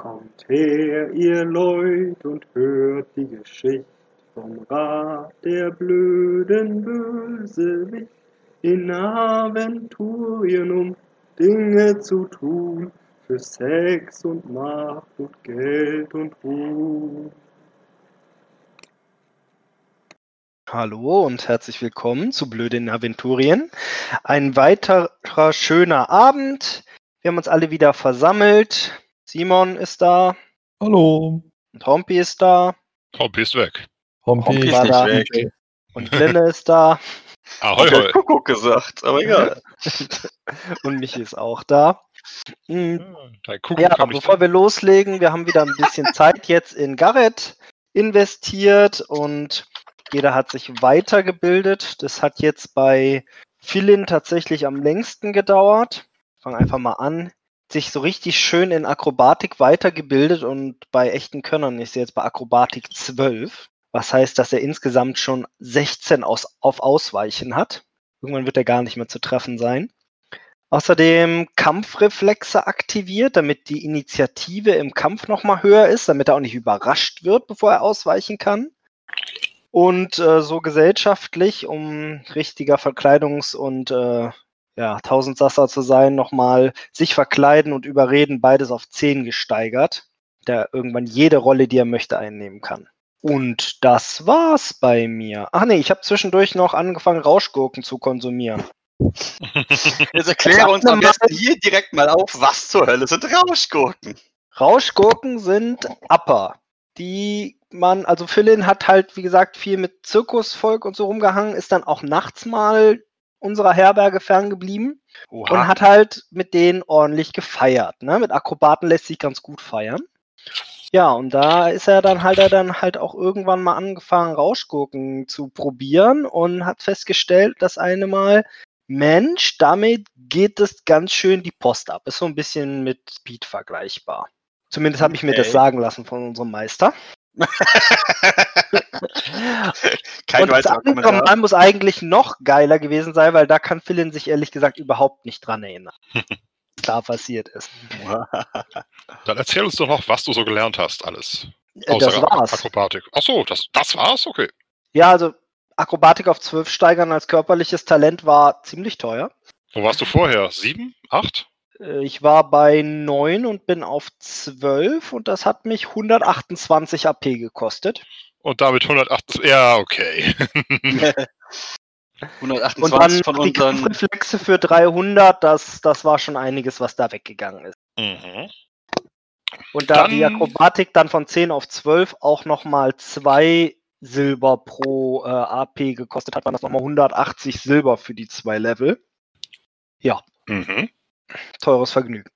Kommt her, ihr Leut, und hört die Geschichte vom Rat der blöden Bösewicht in Aventurien, um Dinge zu tun für Sex und Macht und Geld und Ruhm. Hallo und herzlich willkommen zu Blöde in Aventurien. Ein weiterer schöner Abend. Wir haben uns alle wieder versammelt. Simon ist da. Hallo. Und Hompi ist da. Hompi ist weg. Hompi, Hompi ist war nicht da. weg. Und Lenne ist da. Ahoi, Ich hab. Kuckuck gesagt, aber egal. Und Michi ist auch da. Hm, Dein Kuckuck Ja, aber bevor wir loslegen, wir haben wieder ein bisschen Zeit jetzt in Garrett investiert und jeder hat sich weitergebildet. Das hat jetzt bei Philin tatsächlich am längsten gedauert. Ich fange einfach mal an. Sich so richtig schön in Akrobatik weitergebildet und bei echten Könnern ist er jetzt bei Akrobatik 12. Was heißt, dass er insgesamt schon 16 aus, auf Ausweichen hat. Irgendwann wird er gar nicht mehr zu treffen sein. Außerdem Kampfreflexe aktiviert, damit die Initiative im Kampf nochmal höher ist, damit er auch nicht überrascht wird, bevor er ausweichen kann. Und äh, so gesellschaftlich, um richtiger Verkleidungs- und äh, ja, Tausendsasser zu sein, nochmal sich verkleiden und überreden, beides auf 10 gesteigert, der irgendwann jede Rolle, die er möchte, einnehmen kann. Und das war's bei mir. Ach nee, ich habe zwischendurch noch angefangen, Rauschgurken zu konsumieren. Jetzt erkläre uns am besten hier direkt mal auf, was zur Hölle sind Rauschgurken. Rauschgurken sind Upper, die man, also Philin hat halt, wie gesagt, viel mit Zirkusvolk und so rumgehangen, ist dann auch nachts mal unserer Herberge ferngeblieben und hat halt mit denen ordentlich gefeiert. Ne? Mit Akrobaten lässt sich ganz gut feiern. Ja, und da ist er dann halt, er dann halt auch irgendwann mal angefangen, Rauschgurken zu probieren und hat festgestellt, dass eine Mal, Mensch, damit geht es ganz schön die Post ab. Ist so ein bisschen mit Speed vergleichbar. Zumindest habe ich mir das Okay. sagen lassen von unserem Meister. Kein und das andere Kommentar. Mal muss eigentlich noch geiler gewesen sein, weil da kann Philin sich ehrlich gesagt überhaupt nicht dran erinnern. was da passiert ist. Dann erzähl uns doch noch, was du so gelernt hast, alles. Äh, Das Ak- war's. Akrobatik. Ach so, das, das war's? Okay. Ja, also Akrobatik auf 12 steigern als körperliches Talent war ziemlich teuer. Wo warst du vorher? Sieben? Acht? Äh, Ich war bei 9 und bin auf 12 und das hat mich 128 AP gekostet. Und damit 108. Ja, okay. 128 Und dann von die unseren. Kampfreflexe für 300, das, das war schon einiges, was da weggegangen ist. mhm. Und da die Dann- Akrobatik dann von 10 auf 12 auch nochmal 2 Silber pro äh, AP gekostet hat, waren das nochmal 180 Silber für die zwei Level. Mhm. Teures Vergnügen.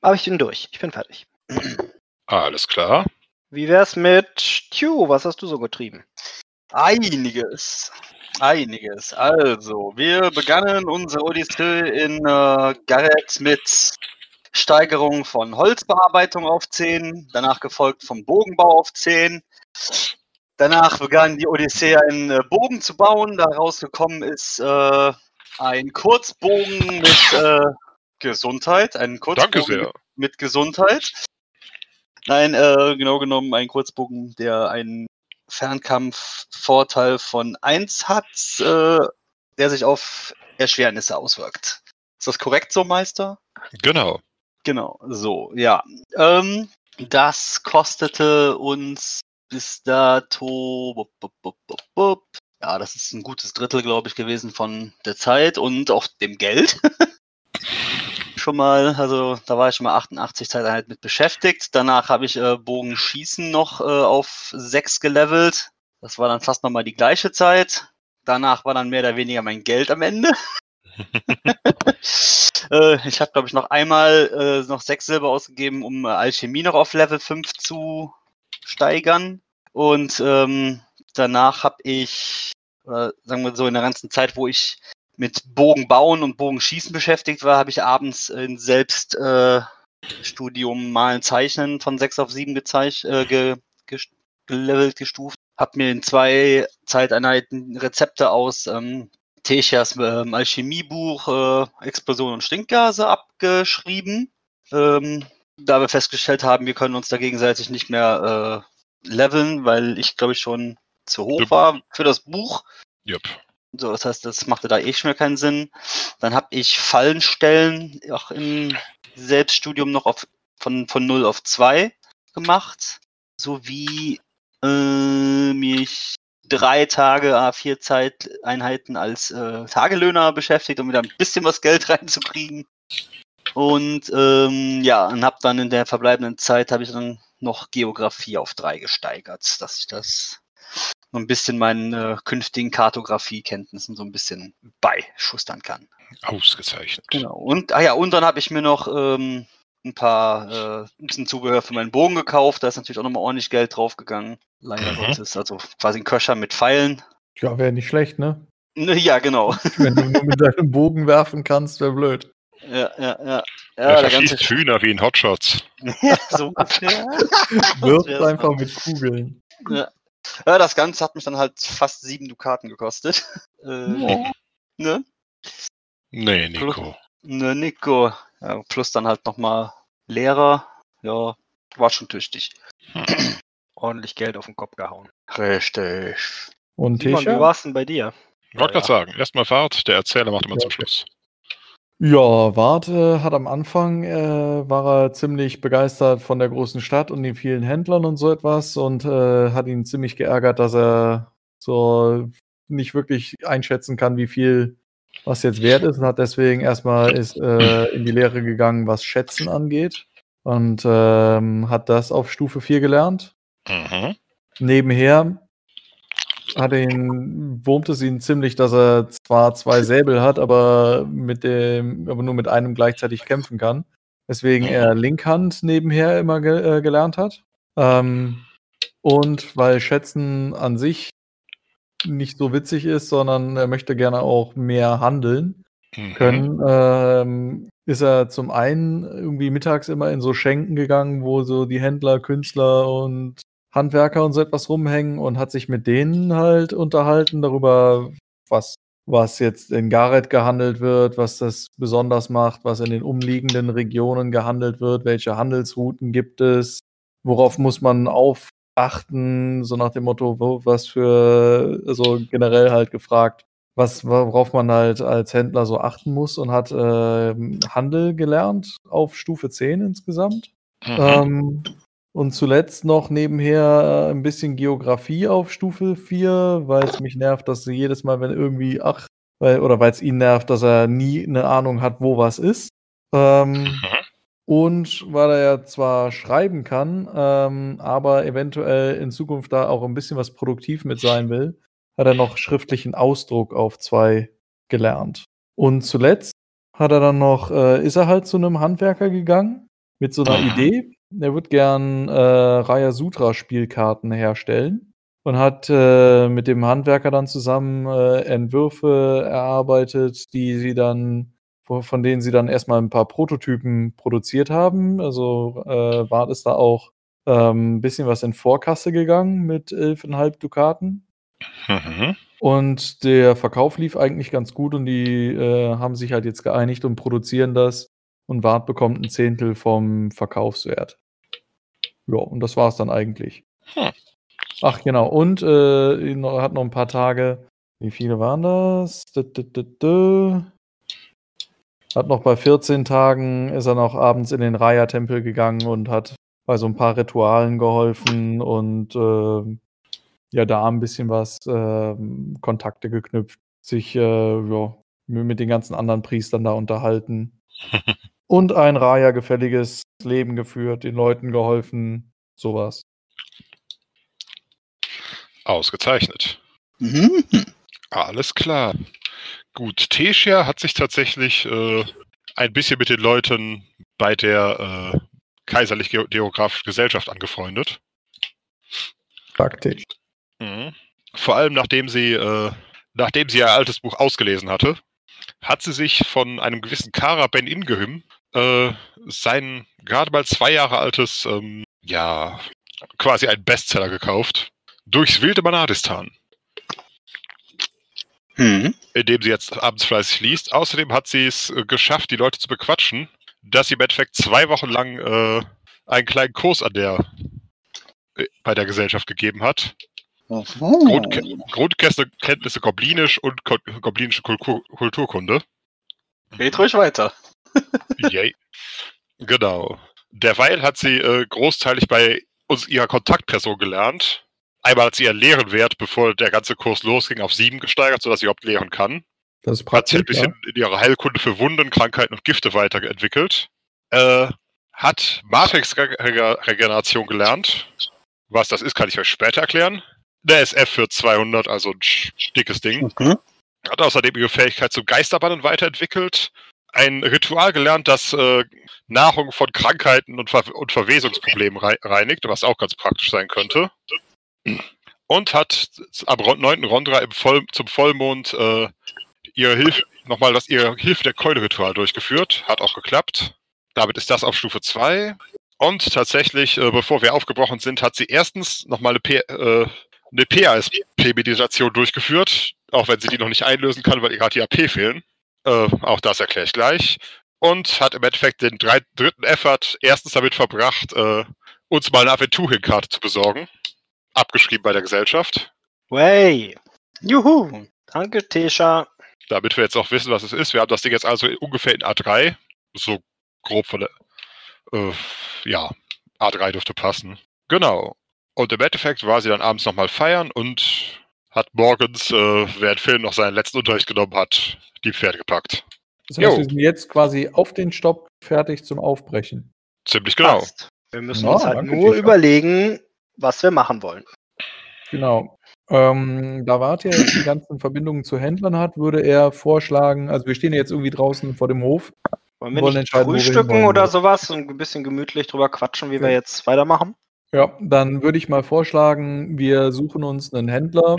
Aber ich bin durch. Ich bin fertig. Alles klar. Wie wär's mit Stu? Was hast du so getrieben? Einiges. Einiges. Also, wir begannen unsere Odyssee in äh, Garrett mit Steigerung von Holzbearbeitung auf 10, danach gefolgt vom Bogenbau auf 10. Danach begann die Odyssee, einen äh, Bogen zu bauen. Daraus gekommen ist äh, ein Kurzbogen mit äh, Gesundheit. Ein Kurzbogen mit Gesundheit. Nein, äh, genau genommen ein Kurzbogen, der einen Fernkampfvorteil von 1 hat, äh, der sich auf Erschwernisse auswirkt. Ist das korrekt so, Meister? Genau. Genau, so, ja. Ähm, das kostete uns bis dato. Bup, bup, bup. Ja, das ist ein gutes Drittel, glaube ich, gewesen von der Zeit und auch dem Geld. schon mal, also da war ich schon mal 88 Zeiteinheit mit beschäftigt. Danach habe ich äh, Bogenschießen noch äh, auf 6 gelevelt. Das war dann fast nochmal die gleiche Zeit. Danach war dann mehr oder weniger mein Geld am Ende. äh, ich habe, glaube ich, noch einmal äh, noch 6 Silber ausgegeben, um äh, Alchemie noch auf Level 5 zu steigern. Und ähm, danach habe ich, sagen wir so, in der ganzen Zeit, wo ich mit Bogen bauen und Bogenschießen beschäftigt war, habe ich abends in Selbststudium äh, Malen Zeichnen von 6 auf 7 gezeich, äh, ge, gest- gelevelt, gestuft. Hab mir in zwei Zeiteinheiten Rezepte aus ähm, Techias ähm, Alchemiebuch äh, Explosion und Stinkgase abgeschrieben. Ähm, da wir festgestellt haben, wir können uns da gegenseitig nicht mehr äh, leveln, weil ich glaube ich schon zu hoch war für das Buch. Jupp. So, das heißt, das machte da eh schon mehr keinen Sinn. Dann habe ich Fallenstellen auch im Selbststudium noch auf, von, von 0 auf 2 gemacht, sowie äh, mich drei Tage A4 Zeiteinheiten als äh, Tagelöhner beschäftigt, um wieder ein bisschen was Geld reinzukriegen. Und ähm, ja, und habe dann in der verbleibenden Zeit habe ich dann noch Geografie auf drei gesteigert, dass ich das so ein bisschen meinen äh, künftigen Kartografiekenntnissen so ein bisschen beischustern kann. Ausgezeichnet. Genau. Und, ah ja, und dann habe ich mir noch ähm, ein paar, äh, ein bisschen Zubehör für meinen Bogen gekauft. Da ist natürlich auch nochmal ordentlich Geld draufgegangen. Leider Mhm. Gottes. Also quasi ein Köcher mit Pfeilen. Ja, wäre nicht schlecht, ne? Ne, Ja, genau. Wenn du nur mit deinem Bogen werfen kannst, wäre blöd. Ja, ja, ja. Er Ja, der ganze verschießt Hühner wie in Hotshots. ja, so ungefähr. Wirft einfach mit Kugeln. Ja. Ja, das Ganze hat mich dann halt fast sieben Dukaten gekostet. Äh, Ja. ne? Nee, Nico. Ne, Nico. Ja, plus dann halt nochmal Lehrer. Ja, war schon tüchtig. Ordentlich Geld auf den Kopf gehauen. Richtig. Und Simon, wie war's denn bei dir? Ich wollte Ja, gerade sagen, erstmal Fahrt, der Erzähler macht immer Ja, zum okay. Schluss. Ja, Warte hat am Anfang, äh, war er ziemlich begeistert von der großen Stadt und den vielen Händlern und so etwas und äh, hat ihn ziemlich geärgert, dass er so nicht wirklich einschätzen kann, wie viel was jetzt wert ist und hat deswegen erstmal ist äh, in die Lehre gegangen, was Schätzen angeht und ähm, hat das auf Stufe 4 gelernt. Mhm. Nebenher hat ihn, wurmt es ihn ziemlich, dass er zwar zwei Säbel hat, aber mit dem, aber nur mit einem gleichzeitig kämpfen kann. Weswegen er Linkhand nebenher immer ge äh, gelernt hat. Ähm, und weil Schätzen an sich nicht so witzig ist, sondern er möchte gerne auch mehr handeln Mhm. können, ähm, ist er zum einen irgendwie mittags immer in so Schenken gegangen, wo so die Händler, Künstler und Handwerker und so etwas rumhängen und hat sich mit denen halt unterhalten darüber, was, was jetzt in Gareth gehandelt wird, was das besonders macht, was in den umliegenden Regionen gehandelt wird, welche Handelsrouten gibt es, worauf muss man aufachten, so nach dem Motto, wo, was für, also generell halt gefragt, was, worauf man halt als Händler so achten muss und hat ähm, Handel gelernt auf Stufe 10 insgesamt. Mhm. Ähm, und zuletzt noch nebenher äh, ein bisschen Geografie auf Stufe 4, weil es mich nervt, dass sie jedes Mal, wenn irgendwie, ach, weil, oder weil es ihn nervt, dass er nie eine Ahnung hat, wo was ist. Ähm, Mhm. und weil er ja zwar schreiben kann, ähm, aber eventuell in Zukunft da auch ein bisschen was produktiv mit sein will, hat er noch schriftlichen Ausdruck auf zwei gelernt. Und zuletzt hat er dann noch, äh, ist er halt zu einem Handwerker gegangen mit so einer. Idee. Er wird gern äh, Raya Sutra Spielkarten herstellen und hat äh, mit dem Handwerker dann zusammen äh, Entwürfe erarbeitet, die sie dann von denen sie dann erstmal ein paar Prototypen produziert haben. Also äh, war es da auch ähm, ein bisschen was in Vorkasse gegangen mit 11,5 Dukaten. Mhm. Und der Verkauf lief eigentlich ganz gut und die äh, haben sich halt jetzt geeinigt und produzieren das. Und Wart bekommt ein Zehntel vom Verkaufswert. Ja, und das war es dann eigentlich. Hm. Ach genau, und äh, hat noch ein paar Tage. Wie viele waren das? Dü, dü, dü. Hat noch bei 14 Tagen, ist er noch abends in den Raya-Tempel gegangen und hat bei so ein paar Ritualen geholfen und ähm, ja, da ein bisschen was ähm, Kontakte geknüpft, sich äh, ja, mit den ganzen anderen Priestern da unterhalten und ein Raya gefälliges Leben geführt, den Leuten geholfen, sowas. Ausgezeichnet. Mhm. Alles klar. Gut, Tesia hat sich tatsächlich äh, ein bisschen mit den Leuten bei der äh, Kaiserlich-Geographischen Gesellschaft angefreundet. Praktisch. Mhm. Vor allem nachdem sie, äh, nachdem sie ihr altes Buch ausgelesen hatte, hat sie sich von einem gewissen Kara Ben Ingehim äh, sein gerade mal zwei Jahre altes, ähm, ja, quasi ein Bestseller gekauft. Durchs wilde Banadistan, Mhm. in dem sie jetzt abends fleißig liest. Außerdem hat sie es äh, geschafft, die Leute zu bequatschen, dass sie im Endeffekt zwei Wochen lang äh, einen kleinen Kurs an der äh, bei der Gesellschaft gegeben hat. Grundke Grundkenntnisse Kenntnisse Goblinisch und Ko goblinische Kultur Kulturkunde. Red ruhig weiter. Yay. Genau. Derweil hat sie äh, großteilig bei uns ihrer Kontaktperson gelernt. Einmal hat sie ihren Lehrenwert, bevor der ganze Kurs losging, auf sieben gesteigert, sodass sie überhaupt lehren kann. Das ist Hat sich ein praktisch. bisschen in ihrer Heilkunde für Wunden, Krankheiten und Gifte weiterentwickelt. Äh, hat Matrix-Regeneration gelernt. Was das ist, kann ich euch später erklären. Der SF für 200, also ein dickes Ding. Mhm. Hat außerdem ihre Fähigkeit zum Geisterbannen weiterentwickelt. Ein Ritual gelernt, das äh, Nahrung von Krankheiten und, Ver und Verwesungsproblemen rei reinigt, was auch ganz praktisch sein könnte. Und hat am ro- 9. Rondra Voll zum Vollmond äh, ihre Hilfe, nochmal das ihre Hilfe der Keule-Ritual durchgeführt. Hat auch geklappt. Damit ist das auf Stufe 2. Und tatsächlich, äh, bevor wir aufgebrochen sind, hat sie erstens nochmal eine, äh, eine PASP-Meditation durchgeführt, auch wenn sie die noch nicht einlösen kann, weil ihr gerade die AP fehlen. Äh, auch das erkläre ich gleich. Und hat im Endeffekt den drei, dritten Effort erstens damit verbracht, äh, uns mal eine Aventurien-Karte zu besorgen. Abgeschrieben bei der Gesellschaft. Way. Juhu. Danke, Tesha. Damit wir jetzt auch wissen, was es ist. Wir haben das Ding jetzt also ungefähr in A3. So grob von der. Äh, ja, A3 dürfte passen. Genau. Und im Endeffekt war sie dann abends nochmal feiern und hat morgens, äh, während Phil noch seinen letzten Unterricht genommen hat, die Pferde gepackt. Das heißt, Jo. wir sind jetzt quasi auf den Stopp fertig zum Aufbrechen. Ziemlich genau. Passt. Wir müssen Ja, uns halt nur überlegen, was wir machen wollen. Genau. Ähm, da Wart ja jetzt die ganzen Verbindungen zu Händlern hat, würde er vorschlagen, also wir stehen jetzt irgendwie draußen vor dem Hof. Wollen wir Wollen nicht wir frühstücken oder sowas und ein bisschen gemütlich drüber quatschen, wie wir Ja. jetzt weitermachen? Ja, dann würde ich mal vorschlagen, wir suchen uns einen Händler.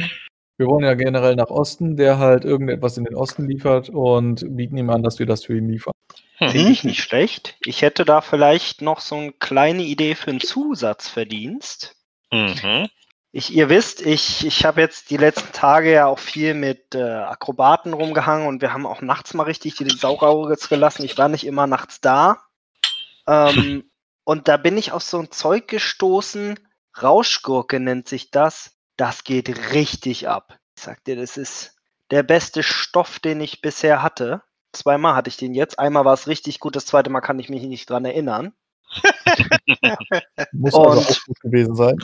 Wir wollen ja generell nach Osten, der halt irgendetwas in den Osten liefert und bieten ihm an, dass wir das für ihn liefern. Finde ich nicht schlecht. Ich hätte da vielleicht noch so eine kleine Idee für einen Zusatzverdienst. Mhm. Ich, ihr wisst, ich, ich habe jetzt die letzten Tage ja auch viel mit äh, Akrobaten rumgehangen und wir haben auch nachts mal richtig die Sauraures gelassen. Ich war nicht immer nachts da. Ähm, und da bin ich auf so ein Zeug gestoßen. Rauschgurke nennt sich das. Das geht richtig ab. Ich sag dir, das ist der beste Stoff, den ich bisher hatte. Zweimal hatte ich den jetzt. Einmal war es richtig gut, das zweite Mal kann ich mich nicht dran erinnern. Muss also Und- auch gut gewesen sein.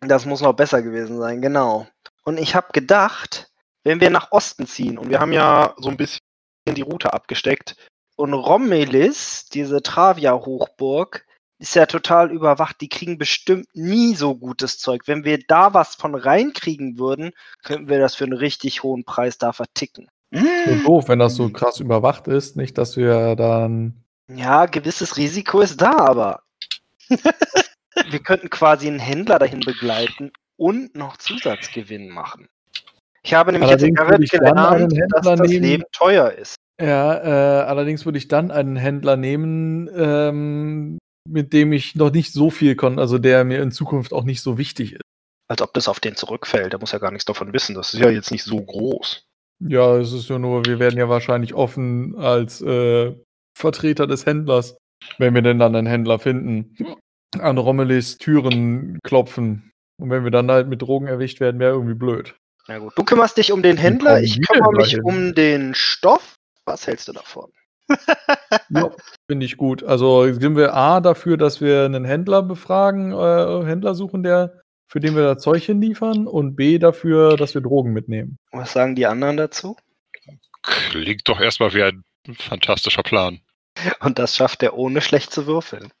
Das muss noch besser gewesen sein, genau. Und ich habe gedacht, wenn wir nach Osten ziehen, und wir haben ja so ein bisschen die Route abgesteckt, und Rommelis, diese Travia-Hochburg, ist ja total überwacht. Die kriegen bestimmt nie so gutes Zeug. Wenn wir da was von reinkriegen würden, könnten wir das für einen richtig hohen Preis da verticken. So doof, wenn das so krass überwacht ist, nicht, dass wir dann. Ja, gewisses Risiko ist da, aber wir könnten quasi einen Händler dahin begleiten und noch Zusatzgewinn machen. Ich habe nämlich jetzt in Allerdings dann einen gelernt, dass das nehmen- Leben teuer ist. Ja, äh, allerdings würde ich dann einen Händler nehmen, ähm, mit dem ich noch nicht so viel konnte, also der mir in Zukunft auch nicht so wichtig ist. Als ob das auf den zurückfällt. Der muss ja gar nichts davon wissen. Das ist ja jetzt nicht so groß. Ja, es ist ja nur, wir werden ja wahrscheinlich offen als äh, Vertreter des Händlers, wenn wir denn dann einen Händler finden, an Rommelis Türen klopfen. Und wenn wir dann halt mit Drogen erwischt werden, wäre irgendwie blöd. Na gut. Du kümmerst dich um den Händler, ich kümmere mich um den Stoff. Was hältst du davon? Ja, finde ich gut. Also sind wir A dafür, dass wir einen Händler befragen, äh, Händler suchen, der, für den wir das Zeug hinliefern, und B dafür, dass wir Drogen mitnehmen. Was sagen die anderen dazu? Klingt doch erstmal wie ein fantastischer Plan. Und das schafft er ohne schlecht zu würfeln.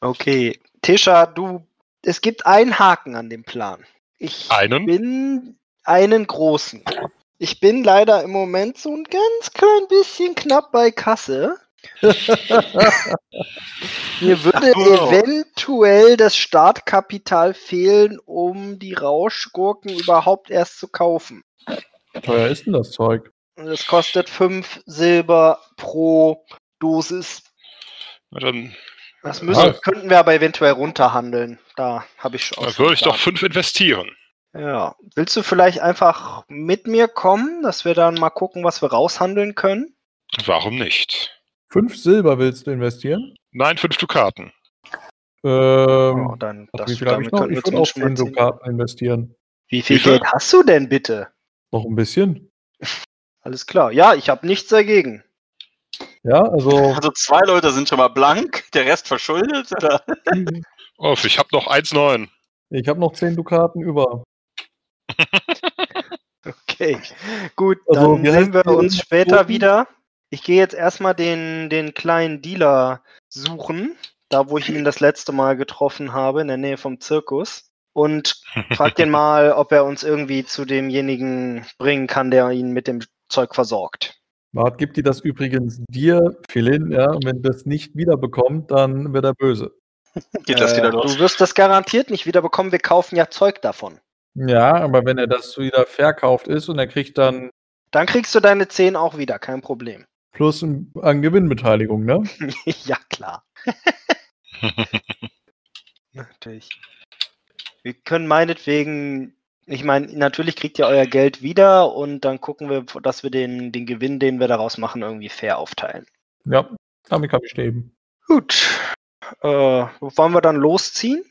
Okay. Tisha, du. Es gibt einen Haken an dem Plan. Ich Einen? bin einen großen. Ich bin leider im Moment so ein ganz klein bisschen knapp bei Kasse. Mir würde so. eventuell das Startkapital fehlen, um die Rauschgurken überhaupt erst zu kaufen. Wie teuer ist denn das Zeug? Und es kostet 5 Silber pro Dosis. Na, dann Das müssen, könnten wir aber eventuell runterhandeln. Da habe ich schon. dann würde ich doch fünf investieren. Ja. Willst du vielleicht einfach mit mir kommen, dass wir dann mal gucken, was wir raushandeln können? Warum nicht? Fünf Silber willst du investieren? Nein, fünf Dukaten. Ähm, Oh, dann, wie viel habe ich damit noch? können wir Ich würde auch fünf. Dukaten investieren. Wie viel Wie viel? Geld hast du denn bitte? Noch ein bisschen. Alles klar. Ja, ich habe nichts dagegen. Ja, also Also zwei Leute sind schon mal blank, der Rest verschuldet, oder? Oh, ich habe noch 1,9. ich habe noch zehn Dukaten über. Okay, gut, Also, dann sehen wir uns später Toten? wieder. Ich gehe jetzt erstmal den, den kleinen Dealer suchen, da wo ich ihn das letzte Mal getroffen habe, in der Nähe vom Zirkus. Und frag den mal, ob er uns irgendwie zu demjenigen bringen kann, der ihn mit dem Zeug versorgt. Bart gibt die das übrigens dir, Philin, ja, und wenn das nicht wiederbekommt, dann wird er böse. Geht das Äh, wieder los? Du wirst das garantiert nicht wiederbekommen. Wir kaufen ja Zeug davon. Ja, aber wenn er das wieder verkauft ist und er kriegt dann Dann kriegst du deine 10 auch wieder, kein Problem. plus ein- an Gewinnbeteiligung, ne? ja, klar. Natürlich. Wir können meinetwegen, ich meine, natürlich kriegt ihr euer Geld wieder und dann gucken wir, dass wir den, den Gewinn, den wir daraus machen, irgendwie fair aufteilen. Ja, damit kann ich leben. Gut. Äh, wollen wir dann losziehen?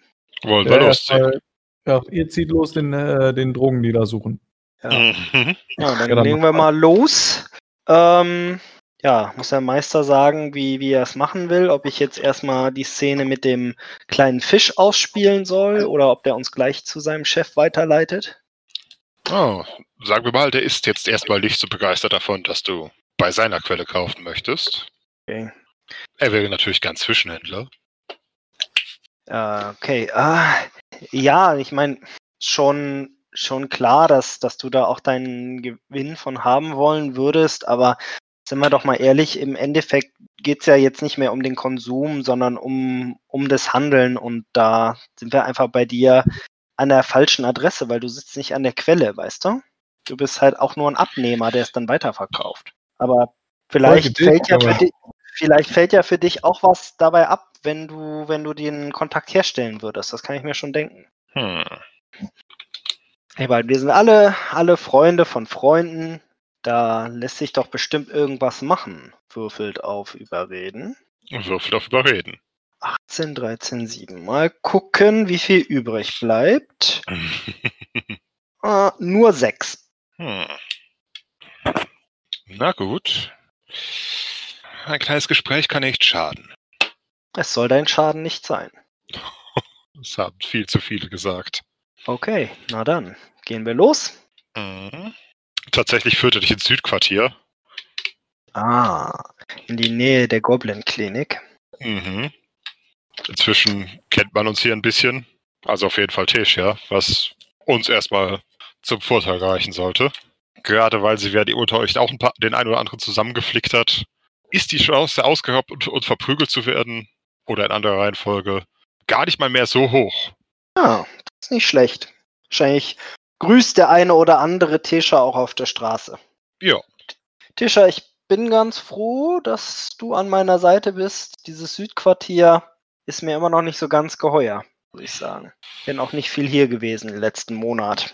Wollen wir Ja, losziehen? Ja, ihr zieht los den, äh, den Drogendealer suchen. Ja, Mhm. ja dann Ja, dann legen wir mal. mal los. Ähm, ja, muss der Meister sagen, wie, wie er es machen will. Ob ich jetzt erstmal die Szene mit dem kleinen Fisch ausspielen soll oder ob der uns gleich zu seinem Chef weiterleitet. Oh, sagen wir mal, der ist jetzt erstmal nicht so begeistert davon, dass du bei seiner Quelle kaufen möchtest. Okay. Er wäre natürlich ganz Zwischenhändler. Äh, okay. Ah, ja, ich meine, schon, schon klar, dass, dass du da auch deinen Gewinn von haben wollen würdest, aber sind wir doch mal ehrlich, im Endeffekt geht es ja jetzt nicht mehr um den Konsum, sondern um, um das Handeln und da sind wir einfach bei dir an der falschen Adresse, weil du sitzt nicht an der Quelle, weißt du? Du bist halt auch nur ein Abnehmer, der es dann weiterverkauft. Aber vielleicht fällt ja für dich, vielleicht fällt ja für dich auch was dabei ab, wenn du, wenn du den Kontakt herstellen würdest. Das kann ich mir schon denken. Hm. Hey, weil wir sind alle, alle Freunde von Freunden. Da lässt sich doch bestimmt irgendwas machen. Würfelt auf Überreden. Würfel auf Überreden. 18, 13, 7. Mal gucken, wie viel übrig bleibt. Ah, nur 6. Hm. Na gut. Ein kleines Gespräch kann nicht schaden. Es soll dein Schaden nicht sein. Das haben viel zu viele gesagt. Okay, na dann. Gehen wir los. Mhm. Tatsächlich führte dich ins Südquartier. Ah, in die Nähe der Goblin-Klinik. Mhm. Inzwischen kennt man uns hier ein bisschen. Also auf jeden Fall Tisch, ja. Was uns erstmal zum Vorteil reichen sollte. Gerade weil sie, wer die unter euch auch ein paar, den einen oder anderen zusammengeflickt hat, ist die Chance, ausgeraubt und, und verprügelt zu werden, oder in anderer Reihenfolge, gar nicht mal mehr so hoch. Ah, das ist nicht schlecht. Wahrscheinlich grüßt der eine oder andere Tischer auch auf der Straße. Ja. Tischer, ich bin ganz froh, dass du an meiner Seite bist. Dieses Südquartier ist mir immer noch nicht so ganz geheuer, muss ich sagen. Bin auch nicht viel hier gewesen im letzten Monat.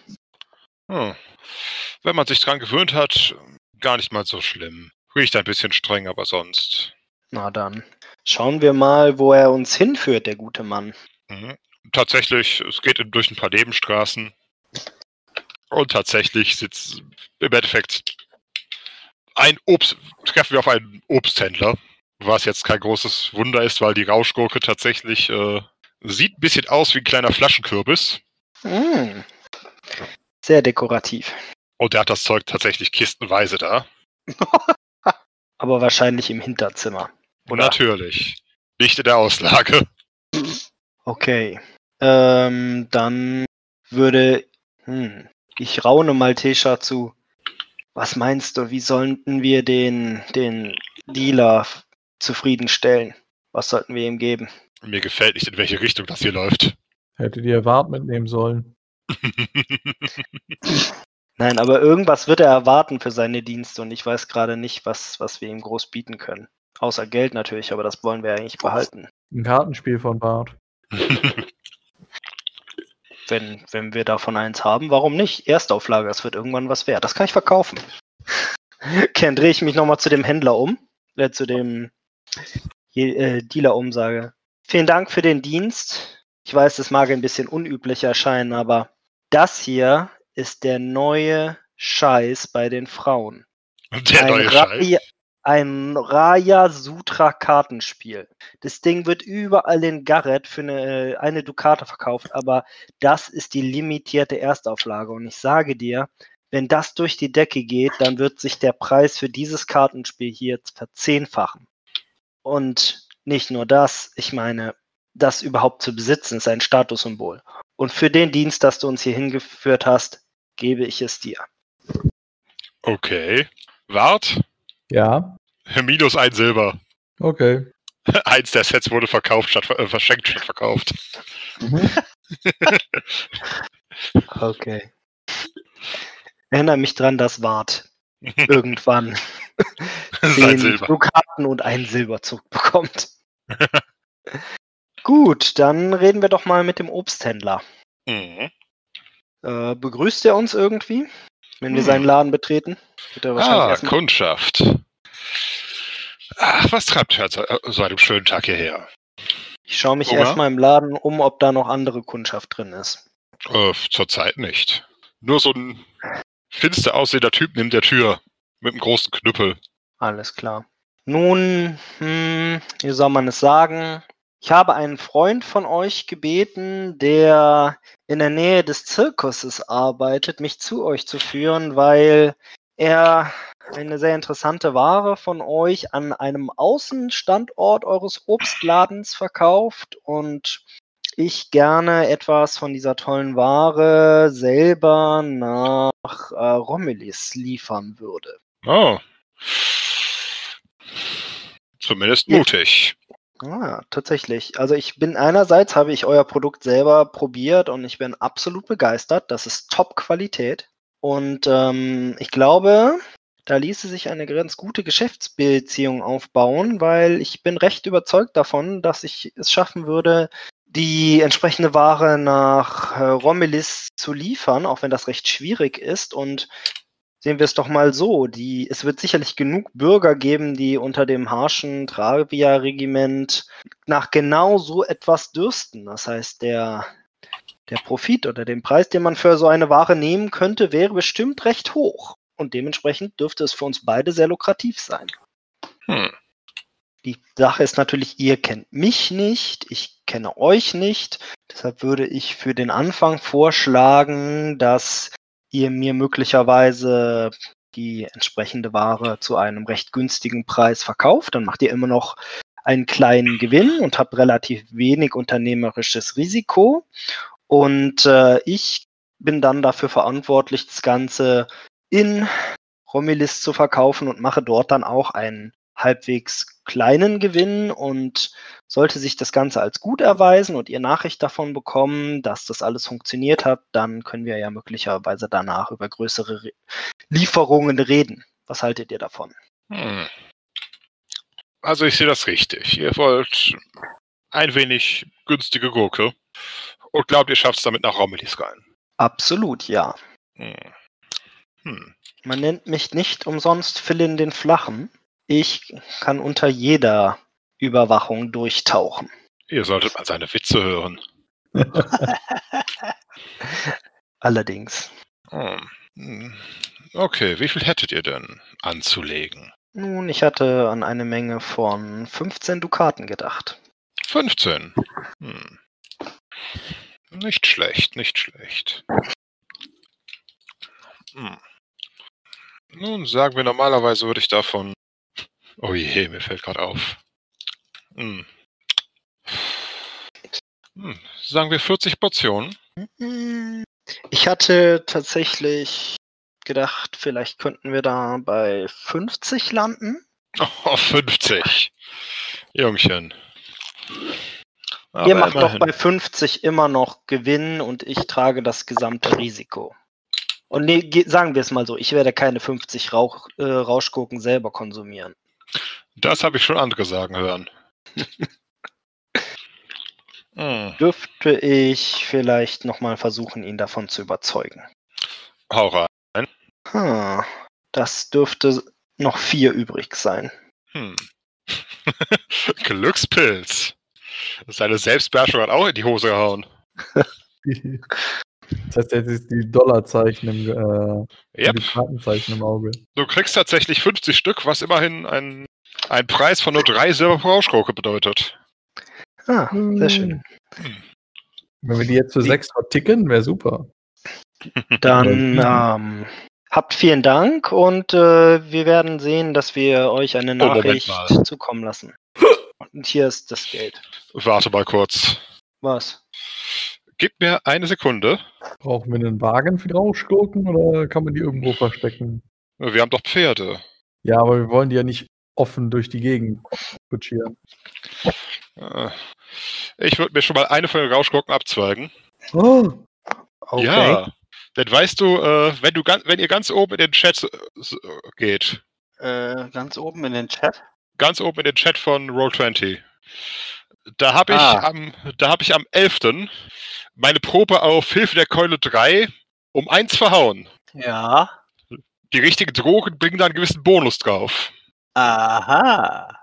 Hm. Wenn man sich dran gewöhnt hat, gar nicht mal so schlimm. Riecht ein bisschen streng, aber sonst. Na dann. Schauen wir mal, wo er uns hinführt, der gute Mann. Mhm. Tatsächlich, es geht durch ein paar Nebenstraßen. Und tatsächlich sitzt im Endeffekt ein Obst, treffen wir auf einen Obsthändler, was jetzt kein großes Wunder ist, weil die Rauschgurke tatsächlich äh, sieht ein bisschen aus wie ein kleiner Flaschenkürbis. Mm. Sehr dekorativ. Und der hat das Zeug tatsächlich kistenweise da. Aber wahrscheinlich im Hinterzimmer. Oder? Natürlich. Nicht in der Auslage. Okay. Ähm, dann würde hm, ich raune mal Tesha zu. Was meinst du, wie sollten wir den, den Dealer zufriedenstellen? Was sollten wir ihm geben? Mir gefällt nicht, in welche Richtung das hier läuft. Hättet ihr Wart mitnehmen sollen. Nein, aber irgendwas wird er erwarten für seine Dienste und ich weiß gerade nicht, was, was wir ihm groß bieten können. Außer Geld natürlich, aber das wollen wir eigentlich behalten. Ein Kartenspiel von Bart. Wenn, wenn wir davon eins haben, warum nicht? Erstauflage, das wird irgendwann was wert. Das kann ich verkaufen. Okay, dann drehe ich mich nochmal zu dem Händler um. Äh, zu dem äh, Dealer-Umsage. Vielen Dank für den Dienst. Ich weiß, das mag ein bisschen unüblich erscheinen, aber das hier ist der neue Scheiß bei den Frauen. Der ein neue Scheiß. Ein Raya Sutra Kartenspiel. Das Ding wird überall in Garrett für eine, eine Dukate verkauft, aber das ist die limitierte Erstauflage. Und ich sage dir, wenn das durch die Decke geht, dann wird sich der Preis für dieses Kartenspiel hier jetzt verzehnfachen. Und nicht nur das, ich meine, das überhaupt zu besitzen, ist ein Statussymbol. Und für den Dienst, dass du uns hier hingeführt hast, gebe ich es dir. Okay. Wart. Ja, Minus ein Silber. okay. Eins der Sets wurde verkauft statt äh, verschenkt statt verkauft. Okay. Erinnere mich dran, das Wart irgendwann Silber. Dukaten und einen Silberzug bekommt. Gut, dann reden wir doch mal mit dem Obsthändler. Mhm. Äh, begrüßt er uns irgendwie, wenn wir Hm. seinen Laden betreten? Ah, Kundschaft. Ach, was treibt ihr so- so einem schönen Tag hierher? ich schaue mich erstmal im Laden um, ob da noch andere Kundschaft drin ist. Äh, zurzeit nicht. Nur so ein finster aussehender Typ neben der Tür mit einem großen Knüppel. Alles klar. Nun, hm, wie soll man es sagen? Ich habe einen Freund von euch gebeten, der in der Nähe des Zirkuses arbeitet, mich zu euch zu führen, weil er eine sehr interessante Ware von euch an einem Außenstandort eures Obstladens verkauft und ich gerne etwas von dieser tollen Ware selber nach äh, Rommelis liefern würde. Oh. Zumindest mutig. Ah, tatsächlich. Also ich bin einerseits habe ich euer Produkt selber probiert und ich bin absolut begeistert. Das ist Top-Qualität. Und ähm, ich glaube, da ließe sich eine ganz gute Geschäftsbeziehung aufbauen, weil ich bin recht überzeugt davon, dass ich es schaffen würde, die entsprechende Ware nach äh, zu liefern, auch wenn das recht schwierig ist. Und sehen wir es doch mal so, die, es wird sicherlich genug Bürger geben, die unter dem harschen Travia-Regiment nach genau so etwas dürsten. Das heißt, der, der Profit oder den Preis, den man für so eine Ware nehmen könnte, wäre bestimmt recht hoch. Und dementsprechend dürfte es für uns beide sehr lukrativ sein. Hm. Die Sache ist natürlich, ihr kennt mich nicht, ich kenne euch nicht. Deshalb würde ich für den Anfang vorschlagen, dass ihr mir möglicherweise die entsprechende Ware zu einem recht günstigen Preis verkauft. Dann macht ihr immer noch einen kleinen Gewinn und habt relativ wenig unternehmerisches Risiko. Und äh, ich bin dann dafür verantwortlich, das Ganze in Romilis zu verkaufen und mache dort dann auch einen halbwegs kleinen Gewinn und sollte sich das Ganze als gut erweisen und ihr Nachricht davon bekommen, dass das alles funktioniert hat, dann können wir ja möglicherweise danach über größere Re Lieferungen reden. Was haltet ihr davon? Hm. Also ich sehe das richtig. Ihr wollt ein wenig günstige Gurke und glaubt, ihr schafft es damit nach Rommelis rein. Absolut, ja. Hm. Hm. Man nennt mich nicht umsonst Philin den Flachen. Ich kann unter jeder Überwachung durchtauchen. Ihr solltet mal seine Witze hören. Allerdings. Hm. Hm. Okay, wie viel hättet ihr denn anzulegen? Nun, ich hatte an eine Menge von 15 Dukaten gedacht. 15. Hm. Nicht schlecht, nicht schlecht. Hm. Nun sagen wir normalerweise würde ich davon. Oh je, mir fällt gerade auf. Hm. Hm. Sagen wir 40 Portionen. Ich hatte tatsächlich gedacht, vielleicht könnten wir da bei 50 landen. Oh, 50. Jungchen. Aber Ihr macht doch immerhin. bei 50 immer noch Gewinn und ich trage das gesamte Risiko. Und nee, ge- sagen wir es mal so, ich werde keine 50 Rauch, äh, Rauschgurken selber konsumieren. Das habe ich schon andere sagen hören. hm. Dürfte ich vielleicht nochmal versuchen, ihn davon zu überzeugen. Hau rein. Hm, das dürfte noch vier übrig sein. Hm. Glückspilz. Seine Selbstbeherrschung hat auch in die Hose gehauen. Das heißt, jetzt ist die Dollarzeichen im, äh, Yep. die Kartenzeichen im Auge. Du kriegst tatsächlich 50 Stück, was immerhin ein, ein Preis von nur drei Silber pro Rauschgurke bedeutet. Ah, sehr schön. Wenn wir die jetzt für Die- sechs verticken, wäre super. Dann ähm, habt vielen Dank und äh, wir werden sehen, dass wir euch eine Oh, Nachricht mal. zukommen lassen. Und hier ist das Geld. Warte mal kurz. Was? Gib mir eine Sekunde. Brauchen wir einen Wagen für die Rauschgurken oder kann man die irgendwo verstecken? Wir haben doch Pferde. Ja, aber wir wollen die ja nicht offen durch die Gegend kutschieren. Äh, Ich würde mir schon mal eine von den Rauschgurken abzweigen. Oh, Okay. Ja. Denn weißt du, äh, wenn du ganz, wenn ihr ganz oben in den Chat geht, Äh, ganz oben in den Chat. ganz oben in den Chat von Roll20, da habe ich Ah. am, da habe ich am 11. meine Probe auf Hilfe der Keule 3 um eins verhauen. Ja. Die richtigen Drogen bringen da einen gewissen Bonus drauf. Aha.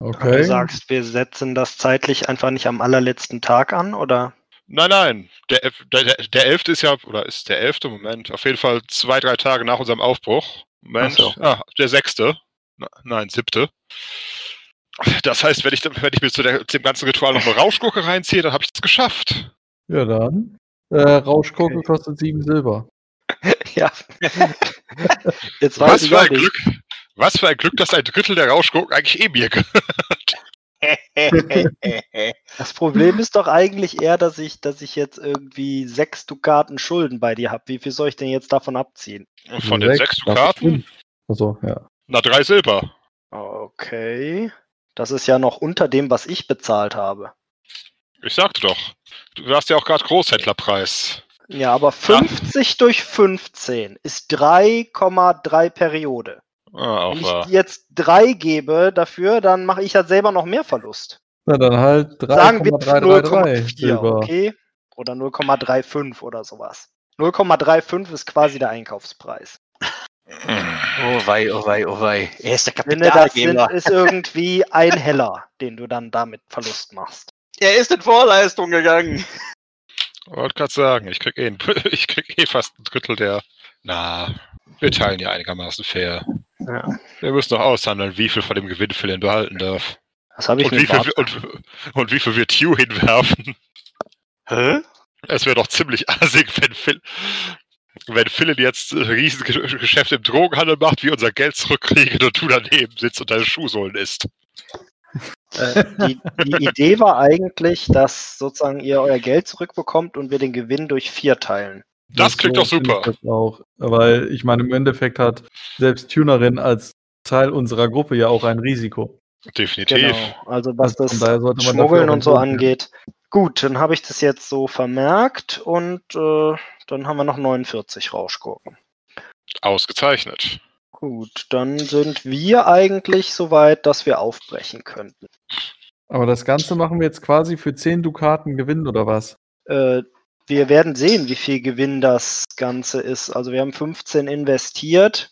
okay. Du sagst, wir setzen das zeitlich einfach nicht am allerletzten Tag an, oder? Nein, nein. Der, der, der, der 11. ist ja, oder ist der 11. Moment, auf jeden Fall zwei, drei Tage nach unserem Aufbruch. Moment. So. Ah, der 6. Na, nein, 7. Das heißt, wenn ich, wenn ich mir zu, der, zu dem ganzen Ritual noch eine Rauschgurke reinziehe, dann habe ich es geschafft. Ja, dann. Äh, Rauschgurke kostet sieben Silber. ja. Jetzt weiß Was ich für ein nicht. Glück, was für ein Glück, dass ein Drittel der Rauschgurken eigentlich eh mir gehört. Das Problem ist doch eigentlich eher, dass ich, dass ich jetzt irgendwie sechs Dukaten Schulden bei dir habe. Wie viel soll ich denn jetzt davon abziehen? Von den sechs Dukaten, Achso, ja. na drei Silber. Okay. Das ist ja noch unter dem, was ich bezahlt habe. Ich sagte doch. Du hast ja auch gerade Großhändlerpreis. Ja, aber 50 durch 15 ist 3,3 Periode. Ah, auch Wenn ich jetzt 3 gebe dafür, dann mache ich ja selber noch mehr Verlust. Na dann halt Sagen wir 3,333 0,4, Silber. okay? Oder 0,35 oder sowas. 0,35 ist quasi der Einkaufspreis. Oh wei, oh wei, oh wei. Er ist der finde, das Kapitalgeber. ist irgendwie ein Heller, den du dann damit Verlust machst. Er ist in Vorleistung gegangen. Wollte gerade sagen, ich krieg, eh, ich krieg eh fast ein Drittel der. Na, wir teilen ja einigermaßen fair. Ja. Wir müssen noch aushandeln, wie viel von dem Gewinn Philin behalten darf. Das habe ich Und wie, viel, und, und wie viel wir Tew hinwerfen. Hä? Es wäre doch ziemlich assig, wenn Phil. Wenn Philin jetzt ein Riesengeschäft im Drogenhandel macht, wir unser Geld zurückkriegen und du daneben sitzt und deine Schuhsohlen isst. Äh, die, die Idee war eigentlich, dass sozusagen ihr euer Geld zurückbekommt und wir den Gewinn durch vier teilen. Das klingt so doch super. Ich das auch. Weil ich meine, im Endeffekt hat selbst Tunerin als Teil unserer Gruppe ja auch ein Risiko. Definitiv. Genau. Also was Also das Schmuggeln und so angeht. Gut, dann habe ich das jetzt so vermerkt und äh, dann haben wir noch 49 Rauschgurken. Ausgezeichnet. Gut, dann sind wir eigentlich so weit, dass wir aufbrechen könnten. Aber das Ganze machen wir jetzt quasi für 10 Dukaten Gewinn oder was? Äh, wir werden sehen, wie viel Gewinn das Ganze ist. Also wir haben 15 investiert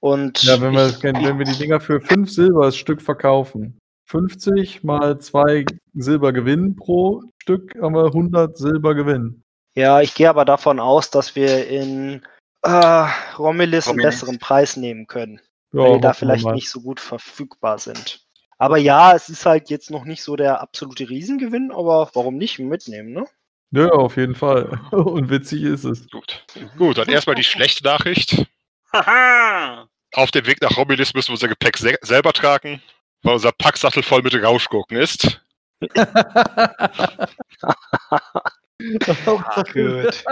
und Ja, wenn wir, ich, wenn wir die Dinger für 5 Silber das Stück verkaufen. 50 mal 2 Silber Gewinn pro Stück haben wir 100 Silber Gewinn. Ja, ich gehe aber davon aus, dass wir in äh, Romulus einen besseren Preis nehmen können. Ja, weil die da vielleicht nicht so gut verfügbar sind. Aber ja, es ist halt jetzt noch nicht so der absolute Riesengewinn, aber warum nicht mitnehmen, ne? Ja, auf jeden Fall. Und witzig ist es. Gut. Gut, dann erstmal die schlechte Nachricht. Haha! Auf dem Weg nach Romulus müssen wir unser Gepäck se selber tragen, weil unser Packsattel voll mit Rauschgurken ist. Gut.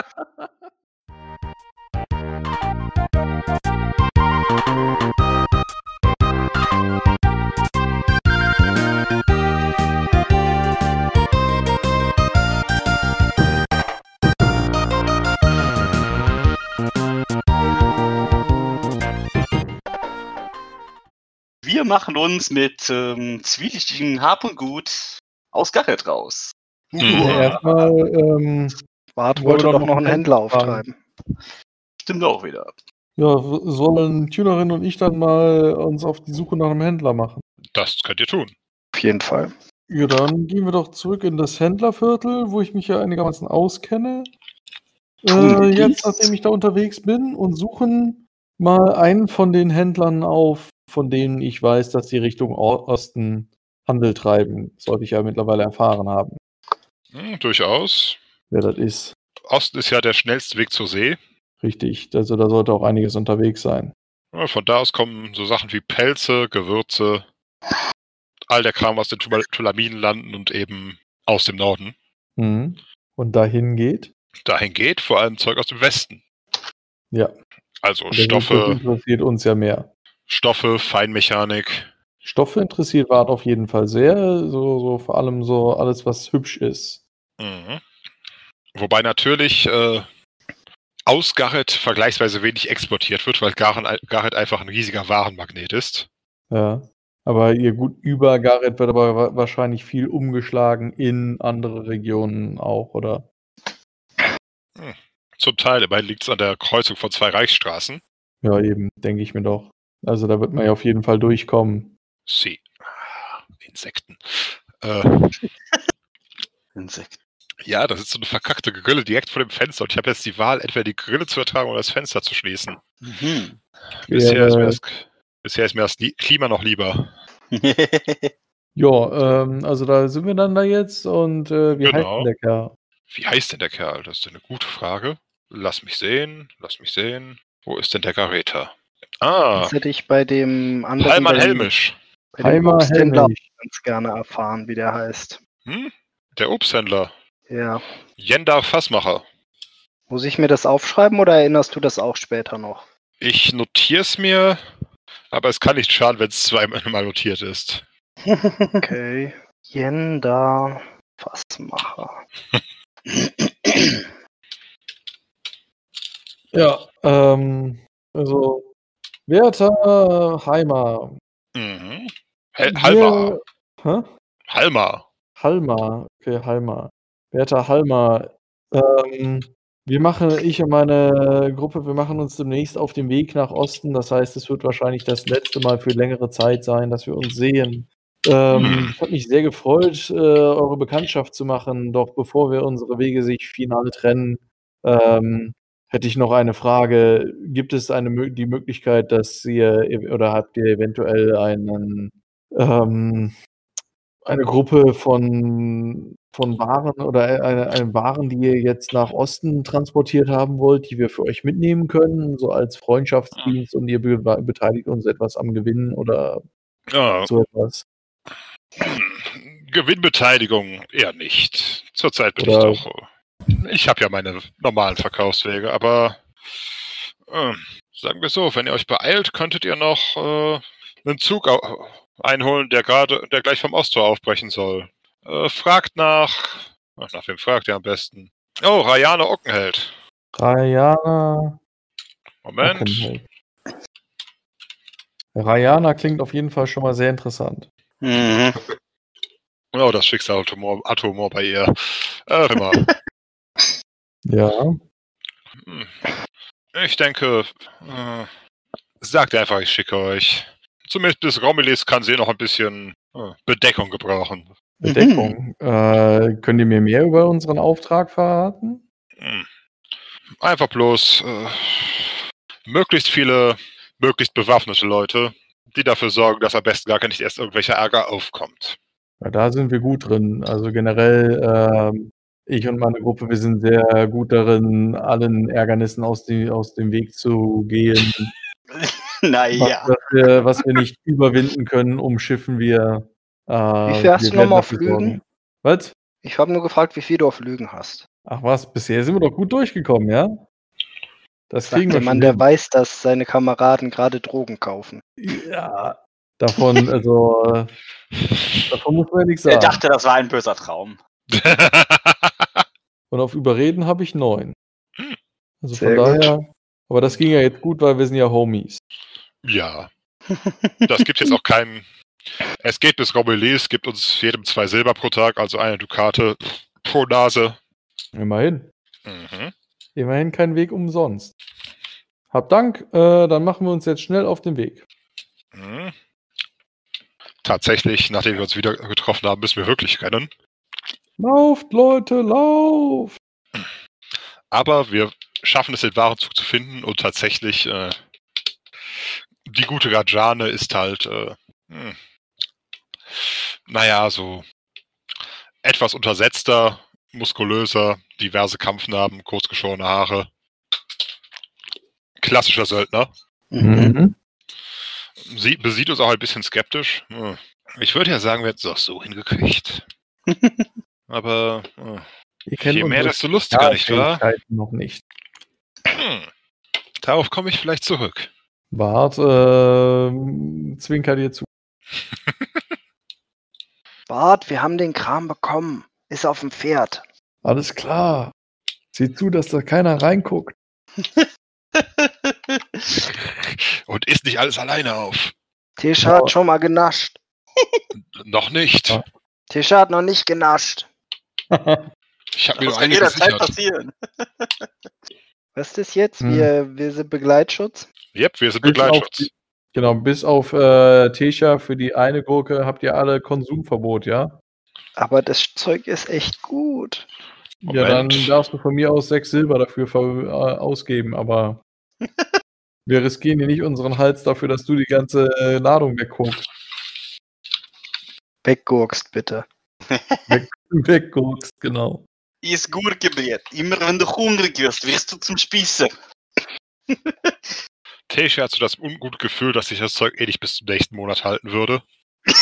Wir machen uns mit ähm, zwielichtigen Hab und Gut aus Garrett raus. Mhm. Erstmal, ähm, Bart wollte doch noch einen Händler auftreiben. Stimmt auch wieder. ja, sollen Tunerin und ich dann mal uns auf die Suche nach einem Händler machen? Das könnt ihr tun. Auf jeden Fall. Ja, dann gehen wir doch zurück in das Händlerviertel, wo ich mich ja einigermaßen auskenne. Äh, jetzt, nachdem ich da unterwegs bin und suchen mal einen von den Händlern auf, von denen ich weiß, dass sie Richtung Osten Handel treiben. Sollte ich ja mittlerweile erfahren haben, Hm, durchaus. wer das ist. Osten ist ja der schnellste Weg zur See. Richtig. Also da sollte auch einiges unterwegs sein. Ja, Von da aus kommen so Sachen wie Pelze, Gewürze, all der Kram aus den Tula- Tulaminen landen und eben aus dem Norden. Mhm. Und dahin geht? Dahin geht vor allem Zeug aus dem Westen. Ja. Also Rest Stoffe, interessiert uns ja mehr. Stoffe, Feinmechanik. Stoffe interessiert Wart auf jeden Fall sehr. So, so vor allem so alles, was hübsch ist. Mhm. Wobei natürlich äh, aus Garrett vergleichsweise wenig exportiert wird, weil Garrett einfach ein riesiger Warenmagnet ist. Ja. Aber ihr gut über Gareth wird aber wa- wahrscheinlich viel umgeschlagen in andere Regionen auch, oder? Zum Teil, immerhin liegt es an der Kreuzung von zwei Reichsstraßen. Ja, eben, denke ich mir doch. Also da wird man ja auf jeden Fall durchkommen. Sie. Ah, Insekten. Äh, Insekt. Ja, das ist so eine verkackte Grille direkt vor dem Fenster und ich habe jetzt die Wahl, entweder die Grille zu ertragen oder das Fenster zu schließen. Mhm. Bisher, ist, mir Wäre- das, bisher ist mir das Li- Klima noch lieber. Ja, ähm, also da sind wir dann da jetzt und äh, wie heißt Genau. denn der Kerl? Wie heißt denn der Kerl? Das ist eine gute Frage. Lass mich sehen, lass mich sehen. Wo ist denn der Gareter? Ah, Das hätte ich bei dem anderen. Dem- Helmisch. Bei dem Heimer Obsthändler Helmich. ganz gerne erfahren, wie der heißt. Hm? Der Obsthändler. Ja. Jendar Fassmacher. Muss ich mir das aufschreiben oder erinnerst du das auch später noch? Ich notiere es mir, aber es kann nicht schaden, wenn es zweimal notiert ist. Okay. Jenda Fassmacher. Ja, ähm, also werter Heimer. Mhm. Hel Halmar. Hä? Halmar. Halmar, okay, Halmar. Werter Halmar, ähm, wir machen, ich und meine Gruppe, wir machen uns demnächst auf den Weg nach Osten. Das heißt, es wird wahrscheinlich das letzte Mal für längere Zeit sein, dass wir uns sehen. Ähm, Hm. ich habe mich sehr gefreut, äh, eure Bekanntschaft zu machen. Doch bevor wir unsere Wege sich final trennen, ähm, hätte ich noch eine Frage. Gibt es eine, die Möglichkeit, dass ihr oder habt ihr eventuell einen ähm, eine Gruppe von, von Waren oder eine, eine Waren, die ihr jetzt nach Osten transportiert haben wollt, die wir für euch mitnehmen können, so als Freundschaftsdienst und ihr be beteiligt uns etwas am Gewinn oder Ja, so etwas. Gewinnbeteiligung eher nicht. Zurzeit bin Oder- ich doch. äh, Ich habe ja meine normalen Verkaufswege, aber ähm, sagen wir so, wenn ihr euch beeilt, könntet ihr noch äh, einen Zug einholen, der gerade, der gleich vom Osttor aufbrechen soll. Äh, fragt nach. Ach, nach wem fragt ihr am besten? Oh, Rayane Ockenheld. Rayana. Moment. Ockenheld. Rayana klingt auf jeden Fall schon mal sehr interessant. Mhm. Oh, das Schicksal Humor bei ihr. Äh, immer. Ja. Hm. Ich denke, äh, sagt einfach, ich schicke euch. Zumindest bis Romulus kann sie noch ein bisschen äh, Bedeckung gebrauchen. Bedeckung. Äh, könnt ihr mir mehr über unseren Auftrag verraten? Hm. Einfach bloß äh, möglichst viele, möglichst bewaffnete Leute, die dafür sorgen, dass am besten gar nicht erst irgendwelcher Ärger aufkommt. Ja, da sind wir gut drin. Also generell, ähm, ich und meine Gruppe, wir sind sehr gut darin, allen Ärgernissen aus, die, aus dem Weg zu gehen. Naja. Was, wir, was wir nicht überwinden können, umschiffen wir. Äh, Wie viel hast du nochmal auf Lügen? sorgen. Was? Ich habe nur gefragt, wie viel du auf Lügen hast. Ach was, bisher sind wir doch gut durchgekommen, ja? Das Sagt kriegen der wir Mann, der weiß, dass seine Kameraden gerade Drogen kaufen. Ja, davon, also, davon muss man ja nichts Er sagen. dachte, das war ein böser Traum. Und auf Überreden habe ich neun. Also Sehr von gut. daher, aber das ging ja jetzt gut, weil wir sind ja Homies. Ja. Das gibt jetzt auch keinen. Es geht bis Romulus, gibt uns jedem zwei Silber pro Tag, also eine Dukate pro Nase. Immerhin. Mhm. Immerhin kein Weg umsonst. Hab Dank, äh, dann machen wir uns jetzt schnell auf den Weg. Mhm. tatsächlich, nachdem wir uns wieder getroffen haben, müssen wir wirklich rennen. Lauft, Leute, lauft! Aber wir schaffen es, den Warenzug zu finden und tatsächlich, äh, die gute Rajane ist halt, äh, hm, naja, so etwas untersetzter, muskulöser, diverse Kampfnarben, kurzgeschorene Haare. Klassischer Söldner. Mhm. Sie besieht uns auch ein bisschen skeptisch. Hm. Ich würde ja sagen, wir hätten es auch so hingekriegt. Aber kennt je mehr, desto lustiger, nicht wahr? Noch nicht. Hm. Darauf komme ich vielleicht zurück. Bart ähm, zwinkert dir zu. Bart, wir haben den Kram bekommen. Ist auf dem Pferd. Alles klar. Sieh zu, dass da keiner reinguckt. Und isst nicht alles alleine auf. Tisha hat schon mal genascht. Noch nicht. Ja. Tisha hat noch nicht genascht. Ich habe mir Das nur kann eine jederzeit passieren. Was ist das jetzt? Hm. Wir, wir sind Begleitschutz. Yep, wir sind Bis auf Begleitschutz. die- Genau, bis auf äh, Tesha für die eine Gurke habt ihr alle Konsumverbot, ja? Aber das Zeug ist echt gut. Ja, dann Moment. darfst du von mir aus sechs Silber dafür ver äh, ausgeben, aber wir riskieren hier nicht unseren Hals dafür, dass du die ganze äh, Ladung wegguckst. Weggurkst bitte. Wegguckst, genau. Ist Gurkenbrett. Immer wenn du hungrig wirst, wirst du zum Spießer. Tesha hat so das ungute Gefühl, dass sich das Zeug eh nicht bis zum nächsten Monat halten würde.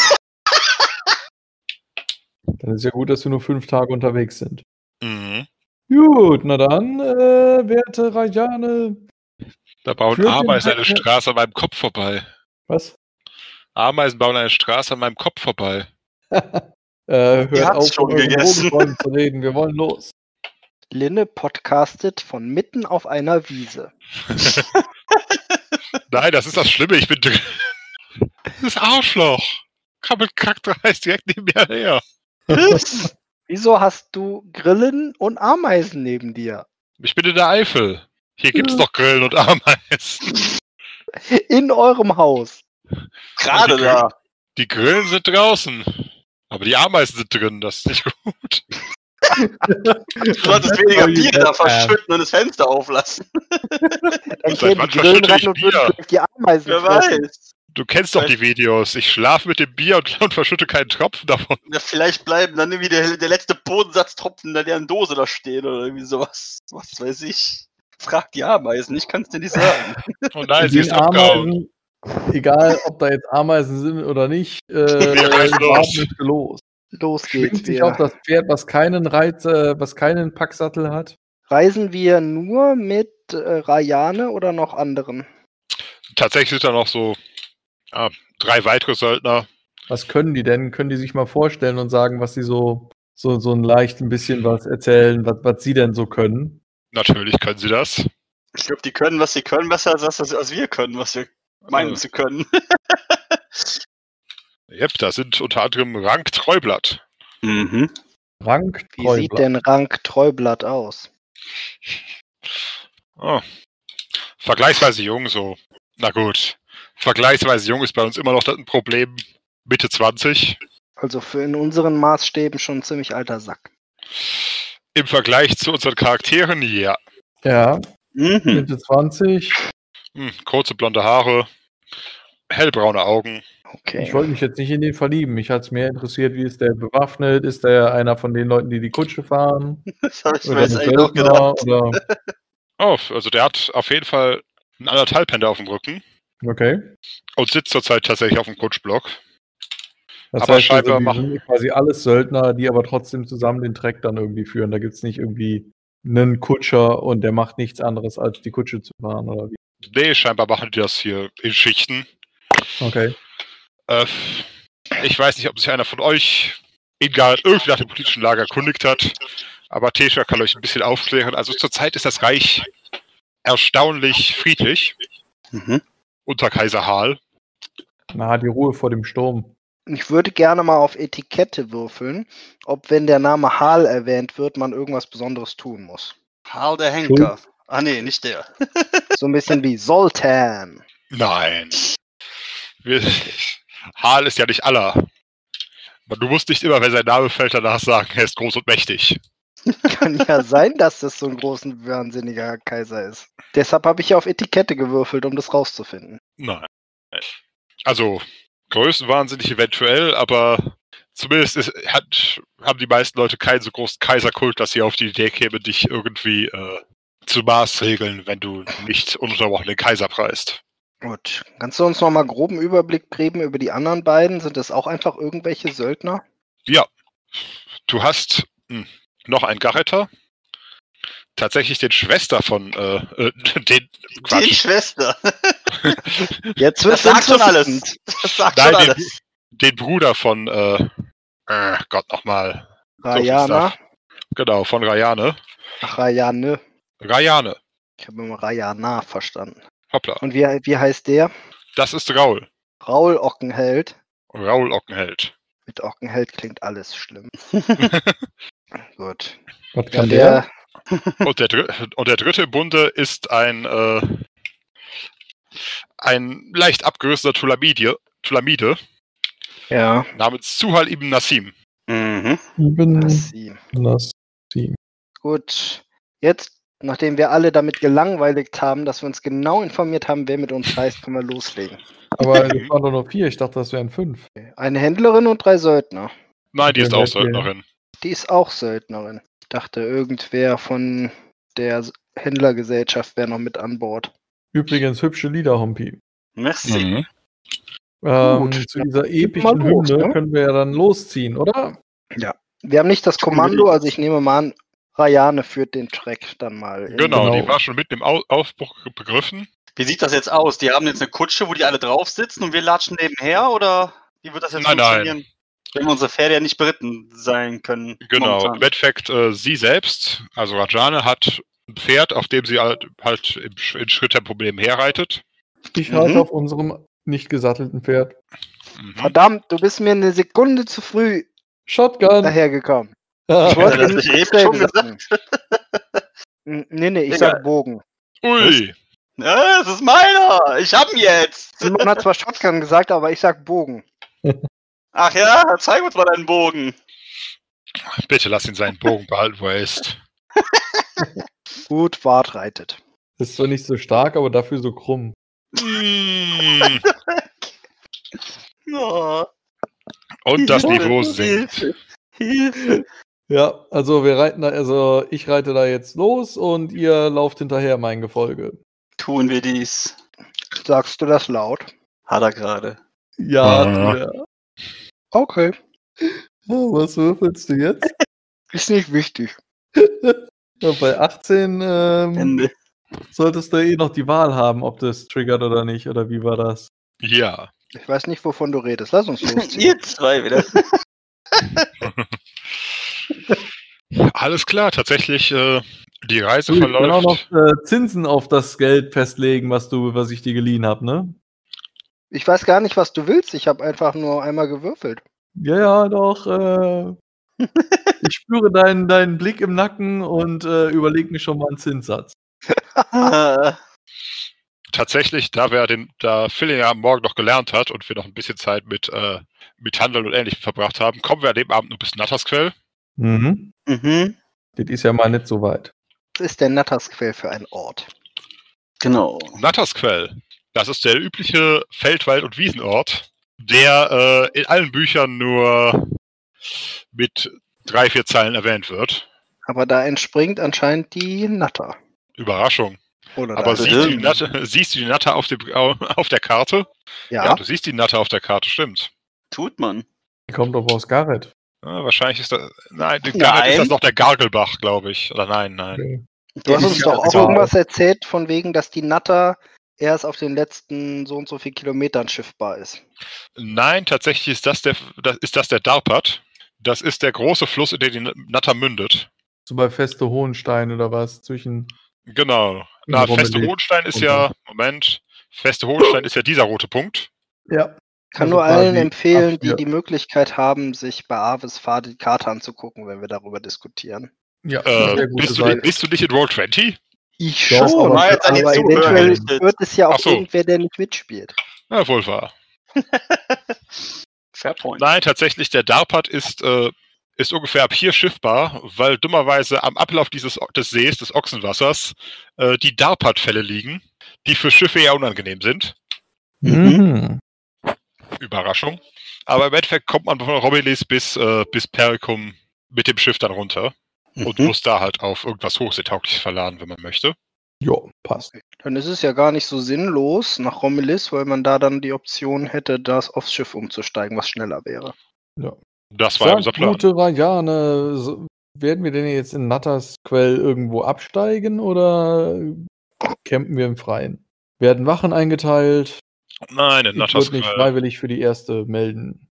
Dann ist ja gut, dass wir nur fünf Tage unterwegs sind. Mhm. Gut, na dann, äh, werte Rajane. Da bauen Ameisen eine Straße an meinem Kopf vorbei. Was? Ameisen bauen eine Straße an meinem Kopf vorbei. Äh, hört auf, schon gegessen. Zu reden. Wir wollen los. Linne podcastet von mitten auf einer Wiese. Nein, das ist das Schlimme. Ich bin drin. Das Arschloch. Krabbelt kackdreist direkt neben mir her. Wieso hast du Grillen und Ameisen neben dir? Ich bin in der Eifel. Hier gibt's doch Grillen und Ameisen. In eurem Haus. Gerade die da. Die Grillen sind draußen. Aber die Ameisen sind drin. Das ist nicht gut. Du solltest weniger Bier da verschütten und das Fenster auflassen. Dann kämen die Grillen ran und würden die Ameisen Wer fressen. weiß. Du kennst doch die Videos. Ich schlafe mit dem Bier und, und verschütte keinen Tropfen davon. Ja, vielleicht bleiben dann irgendwie der, der letzte Bodensatztropfen da deren Dose da stehen oder irgendwie sowas. Was weiß ich. Frag die Ameisen, ich kann es dir nicht sagen. Oh nein, sie Die ist abgehauen. Egal ob da jetzt Ameisen sind oder nicht, äh, reißen los. los. Los Schwingt geht's. sich auf das Pferd, was keinen Reiz, äh, was keinen Packsattel hat. reisen wir nur mit äh, Rayane oder noch anderen? Tatsächlich sind da noch so ah, drei weitere Söldner. Was können die denn? Können die sich mal vorstellen und sagen, was sie so, so, so ein leicht ein bisschen was erzählen, was, was sie denn so können? Natürlich können sie das. Ich glaube, die können, was sie können, besser als das, was als wir können, was wir meinen Äh, zu können. Yep, da sind unter anderem Rank Treublatt. Mhm. Rank, Wie sieht denn Rank Treublatt aus? Oh. Vergleichsweise jung, so. Na gut. Vergleichsweise jung ist bei uns immer noch ein Problem. Mitte 20. Also für in unseren Maßstäben schon ein ziemlich alter Sack. Im Vergleich zu unseren Charakteren, ja. Ja, Mhm. Mitte 20. Hm, kurze blonde Haare, hellbraune Augen. Okay. Ich wollte mich jetzt nicht in den verlieben. Mich hat es mehr interessiert, wie ist der bewaffnet? Ist der einer von den Leuten, die die Kutsche fahren? Das habe ich mir Oder jetzt eigentlich auch gedacht. Oder, Oh, also der hat auf jeden Fall einen anderthalb Hände auf dem Rücken okay. und sitzt zurzeit tatsächlich auf dem Kutschblock. Das Aber heißt, scheinbar also, die machen- sind quasi alles Söldner, die aber trotzdem zusammen den Treck dann irgendwie führen. Da gibt es nicht irgendwie einen Kutscher und der macht nichts anderes, als die Kutsche zu fahren oder wie. Nee, scheinbar machen die das hier in Schichten. Okay. Äh, ich weiß nicht, ob sich einer von euch in Gareth irgendwie nach dem politischen Lager erkundigt hat, aber Tesha kann euch ein bisschen aufklären. Also zurzeit ist das Reich erstaunlich friedlich Mhm. unter Kaiser Hal. Na, die Ruhe vor dem Sturm. Ich würde gerne mal auf Etikette würfeln, ob wenn der Name Hal erwähnt wird, man irgendwas Besonderes tun muss. Harl der Henker. Ah nee, nicht der. So ein bisschen wie Soltan. Nein. Wir, Hal ist ja nicht aller. Aber Du musst nicht immer, wenn sein Name fällt, danach sagen, er ist groß und mächtig. Kann ja sein, dass das so ein großer, wahnsinniger Kaiser ist. Deshalb habe ich ja auf Etikette gewürfelt, um das rauszufinden. Nein. Also, größenwahnsinnig eventuell, aber zumindest ist, hat, haben die meisten Leute keinen so großen Kaiserkult, dass sie auf die Idee kämen, dich irgendwie äh, zu maßregeln, wenn du nicht ununterbrochen den Kaiser preist. Gut. Kannst du uns noch mal groben Überblick geben über die anderen beiden? Sind das auch einfach irgendwelche Söldner? Ja, du hast hm, noch einen Garretter. Tatsächlich den Schwester von äh, äh, den Die Quatsch. Schwester. Jetzt Das wird's sagt schon alles. Das sagt Nein, schon den, alles. den Bruder von äh, äh, Gott nochmal. Rayana. Genau, von Rayane. Ach, Rayane. Rayane. Ich habe immer Rayana verstanden. Hoppla. Und wie, wie heißt der? Das ist Raul. Raul Ockenheld. Raul Ockenheld. Mit Ockenheld klingt alles schlimm. Gut. Was Ja, kann der? der, Und der, dr- und der dritte Bunde ist ein, äh, ein leicht abgerüsteter Tulamide, Tulamide ja, namens Suhal ibn Nassim. Mhm. Ibn Nassim. Nassim. Gut. Jetzt, nachdem wir alle damit gelangweiligt haben, dass wir uns genau informiert haben, wer mit uns reist, können wir loslegen. Aber das waren doch nur vier. Ich dachte, das wären fünf. Eine Händlerin und drei Söldner. Nein, die ist Ja, auch. Söldnerin. Die ist auch Söldnerin. Ich dachte, irgendwer von der Händlergesellschaft wäre noch mit an Bord. Übrigens, hübsche Lieder, Hompi. Merci. Ähm, Gut, zu dieser epischen los, Hymne ne? können wir ja dann losziehen, oder? Wir haben nicht das Kommando, also ich nehme mal an, Rayane führt den Track dann mal. Genau, Genau. die war schon mitten im Au Aufbruch begriffen. Wie sieht das jetzt aus? Die haben jetzt eine Kutsche, wo die alle drauf sitzen und wir latschen nebenher oder wie wird das jetzt Nein, nein. funktionieren? Wenn unsere Pferde ja nicht beritten sein können. Genau, momentan. im Endeffekt äh, sie selbst, also Rajane, hat ein Pferd, auf dem sie halt, halt im, in Schritttempo nebenher reitet. Ich Mhm. reite auf unserem nicht gesattelten Pferd. Mhm. Verdammt, du bist mir eine Sekunde zu früh Shotgun! dahergekommen. Ich wollte das ich eben. N- Nee, nee, ich Egal. sag Bogen. Ui, Ja, das ist meiner! Ich hab ihn jetzt! Simon hat zwar Shotgun gesagt, aber ich sag Bogen. Ach ja, zeig uns mal deinen Bogen. bitte lass ihn seinen Bogen behalten, wo er ist. Gut, Wart reitet. Ist zwar nicht so stark, aber dafür so krumm. Mm, Oh, Und das Niveau sinkt. Hilfe. Ja, also wir reiten da, also ich reite da jetzt los und ihr lauft hinterher mein Gefolge. Tun wir dies. Sagst du das laut? Hat er gerade. Ja, Ah. ja. Okay. Oh, Was würfelst du jetzt? Ist nicht wichtig. Ja, bei 18 ähm, Ende. solltest du eh noch die Wahl haben, ob das triggert oder nicht, oder wie war das? Ja. Ich weiß nicht, wovon du redest. Lass uns losziehen. Ihr zwei wieder. Alles klar, tatsächlich, äh, die Reise Du, ich kann auch verläuft. noch äh, Zinsen auf das Geld festlegen, was du, was ich dir geliehen habe, ne? Ich weiß gar nicht, was du willst. Ich habe einfach nur einmal gewürfelt. Ja, ja, doch. Äh, ich spüre deinen, deinen Blick im Nacken und äh, überlege mir schon mal einen Zinssatz. Tatsächlich, da wir den, da Phil ja am Morgen noch gelernt hat und wir noch ein bisschen Zeit mit, äh, mit Handeln und Ähnlichem verbracht haben, kommen wir an dem Abend nur bis Nattersquell. Mhm. mhm. Das ist ja mal nicht so weit. Was ist der Nattersquell für ein Ort? Genau. Nattersquell, das ist der übliche Feldwald- und Wiesenort, der äh, in allen Büchern nur mit drei, vier Zeilen erwähnt wird. Aber da entspringt anscheinend die Natter. Überraschung. Oder Aber siehst du. Natter, siehst du die Natter auf, dem, auf der Karte? Ja. ja, du siehst die Natter auf der Karte, stimmt. Tut man. Die kommt doch aus Gareth. Ja, wahrscheinlich ist das. Nein, in Gareth ist Nein. das noch der Gargelbach, glaube ich. Oder nein, nein. Okay. du hast uns doch auch irgendwas erzählt, von wegen, dass die Natter erst auf den letzten so und so viel Kilometern schiffbar ist. Nein, tatsächlich ist das der, das, ist das der Darpat. Das ist der große Fluss, in den die Natter mündet. So bei Feste Hohenstein oder was? Zwischen. Genau. Na. Feste Hohenstein ist ja, Moment, Feste Hohenstein ist ja dieser rote Punkt. Ja. Kann Also nur allen empfehlen, die die Möglichkeit haben, sich bei Avis Fahrt die Karte anzugucken, wenn wir darüber diskutieren. Ja, Äh, bist, du, bist du nicht in Roll 20? Ich Doch, schon, aber an die aber Zuhörer eventuell hört es ja auch so. irgendwer, der nicht mitspielt. Ja, wohl wahr. Fair point. Nein, tatsächlich, der Darpat ist, äh, ist ungefähr ab hier schiffbar, weil dummerweise am Ablauf dieses des Sees, des Ochsenwassers, äh, die Darpat-Fälle liegen, die für Schiffe eher unangenehm sind. Mhm. Überraschung. Aber im Endeffekt kommt man von Romilis bis, äh, bis Pericum mit dem Schiff dann runter und Mhm. muss da halt auf irgendwas Hochseetaugliches verladen, wenn man möchte. Jo, passt. Dann ist es ja gar nicht so sinnlos nach Romelis, weil man da dann die Option hätte, das aufs Schiff umzusteigen, was schneller wäre. Das war ja unser Plan. gute Rajane, so, werden wir denn jetzt in Natters Quell irgendwo absteigen oder campen wir im Freien? Werden Wachen eingeteilt? Nein, in Ich Natas würde mich freiwillig für die erste melden.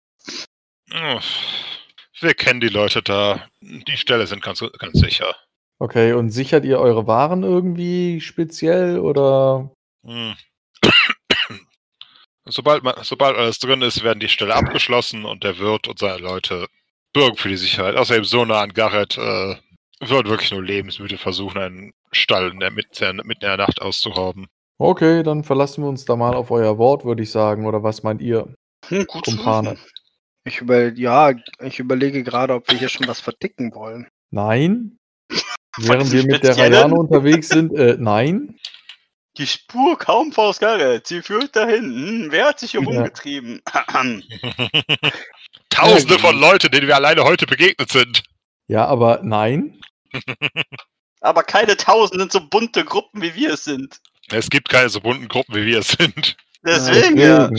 Wir kennen die Leute da. Die Stelle sind ganz, ganz sicher. Okay, und sichert ihr eure Waren irgendwie speziell oder? Hm. Sobald, man, sobald alles drin ist, werden die Stelle abgeschlossen und der Wirt und seine Leute bürgen für die Sicherheit. Außerdem so nah an Garrett äh, würden wirklich nur Lebensmittel versuchen, einen Stall in der, mitten in der Nacht auszuhauben. Okay, dann verlassen wir uns da mal auf euer Wort, würde ich sagen. Oder was meint ihr, Hm, gut zu Kumpane? Ich über ja, ich überlege gerade, ob wir hier schon was verdicken wollen. Nein? Während wir mit der? Rajane unterwegs sind, äh, nein? Die Spur kaum vors Garrett. Sie führt dahin. Hm, wer hat sich hier Ja. rumgetrieben? Tausende von Leuten, denen wir alleine heute begegnet sind. Ja, aber nein? Aber keine Tausenden so bunte Gruppen, wie wir es sind. Es gibt keine so bunten Gruppen, wie wir es sind. Deswegen ja.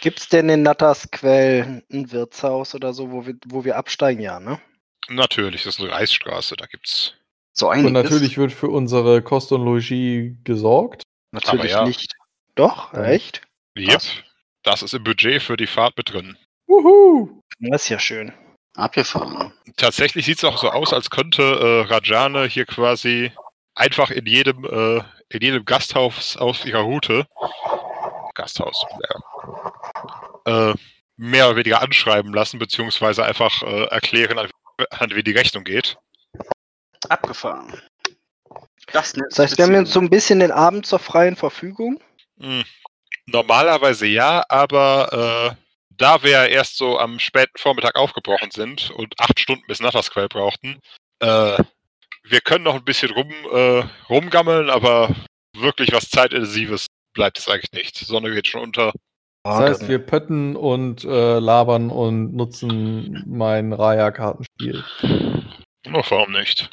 Gibt es denn in Natters Quell ein Wirtshaus oder so, wo wir, wo wir absteigen? Ja, ne? Natürlich, das ist eine Reisstraße, da gibt's. So ein Und natürlich wird für unsere Kost und Logis gesorgt. Natürlich ja. nicht. Doch, Ja. echt? Yep. Das ist im Budget für die Fahrt mit drin. Wuhu! Das ist ja schön. abgefahren. Tatsächlich sieht es auch so aus, als könnte äh, Rajane hier quasi einfach in jedem, äh, in jedem Gasthaus auf ihrer Route, Gasthaus, äh, mehr oder weniger anschreiben lassen, beziehungsweise einfach äh, erklären, an, an wen die Rechnung geht. Abgefahren. Das, Das heißt, wir haben jetzt so ein bisschen den Abend zur freien Verfügung. Hm. Normalerweise ja, aber äh, da wir erst so am späten Vormittag aufgebrochen sind und acht Stunden bis Nattersquell brauchten, äh, wir können noch ein bisschen rum, äh, rumgammeln, aber wirklich was Zeitintensives bleibt es eigentlich nicht. Die Sonne geht schon unter. Das heißt, wir pötten und äh, labern und nutzen mein Raya-Kartenspiel. Oh, warum nicht?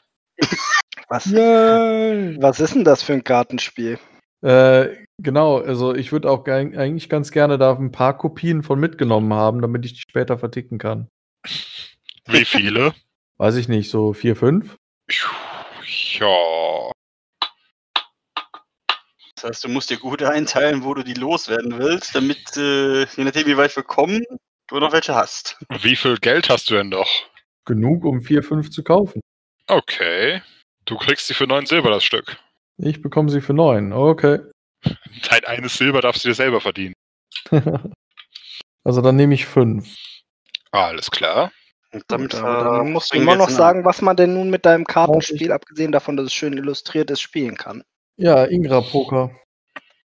was, Yay! was ist denn das für ein Kartenspiel? Äh, genau, also ich würde auch ge- eigentlich ganz gerne da ein paar Kopien von mitgenommen haben, damit ich die später verticken kann. Wie viele? Weiß ich nicht, so vier, fünf? Ja. Das heißt, du musst dir gut einteilen, wo du die loswerden willst, damit, äh, je nachdem, wie weit wir kommen, du noch welche hast. Wie viel Geld hast du denn noch? Genug, um vier, fünf zu kaufen. Okay. Du kriegst sie für neun Silber das Stück. Ich bekomme sie für neun. Okay. Dein eines Silber darfst du dir selber verdienen. also dann nehme ich fünf. Alles klar. Und Damit, aber dann musst du immer wir noch jetzt sagen, was man denn nun mit deinem Kartenspiel, abgesehen davon, dass es schön illustriert ist, spielen kann. Ja, Ingra-Poker.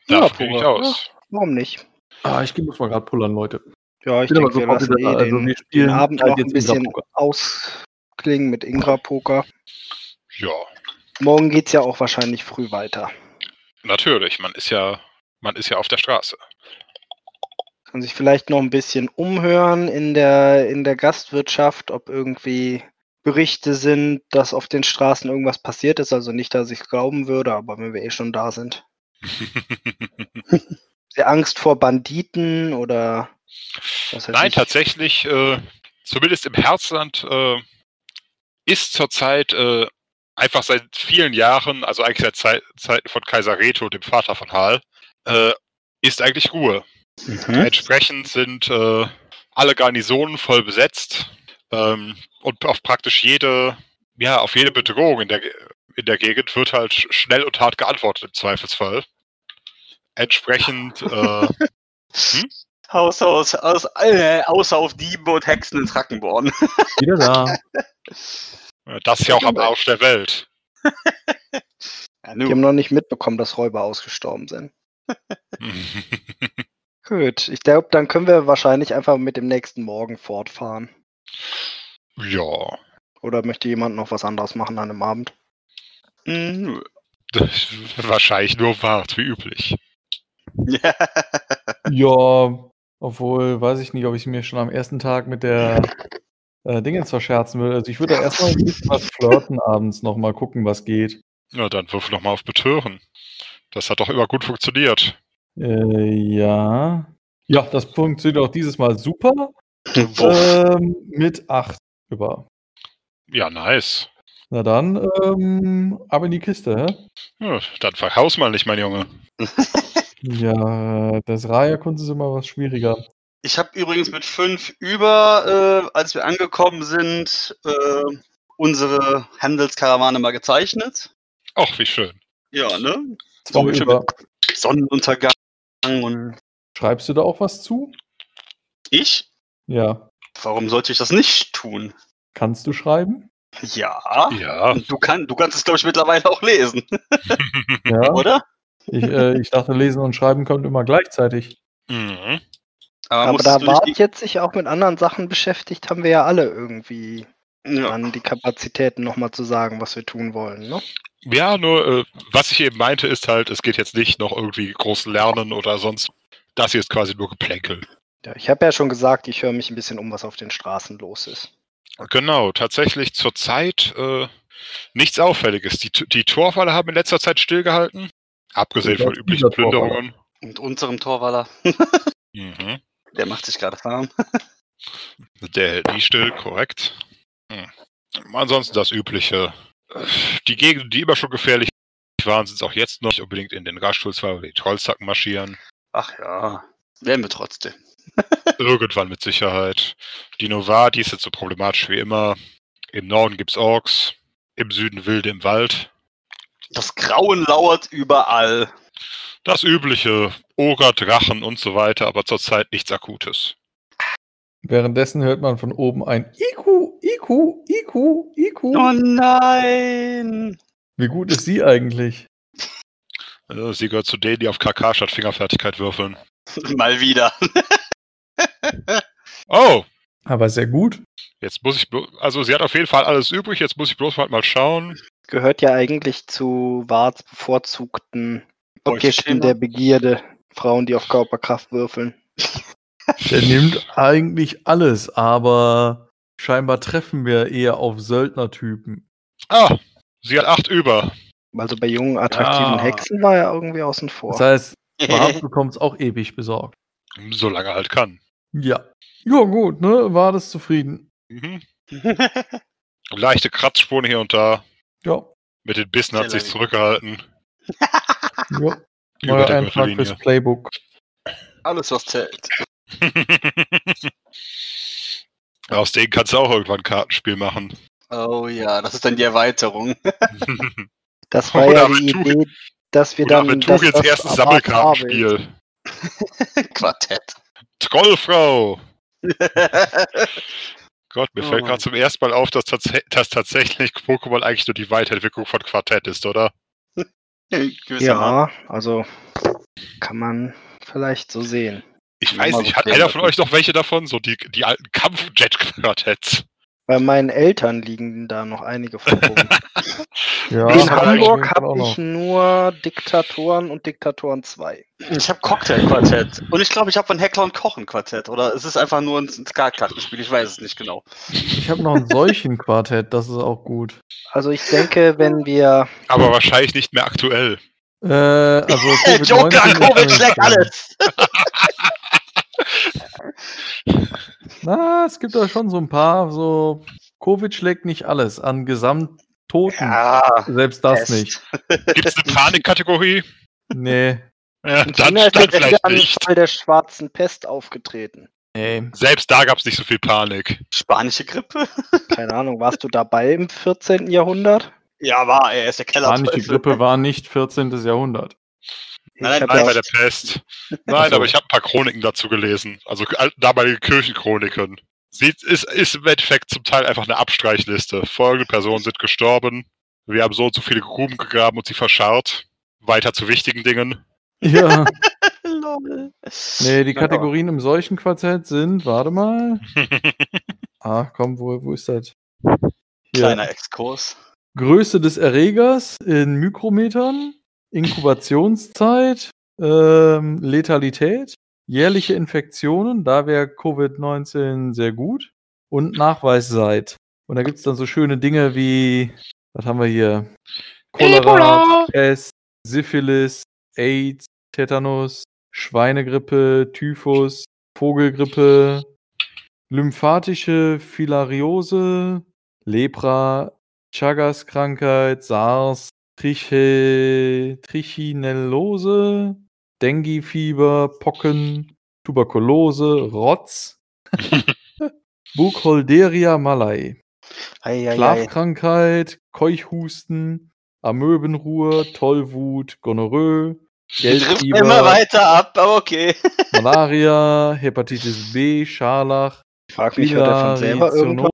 Ja, Dafür bin ich aus. Warum nicht? Ah, ich muss mal gerade pullern, Leute. Ja, ich Bin aber denke, wir sofort lassen eh da. Also den, wir spielen den Abend halt noch ein bisschen ausklingen mit Ingra-Poker. Ja, Morgen geht's ja auch wahrscheinlich früh weiter. natürlich. Man ist ja, man ist ja auf der Straße. Kann sich vielleicht noch ein bisschen umhören in der, in der Gastwirtschaft, ob irgendwie Berichte sind, dass auf den Straßen irgendwas passiert ist. Also nicht, dass ich es glauben würde, aber wenn wir eh schon da sind. Die Angst vor Banditen oder Nein, ich. tatsächlich, äh, zumindest im Herzland äh, ist zurzeit äh, einfach seit vielen Jahren, also eigentlich seit Zei Zeiten von Kaiser Reto, dem Vater von Hal, äh, ist eigentlich Ruhe. Mhm. Entsprechend sind äh, alle Garnisonen voll besetzt ähm, und auf praktisch jede, ja, auf jede Bedrohung in der, in der Gegend wird halt sch- schnell und hart geantwortet im Zweifelsfall. Entsprechend, äh, Haus, Haus, aus, äh, außer auf Diebe und Hexen in Trackenborn. Wieder da. das ist ja auch am Arsch der Welt. Die haben noch nicht mitbekommen, dass Räuber ausgestorben sind. Gut, ich glaube, dann können wir wahrscheinlich einfach mit dem nächsten Morgen fortfahren. Ja. Oder möchte jemand noch was anderes machen an dem Abend? Hm, Wahrscheinlich nur Wart, wie üblich. Ja. Ja, obwohl, weiß ich nicht, ob ich mir schon am ersten Tag mit der äh, Dingens verscherzen will. Also ich würde erstmal ein bisschen was flirten abends nochmal gucken, was geht. Ja, dann wirf noch mal auf Betören. Das hat doch immer gut funktioniert. Äh, ja. Ja, das funktioniert auch dieses Mal super. Ähm, mit 8 über. Ja, nice. Na dann, ähm, ab in die Kiste, hä? Ja, dann verhaus mal nicht, mein Junge. Ja, das Raya-Kunst ist immer was schwieriger. Ich habe übrigens mit fünf über, äh, als wir angekommen sind, äh, unsere Handelskarawane mal gezeichnet. Ach, wie schön. Ja, ne? So. Sonnenuntergang und Schreibst du da auch was zu? ich? Ja. Warum sollte ich das nicht tun? Kannst du schreiben? Ja. Ja. Du, kann, du kannst es, glaube ich, mittlerweile auch lesen, Ja. oder? Ich, äh, ich dachte, lesen und schreiben kommt immer gleichzeitig. mhm. Aber musstest da Bart jetzt sich auch mit anderen Sachen beschäftigt, haben wir ja alle irgendwie ja. dann die Kapazitäten nochmal zu sagen, was wir tun wollen. Ne? Ja, nur, äh, was ich eben meinte, ist halt, es geht jetzt nicht noch irgendwie groß lernen oder sonst. Das hier ist quasi nur Geplänkel. Ja, ich habe ja schon gesagt, ich höre mich ein bisschen um, was auf den Straßen los ist. Genau, tatsächlich zurzeit äh, nichts Auffälliges. Die, die Torwalle haben in letzter Zeit stillgehalten. Abgesehen von üblichen Torwaller. Plünderungen. Und unserem Torwaller, Mhm. der macht sich gerade warm. Der hält nie still, korrekt. Hm. Ansonsten das Übliche. Die Gegenden, die immer schon gefährlich waren, sind es auch jetzt noch nicht unbedingt in den Raschstuhl oder die Trollzacken marschieren. Ach ja, werden wir trotzdem. Irgendwann mit Sicherheit. Die Novar, die ist jetzt so problematisch wie immer. Im Norden gibt's Orks, im Süden Wilde im Wald. Das Grauen lauert überall. Das übliche, Oger, Drachen und so weiter, aber zurzeit nichts Akutes. Währenddessen hört man von oben ein IQ, IQ, IQ, IQ. Oh nein! Wie gut ist sie eigentlich? Äh, Sie gehört zu denen, die auf KK statt Fingerfertigkeit würfeln. Mal wieder. Oh, Aber sehr gut. jetzt muss ich, also sie hat auf jeden Fall alles übrig, jetzt muss ich bloß mal, mal schauen. Gehört ja eigentlich zu Warts bevorzugten Objekten der Begierde. Frauen, die auf Körperkraft würfeln. Der nimmt eigentlich alles, aber scheinbar treffen wir eher auf Söldnertypen. Ah, sie hat acht über. Also bei jungen, attraktiven Ah. Hexen war er irgendwie außen vor. Das heißt, Bart bekommt es auch ewig besorgt. Solange er halt kann. Ja. Ja, gut, ne? War das zufrieden. Mhm. Leichte Kratzspuren hier und da. Ja. Mit den Bissen hat sich zurückgehalten. ja. Über Neuer Eintrag fürs Playbook. Alles, was zählt. Aus denen kannst du auch irgendwann ein Kartenspiel machen. Oh ja, das ist dann die Erweiterung. Das war Oder ja die Tuch- Idee, dass wir Oder dann. mit dass Tuch jetzt das erstes ab Art A Sammelkartenspiel. Quartett. Trollfrau! Gott, mir Oh fällt gerade zum ersten Mal auf, dass, tats dass tatsächlich Pokémon eigentlich nur die Weiterentwicklung von Quartett ist, oder? Ja, also kann man vielleicht so sehen. Ich weiß nicht, hat einer von euch noch welche davon? So die, die alten Kampfjet-Quartetts. Bei meinen Eltern liegen da noch einige von rum. Ja, In Hamburg habe ich nur Diktatoren und Diktatoren 2. Ich habe Cocktail-Quartett. Und ich glaube, ich habe von Heckler und Koch ein Quartett. Oder es ist einfach nur ein Ska-Kartenspiel. Ich weiß es nicht genau. Ich habe noch ein solchen Quartett, das ist auch gut. Also ich denke, wenn wir Aber wahrscheinlich nicht mehr aktuell. Äh, also Covid-19 Joker, Covid schlägt alles. Na, es gibt da schon so ein paar, so Covid schlägt nicht alles an Gesamttoten. Ja, Selbst das Pest. nicht. Gibt es eine Panikkategorie? Nee. Ja, dann, ist dann vielleicht ein nicht. Fall der schwarzen Pest aufgetreten. Nee. Selbst da gab es nicht so viel Panik. spanische Grippe? Keine Ahnung, warst du dabei im 14. Jahrhundert? Ja, war, er ist der Keller. Spanische Grippe war nicht 14. Jahrhundert. Nein, nein, Nein, bei der Pest. Nein, so. aber ich habe ein paar Chroniken dazu gelesen. Also al- damalige Kirchenchroniken. Sieht, ist, ist im Endeffekt zum Teil einfach eine Abstreichliste. Folgende Personen sind gestorben. Wir haben so und so viele Gruben gegraben und sie verscharrt. Weiter zu wichtigen Dingen. Ja, Lol. Nee, die. Kategorien im solchen Quartett sind, warte mal. Ah, komm, wo, wo ist das? Hier. Kleiner Exkurs. Größe des Erregers in Mikrometern, Inkubationszeit, ähm, Letalität, jährliche Infektionen, da wäre Covid-19 sehr gut, und Nachweiszeit. Und da gibt es dann so schöne Dinge wie, was haben wir hier? Cholera, Pest, Syphilis, AIDS, Tetanus, Schweinegrippe, Typhus, Vogelgrippe, lymphatische Filariose, Lepra, Chagas-Krankheit, SARS, Triche, Trichinellose, Dengue-Fieber, Pocken, Tuberkulose, Rotz, Burkholderia malai. Schlafkrankheit, Keuchhusten, Amöbenruhr, Tollwut, Gonorrhoe, Trifft Gelbfieber, immer weiter ab, aber okay. Malaria, Hepatitis B, Scharlach, Ich frage mich, hört er von selber irgendwann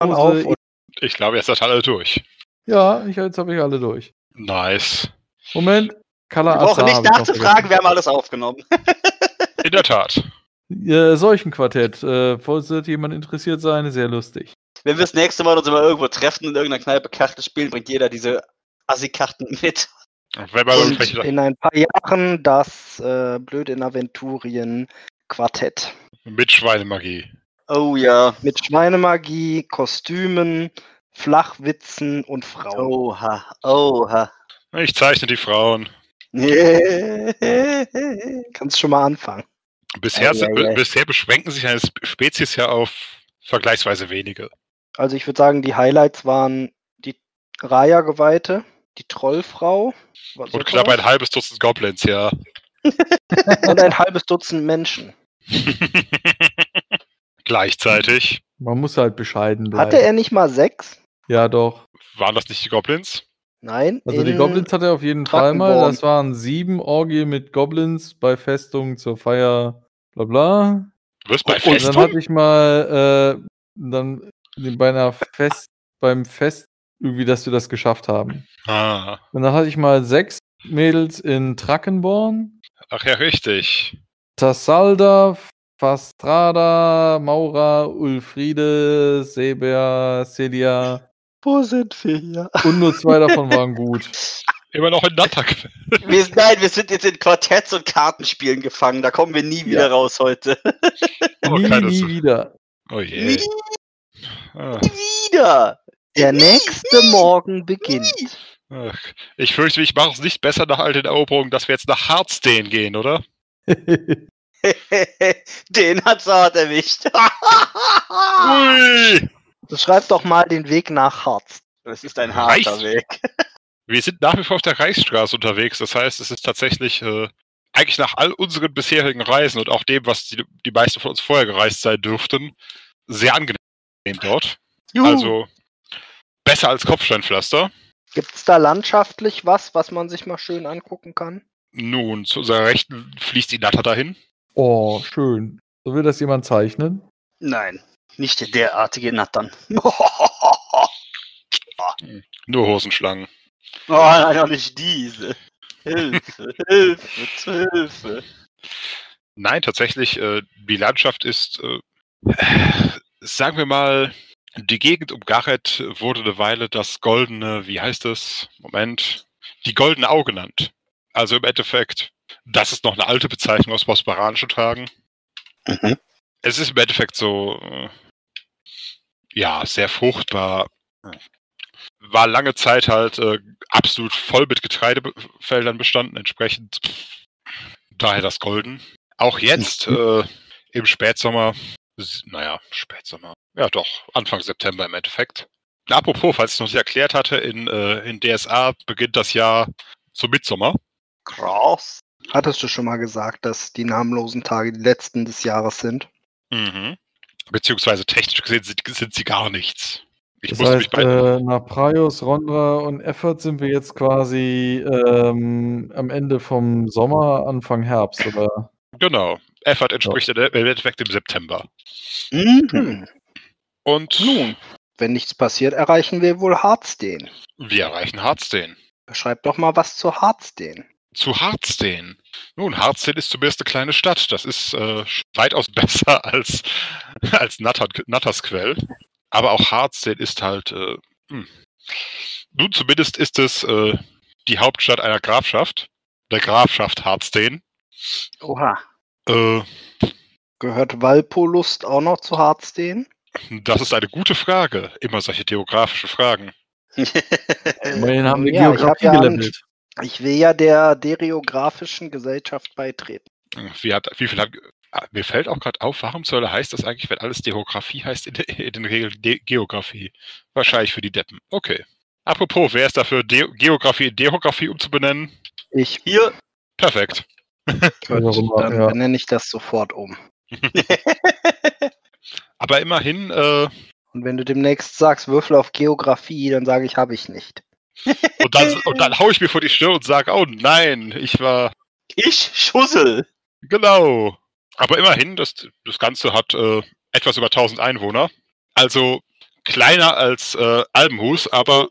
auf? Ich glaube, jetzt ist alle durch. Ja, ich, jetzt habe ich alle durch. Nice. Moment, Kala Wir brauchen nicht nachzufragen, wir haben alles aufgenommen. In der Tat. Ja, Seuchenquartett. Äh, sollte jemand interessiert sein, sehr lustig. Wenn wir das nächste Mal uns mal irgendwo treffen und in irgendeiner Kneipe Karte spielen, bringt jeder diese Assi-Karten mit. Und in ein paar Jahren das äh, Blöd in Aventurien Quartett. mit Schweinemagie. Oh ja. Mit Schweinemagie, Kostümen, Flachwitzen und Frauen. Oha. Oha. Ich zeichne die Frauen. Kannst schon mal anfangen. Bisher, Ei, ei, ei. bisher beschränken sich eine Sp- Spezies ja auf vergleichsweise wenige. Also ich würde sagen, die Highlights waren die Raya-Geweihte, die Trollfrau was Und knapp ein halbes Dutzend Goblins, ja. und ein halbes Dutzend Menschen. Gleichzeitig. Man muss halt bescheiden bleiben. Hatte er nicht mal sechs? Ja, doch. Waren das nicht die Goblins? Nein. Also die in- Goblins hat er auf jeden Fall mal. Das waren sieben Orgien mit Goblins bei Festungen zur Feier, bla bla. Du wirst bei Und dann Festung? hatte ich mal äh, dann bei einer Fest, beim Fest irgendwie, dass wir das geschafft haben. Ah. Und dann hatte ich mal sechs Mädels in Trackenborn, Ach ja, richtig. Tassalda, Fastrada, Maura, Ulfriede, Seber, Celia Wo sind wir hier? und nur zwei davon waren gut. Immer noch in. Wir, sind- nein, wir sind jetzt in Quartetts und Kartenspielen gefangen. Da kommen wir nie wieder Ja. raus heute. Oh, nie, nie wieder. Oh je. Nie Ah, wieder. Der nächste Morgen beginnt. ach. Ich fürchte, ich mache es nicht besser nach all den Eroberungen, dass wir jetzt nach Hardstane gehen, oder? Den hat's hart erwischt. Ui! Beschreib doch mal den Weg nach Harz. Das ist ein harter Reicht. Weg. Wir sind nach wie vor auf der Reichsstraße unterwegs. Das heißt, es ist tatsächlich äh, eigentlich nach all unseren bisherigen Reisen und auch dem, was die, die meisten von uns vorher gereist sein dürften, sehr angenehm dort. Also besser als Kopfsteinpflaster. Gibt es da landschaftlich was, was man sich mal schön angucken kann? Nun, zu unserer Rechten fließt die Natter dahin. oh, schön. So will das jemand zeichnen? Nein, nicht derartige Nattern. Nur Hosenschlangen. Oh nein, auch nicht diese. Hilfe, Hilfe, Hilfe. Nein, tatsächlich, äh, die Landschaft ist, äh, sagen wir mal, die Gegend um Gareth wurde eine Weile das goldene, wie heißt es? Moment, die goldene Au genannt. Also im Endeffekt, das ist noch eine alte Bezeichnung aus bosporanischen Tagen. Mhm. Es ist im Endeffekt so, äh, ja, sehr fruchtbar. War lange Zeit halt äh, absolut voll mit Getreidefeldern bestanden, entsprechend daher das Golden. Auch jetzt äh, im Spätsommer, naja, Spätsommer, ja doch, Anfang September im Endeffekt. Apropos, falls ich es noch nicht erklärt hatte, in, äh, in DSA beginnt das Jahr zum Mitsommer. Krass. Hattest du schon mal gesagt, dass die namenlosen Tage die letzten des Jahres sind? Mhm. Beziehungsweise technisch gesehen sind, sind sie gar nichts. Ich Das musste mich heißt, bei. äh, nach Praios, Rondra und Effort sind wir jetzt quasi ähm, am Ende vom Sommer, Anfang Herbst, oder? Genau. Effort entspricht im Endeffekt im September. Mhm. Hm. Und Nun, wenn nichts passiert, erreichen wir wohl Harzden. wir erreichen Hardstane. Beschreib doch mal was zu Harzden. zu Harzden. Nun, Harzden ist zumindest eine kleine Stadt. Das ist äh, weitaus besser als, als Natter, Nattersquell. Aber auch Harzden ist halt. Äh, hm. Nun, zumindest ist es äh, die Hauptstadt einer Grafschaft. Der Grafschaft Harzden. Oha. Äh, Gehört Walpolust auch noch zu Harzden? das ist eine gute Frage. Immer solche geografische Fragen. Immerhin haben wir Ja, ich hab Geografie ja gelevelt. Ich will ja der Dereografischen Gesellschaft beitreten. Wie, hat, wie viel hat. Ah, Mir fällt auch gerade auf, warum Hölle heißt das eigentlich, wenn alles Geografie heißt, in, der- in den Regeln De Geografie? Wahrscheinlich für die Deppen. Okay. Apropos, wer ist dafür, De Geografie in Deografie umzubenennen? Ich Hier. Perfekt. Immer, dann ja. benenne ich das sofort um. Aber immerhin, äh, Und wenn du demnächst sagst, Würfel auf Geografie, dann sage ich, habe ich nicht. Und dann, und dann hau ich mir vor die Stirn und sage, oh nein, ich war. Ich Schussel. Genau. Aber immerhin, das, das Ganze hat äh, etwas über 1000 Einwohner. Also kleiner als äh, Albenhus, aber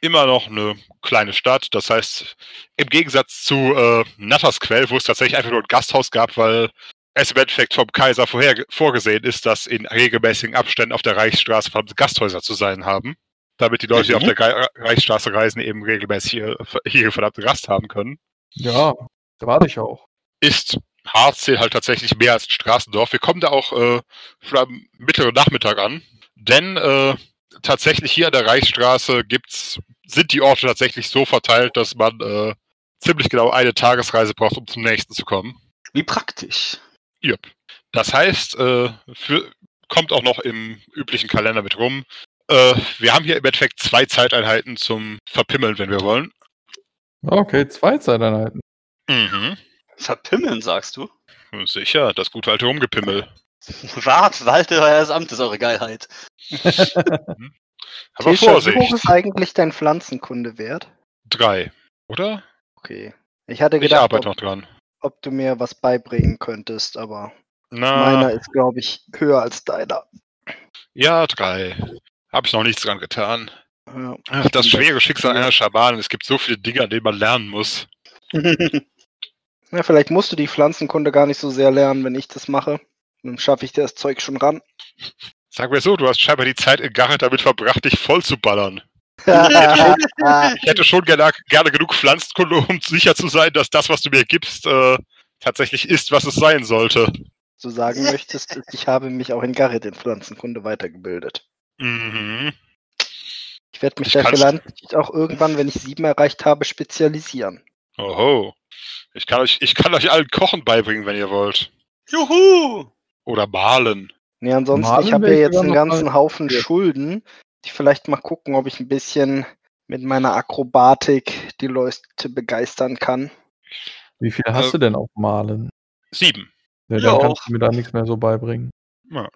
immer noch eine kleine Stadt. Das heißt, im Gegensatz zu äh, Nattersquell, wo es tatsächlich einfach nur ein Gasthaus gab, weil es im Endeffekt vom Kaiser vorher, vorgesehen ist, dass in regelmäßigen Abständen auf der Reichsstraße Gasthäuser zu sein haben. Damit die Leute, die Mhm. auf der Ge Reichsstraße reisen, eben regelmäßig hier, hier verdammte Gast haben können Ja, erwarte ich auch. ist Harzsee halt tatsächlich mehr als ein Straßendorf. Wir kommen da auch äh, schon am mittleren Nachmittag an, denn äh, tatsächlich hier an der Reichsstraße gibt's, sind die Orte tatsächlich so verteilt, dass man äh, ziemlich genau eine Tagesreise braucht, um zum nächsten zu kommen. Wie praktisch. Jupp. Das heißt, äh, für, kommt auch noch im üblichen Kalender mit rum. Äh, wir haben hier im Endeffekt zwei Zeiteinheiten zum Verpimmeln, wenn wir wollen. Okay, zwei Zeiteinheiten. Mhm. Verpimmeln, sagst du? Sicher, das gute alte Rumgepimmel. Wart, walte euer Amt, ist eure Geilheit. Aber Tisha, Wie hoch Vorsicht, ist eigentlich dein Pflanzenkunde-Wert? drei, oder? Okay. Ich hatte Ich gedacht, arbeite ob, noch dran. ob du mir was beibringen könntest, aber Na, meiner ist, glaube ich, höher als deiner. ja, drei. Habe ich noch nichts dran getan. Ja. Ach, das schwere Schicksal einer Schamanin. Es gibt so viele Dinge, an denen man lernen muss. Ja, vielleicht musst du die Pflanzenkunde gar nicht so sehr lernen, wenn ich das mache. Dann schaffe ich dir das Zeug schon ran. Sag mir so, du hast scheinbar die Zeit in Garrett damit verbracht, dich voll zu ballern. ja, Ich hätte schon gerne, gerne genug Pflanzenkunde, um sicher zu sein, dass das, was du mir gibst, äh, tatsächlich ist, was es sein sollte. du sagen möchtest, ist, ich habe mich auch in Garrett in Pflanzenkunde weitergebildet. Mhm. Ich werde mich Ich da vielleicht auch irgendwann, wenn ich sieben erreicht habe, spezialisieren. Oho. Ich kann, euch, ich kann euch allen Kochen beibringen, wenn ihr wollt. Juhu! Oder malen. Nee, ansonsten, Malen ich habe ja ich jetzt einen ganzen mal Haufen interessiert. Schulden. Ich vielleicht mal gucken, ob ich ein bisschen mit meiner Akrobatik die Leute begeistern kann. Wie viel hast Äh, du denn auf Malen? Sieben. Ja, ja dann auch. kannst du mir da nichts mehr so beibringen. Ja.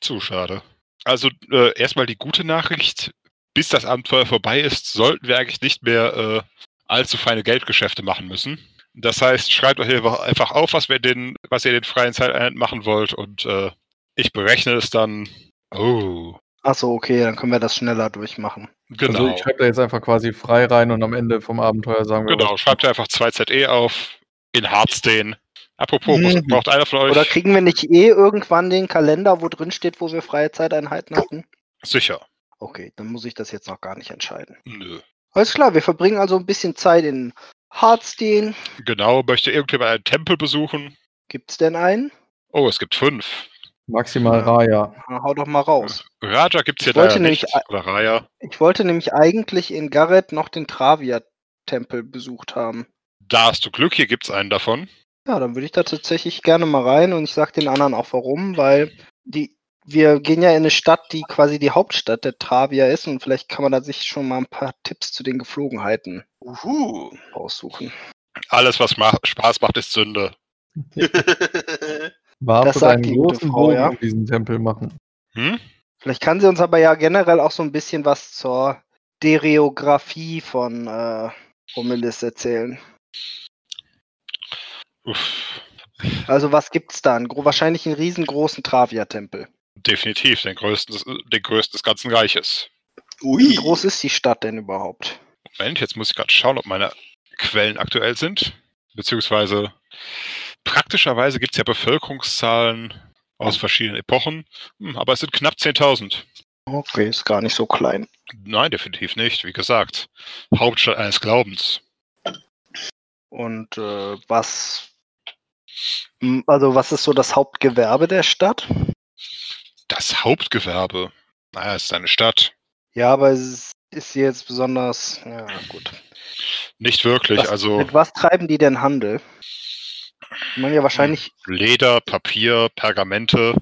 Zu schade. Also äh, erstmal die gute Nachricht. Bis das Abenteuer vorbei ist, sollten wir eigentlich nicht mehr äh, allzu feine Geldgeschäfte machen müssen. Das heißt, schreibt euch einfach- einfach auf, was, wir den, was ihr in den freien Zeiteinheiten machen wollt und äh, ich berechne es dann. Oh, Achso, okay, dann können wir das schneller durchmachen. genau. Also ich schreibe da jetzt einfach quasi frei rein und am Ende vom Abenteuer sagen wir. genau, was- schreibt ihr einfach 2ZE auf in Hardstone. Apropos, Mhm. braucht einer von euch? Oder kriegen wir nicht eh irgendwann den Kalender, wo drin steht, wo wir freie Zeiteinheiten hatten? Sicher. Okay, dann muss ich das jetzt noch gar nicht entscheiden. Nö. Alles klar, wir verbringen also ein bisschen Zeit in Hardstein. Genau, möchte irgendjemand einen Tempel besuchen? Gibt's denn einen? Oh, es gibt fünf. Maximal. Raya. Na, hau doch mal raus. Raja gibt's hier Ich leider nämlich nicht. Oder Raya. Ich wollte nämlich eigentlich in Garrett noch den Travia-Tempel besucht haben. Da hast du Glück, hier gibt's einen davon. Ja, dann würde ich da tatsächlich gerne mal rein und ich sag den anderen auch warum, weil die, wir gehen ja in eine Stadt, die quasi die Hauptstadt der Travia ist und vielleicht kann man da sich schon mal ein paar Tipps zu den Geflogenheiten Uhu. raussuchen. Alles, was ma Spaß macht, ist Sünde. Warf Das sagt einen die gute großen Frau, Bogen ja. um diesen Tempel machen. Hm? Vielleicht kann sie uns aber ja generell auch so ein bisschen was zur Dereografie von äh, Romulus erzählen. Uff. Also was gibt's da? Wahrscheinlich einen riesengroßen Travia-Tempel. Definitiv, den größten, des, den größten des ganzen Reiches. Wie Ui. groß ist die Stadt denn überhaupt? Moment, jetzt muss ich gerade schauen, ob meine Quellen aktuell sind. Beziehungsweise praktischerweise gibt es ja Bevölkerungszahlen aus verschiedenen Epochen, hm, aber es sind knapp 10.000. Okay, ist gar nicht so klein. Nein, definitiv nicht. Wie gesagt, Hauptstadt eines Glaubens. Und äh, was, also was ist so das Hauptgewerbe der Stadt? Das Hauptgewerbe. Naja, es ist eine Stadt. Ja, aber es ist, ist sie jetzt besonders, ja gut. Nicht wirklich. Was, also Mit was treiben die denn Handel? Ich meine ja wahrscheinlich, Leder, Papier, Pergamente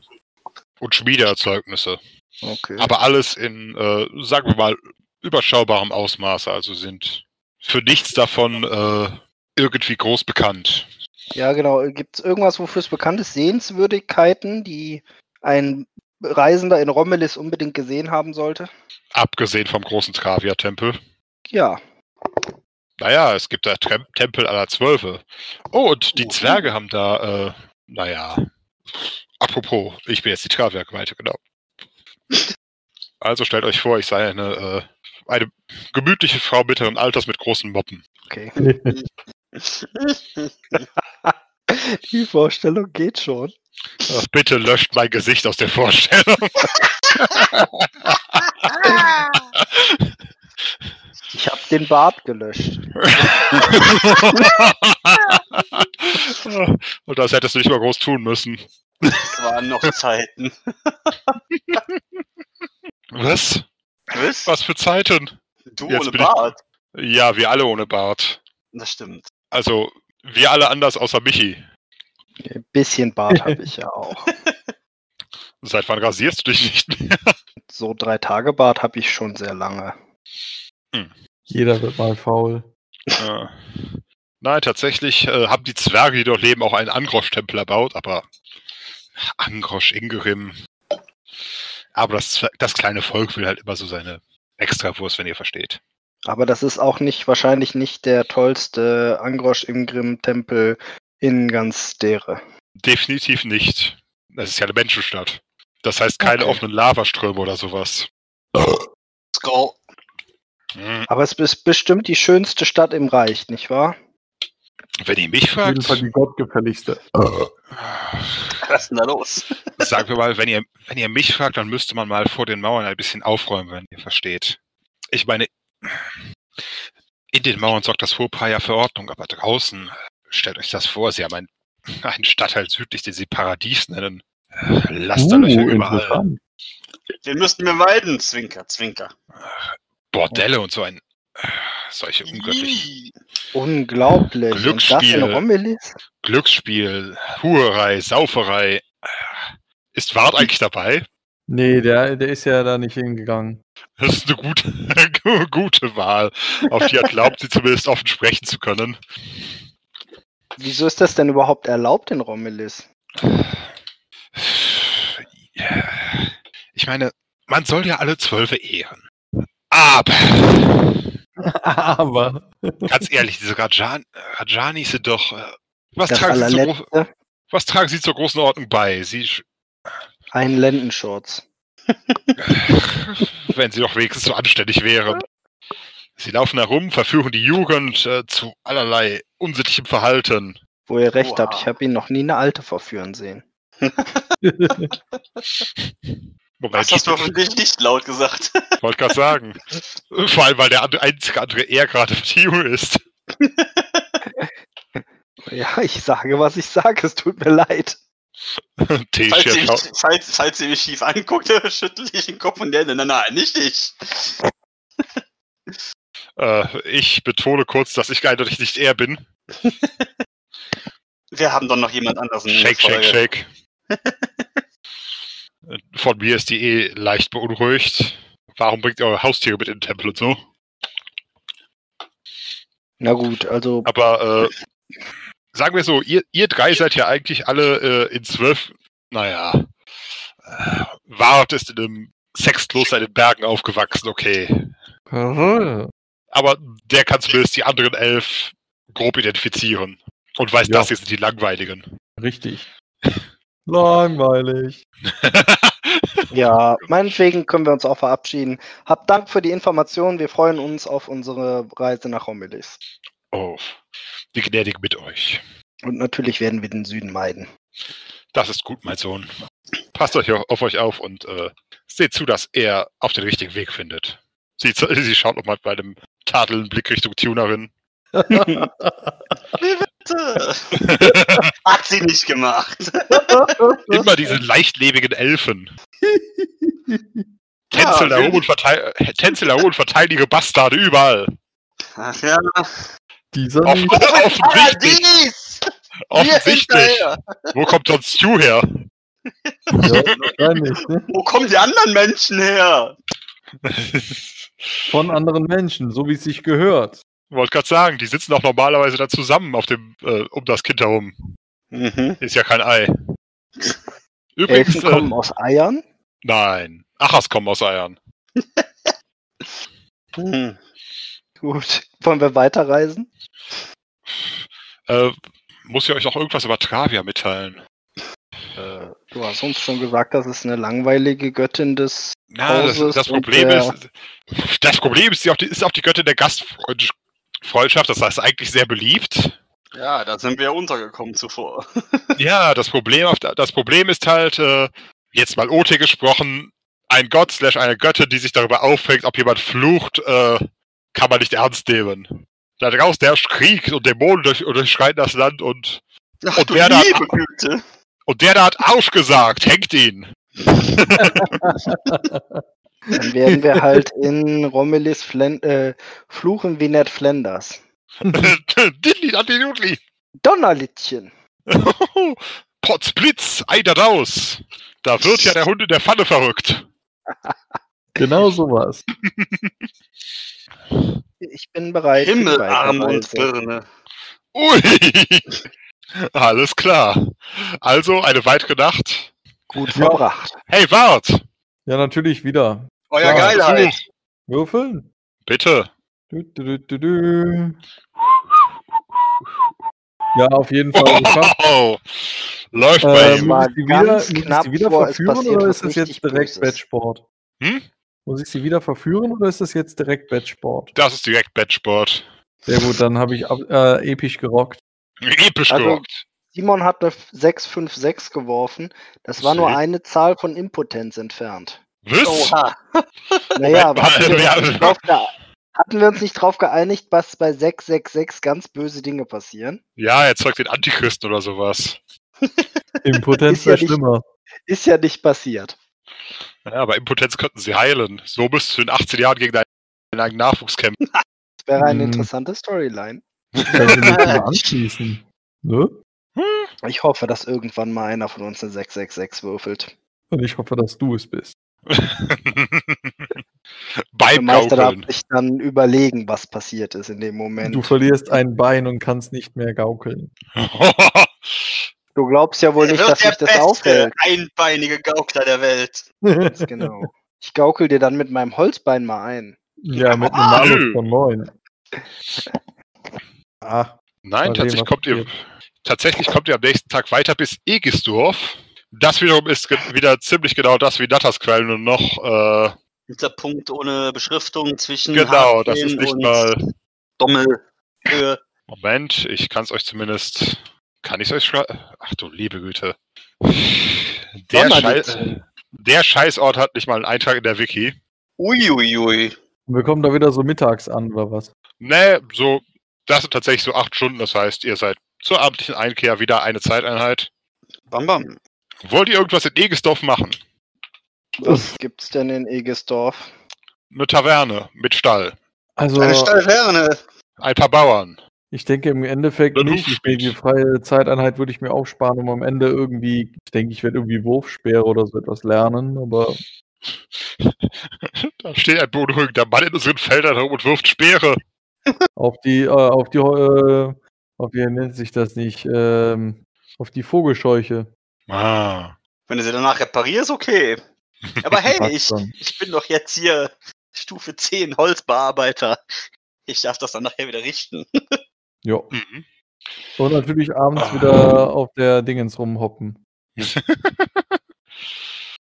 und Schmiedeerzeugnisse. okay. Aber alles in, äh, sagen wir mal, überschaubarem Ausmaße. Also sind für nichts davon äh, irgendwie groß bekannt. Ja, genau. Gibt es irgendwas, wofür es bekannt ist? Sehenswürdigkeiten, die ein Reisender in Rommelis unbedingt gesehen haben sollte? Abgesehen vom großen Travia-Tempel. Ja. Naja, es gibt da Trem Tempel aller Zwölfe. Oh, und die Mhm. Zwerge haben da, äh, naja. Apropos, ich bin jetzt die Travia-Gemeinde, genau. Also stellt euch vor, ich sei eine, äh, eine gemütliche Frau mittleren Alters mit großen Moppen. Okay. Die Vorstellung geht schon. Ach, bitte löscht mein Gesicht aus der Vorstellung. Ich habe den Bart gelöscht. Und das hättest du nicht mal groß tun müssen. Das waren noch Zeiten. Was? Was? Was für Zeiten? Du Jetzt ohne bin ich- Bart? Ja, wir alle ohne Bart. Das stimmt. Also, wir alle anders außer Michi. Ein bisschen Bart habe ich ja auch. Seit wann rasierst du dich nicht mehr? So drei Tage Bart habe ich schon sehr lange. Jeder wird mal faul. Äh, Nein, tatsächlich äh, haben die Zwerge, die dort leben, auch einen Angrosch-Tempel erbaut, aber Angrosch, Ingerim. Aber das, das kleine Volk will halt immer so seine Extrawurst, wenn ihr versteht. Aber das ist auch nicht wahrscheinlich nicht der tollste Angrosch im Grimm-Tempel in ganz Dere. Definitiv nicht. Das ist ja eine Menschenstadt. Das heißt keine Okay. offenen Lavaströme oder sowas. Skull. Hm, Aber es ist bestimmt die schönste Stadt im Reich, nicht wahr? Wenn ihr mich Auf jeden fragt, Fall die gottgefälligste. Was ist denn da los? sagen wir mal, wenn ihr, wenn ihr mich fragt, dann müsste man mal vor den Mauern ein bisschen aufräumen, wenn ihr versteht. Ich meine, in den Mauern sorgt das Hohepaar ja für Ordnung, aber draußen, stellt euch das vor, sie haben einen, einen Stadtteil südlich, den sie Paradies nennen. Äh, Lasterlöcher Uh, überall. Den müssten wir meiden. Zwinker, zwinker. Bordelle und so ein, äh, solche ungöttlichen Ih. Unglaublich. Und das in Glücksspiel. Rommelis? Glücksspiel, Huerei, Sauferei. Äh, Ist Wart eigentlich dabei? Nee, der, der ist ja da nicht hingegangen. Das ist eine gute, gute Wahl. Auf die er glaubt, sie zumindest offen sprechen zu können. Wieso ist das denn überhaupt erlaubt in Rommelis? Ja. Ich meine, man soll ja alle Zwölfe ehren. Aber, Aber. ganz ehrlich, diese Rajan Rajanis sind doch. Äh, was, tragen sie zur, gro- allerletzte? was tragen sie zur großen Ordnung bei? Sie, Ein Lendenschurz. wenn sie doch wenigstens so anständig wären. Sie laufen herum, verführen die Jugend äh, zu allerlei unsittlichem Verhalten. Wo ihr recht habt, Oha. ich habe ihn noch nie eine alte verführen sehen. Moment, Das hast du ich hoffentlich nicht laut gesagt. wollte gerade sagen. Vor allem, weil der andere, einzige andere er gerade mit Junge ist. Ja, ich sage, was ich sage. Es tut mir leid. Falls mich, falls, falls ihr mich schief anguckt, schüttel ich den Kopf und der, nein, nein, nicht ich. Äh, ich betone kurz, dass ich eindeutig nicht er bin. Wir haben doch noch jemand anderes in der Shake, shake, Folge. shake. Von mir ist die eh leicht beunruhigt. Warum bringt ihr eure Haustiere mit in den Tempel und so? Na gut, also Aber äh, sagen wir so, ihr, ihr drei seid ja eigentlich alle äh, in zwölf. Naja. Äh, Wart ist in einem Sexkloster in den Bergen aufgewachsen, okay. Aber der kann zumindest die anderen elf grob identifizieren. Und weiß, Ja. das hier sind die langweiligen. Richtig. Langweilig. Ja, meinetwegen können wir uns auch verabschieden. Habt Dank für die Informationen. Wir freuen uns auf unsere Reise nach Romulus. Oh, die Gnädige mit euch. Und natürlich werden wir den Süden meiden. Das ist gut, mein Sohn. Passt euch auf euch auf und äh, seht zu, dass er auf den richtigen Weg findet. Sie, sie schaut nochmal bei einem tadelnden Blick Richtung Tunerin. Wie bitte? Hat sie nicht gemacht. Immer diese leichtlebigen Elfen. Tänzel da Ja, da oben und verteidige Bastarde überall. Ach ja. Dieser offensichtlich. Paradies! Offensichtlich. Wo kommt sonst Stu her? Ja, wahrscheinlich, ne? Wo kommen die anderen Menschen her? Von anderen Menschen, so wie es sich gehört. Wollte gerade sagen, die sitzen auch normalerweise da zusammen auf dem, äh, um das Kind herum. Mhm. Ist ja kein Ei. Übrigens, Elfen äh, kommen aus Eiern. nein. Achas kommen aus Eiern. Hm. Gut. Wollen wir weiterreisen? Äh, muss ich euch noch irgendwas über Travia mitteilen? Äh, du hast uns schon gesagt, das ist eine langweilige Göttin des. Na, das, Hauses das und Problem der- ist, das Problem ist, sie auch die, ist auch die Göttin der Gastfreundschaft, das heißt eigentlich sehr beliebt. Ja, da sind wir untergekommen zuvor. Ja, das Problem, das Problem ist halt, äh, jetzt mal OT gesprochen, ein Gott slash eine Göttin, die sich darüber aufregt, ob jemand flucht, äh, kann man nicht ernst nehmen. Da draußen herrscht Krieg und Dämonen durch, durchschreiten das Land und, Ach, Und da- liebe Güte. und der da hat aufgesagt, hängt ihn. Dann werden wir halt in Romulus Flen äh, fluchen wie Ned Flanders. Diddly, Antidudli. Donnerlittchen. Potzblitz, ei da raus. Da wird ja der Hund in der Pfanne verrückt. Genau sowas. Ich bin bereit. die Himmel, Arm und. Birne. Ui. Alles klar. Also eine weitere Nacht. Gut verbracht. Hey, wart. Ja, natürlich wieder. Euer Ja, Geilheit. Würfeln. Bitte. Du, du, du, du, du. Ja, auf jeden Fall. Oh, läuft bei Äh, ihm. muss ich sie wieder, knapp sie wieder vor, es verführen passiert oder ist das richtig jetzt direkt. Bettsport? Hm? Muss ich sie wieder verführen oder ist das jetzt direkt Bettsport? Das ist direkt Bettsport. Sehr gut, dann habe ich äh, episch gerockt. Episch Also- gerockt. Simon hat eine 656 geworfen. Das war nur Shit. eine Zahl von Impotenz entfernt. Was? Oha. Naja, mal, hatten wir, ja, uns nicht drauf ge- hatten wir uns nicht drauf geeinigt, dass bei 666 ganz böse Dinge passieren? Ja, er zeugt den Antichristen oder sowas. Impotenz Ist ja wäre nicht- schlimmer. Ist ja nicht passiert. Ja, aber Impotenz könnten sie heilen. So müsstest du in 18 Jahren gegen deinen eigenen Nachwuchs kämpfen. Das wäre eine Hm. interessante Storyline. Anschließen. Ne? Ich hoffe, dass irgendwann mal einer von uns eine 666 würfelt. Und ich hoffe, dass du es bist. Der Beim Meister darf Gaukeln. sich dann überlegen, was passiert ist in dem Moment. Du verlierst ein Bein und kannst nicht mehr gaukeln. Du glaubst ja wohl nicht, dass sich das aufhält. einbeinige Gaukler der Welt. Ganz genau. Ich gaukel dir dann mit meinem Holzbein mal ein. ja, mit einem Ah, Malus von 9. Ah, Nein, tatsächlich kommt, ihr, tatsächlich kommt ihr am nächsten Tag weiter bis Egisdorf. Das wiederum ist ge wieder ziemlich genau das wie Nattersquellen und noch, äh, Dieser Punkt ohne Beschriftung zwischen genau, das ist nicht und mal. Dommelhöhe. Moment, ich kann es euch zumindest. Kann ich es euch schreiben? Ach du liebe Güte. Der, Schei Donnerlittchen. der Scheißort hat nicht mal einen Eintrag in der Wiki. Uiuiui. und wir kommen da wieder so mittags an, oder was? Nee, so, das sind tatsächlich so acht Stunden, das heißt, ihr seid zur abendlichen Einkehr wieder eine Zeiteinheit. Bam bam. Wollt ihr irgendwas in Egesdorf machen? Was gibt's denn in Egesdorf? Eine Taverne mit Stall. Also, Eine Stallferne. Ein paar Bauern. Ich denke im Endeffekt Ein nicht. Ich denke, die freie Zeiteinheit würde ich mir aufsparen, um am Ende irgendwie, ich denke, ich werde irgendwie Wurfspeere oder so etwas lernen, aber Da steht ein beunruhigender Mann in unseren Feldern herum und wirft Speere. auf die, äh, auf die, äh, auf wie nennt sich das nicht, ähm, auf die Vogelscheuche. Ah. Wenn du sie danach reparierst, okay. Aber hey, ich, ich bin doch jetzt hier Stufe 10 Holzbearbeiter. Ich darf das dann nachher wieder richten. Ja. Mhm. Und natürlich abends Ah. wieder auf der Dingens rumhoppen.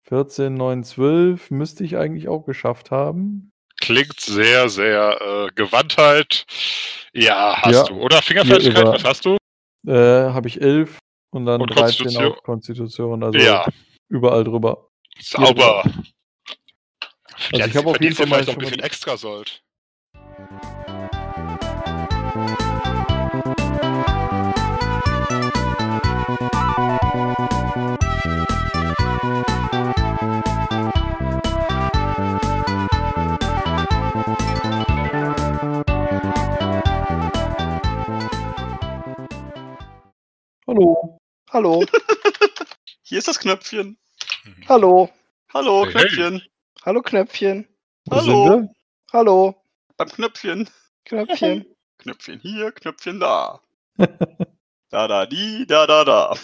14, 9, 12 müsste ich eigentlich auch geschafft haben. Klingt sehr, sehr äh, Gewandtheit. Ja, hast Ja. du. Oder Fingerfertigkeit, über- was hast du? Äh, habe ich 11 und dann Und 13 Konstitution? auf Konstitution. Also ja, überall drüber. sauber. Also ja, ich habe auf jeden Fall noch ein bisschen extra Sold. Hallo. Hallo, Hier ist das Knöpfchen. hallo, Hallo, Hey, Knöpfchen. hallo Knöpfchen, Wo Hallo. hallo, Beim Knöpfchen. Knöpfchen. Knöpfchen hier, Knöpfchen da. Da, da, die, da, da, da.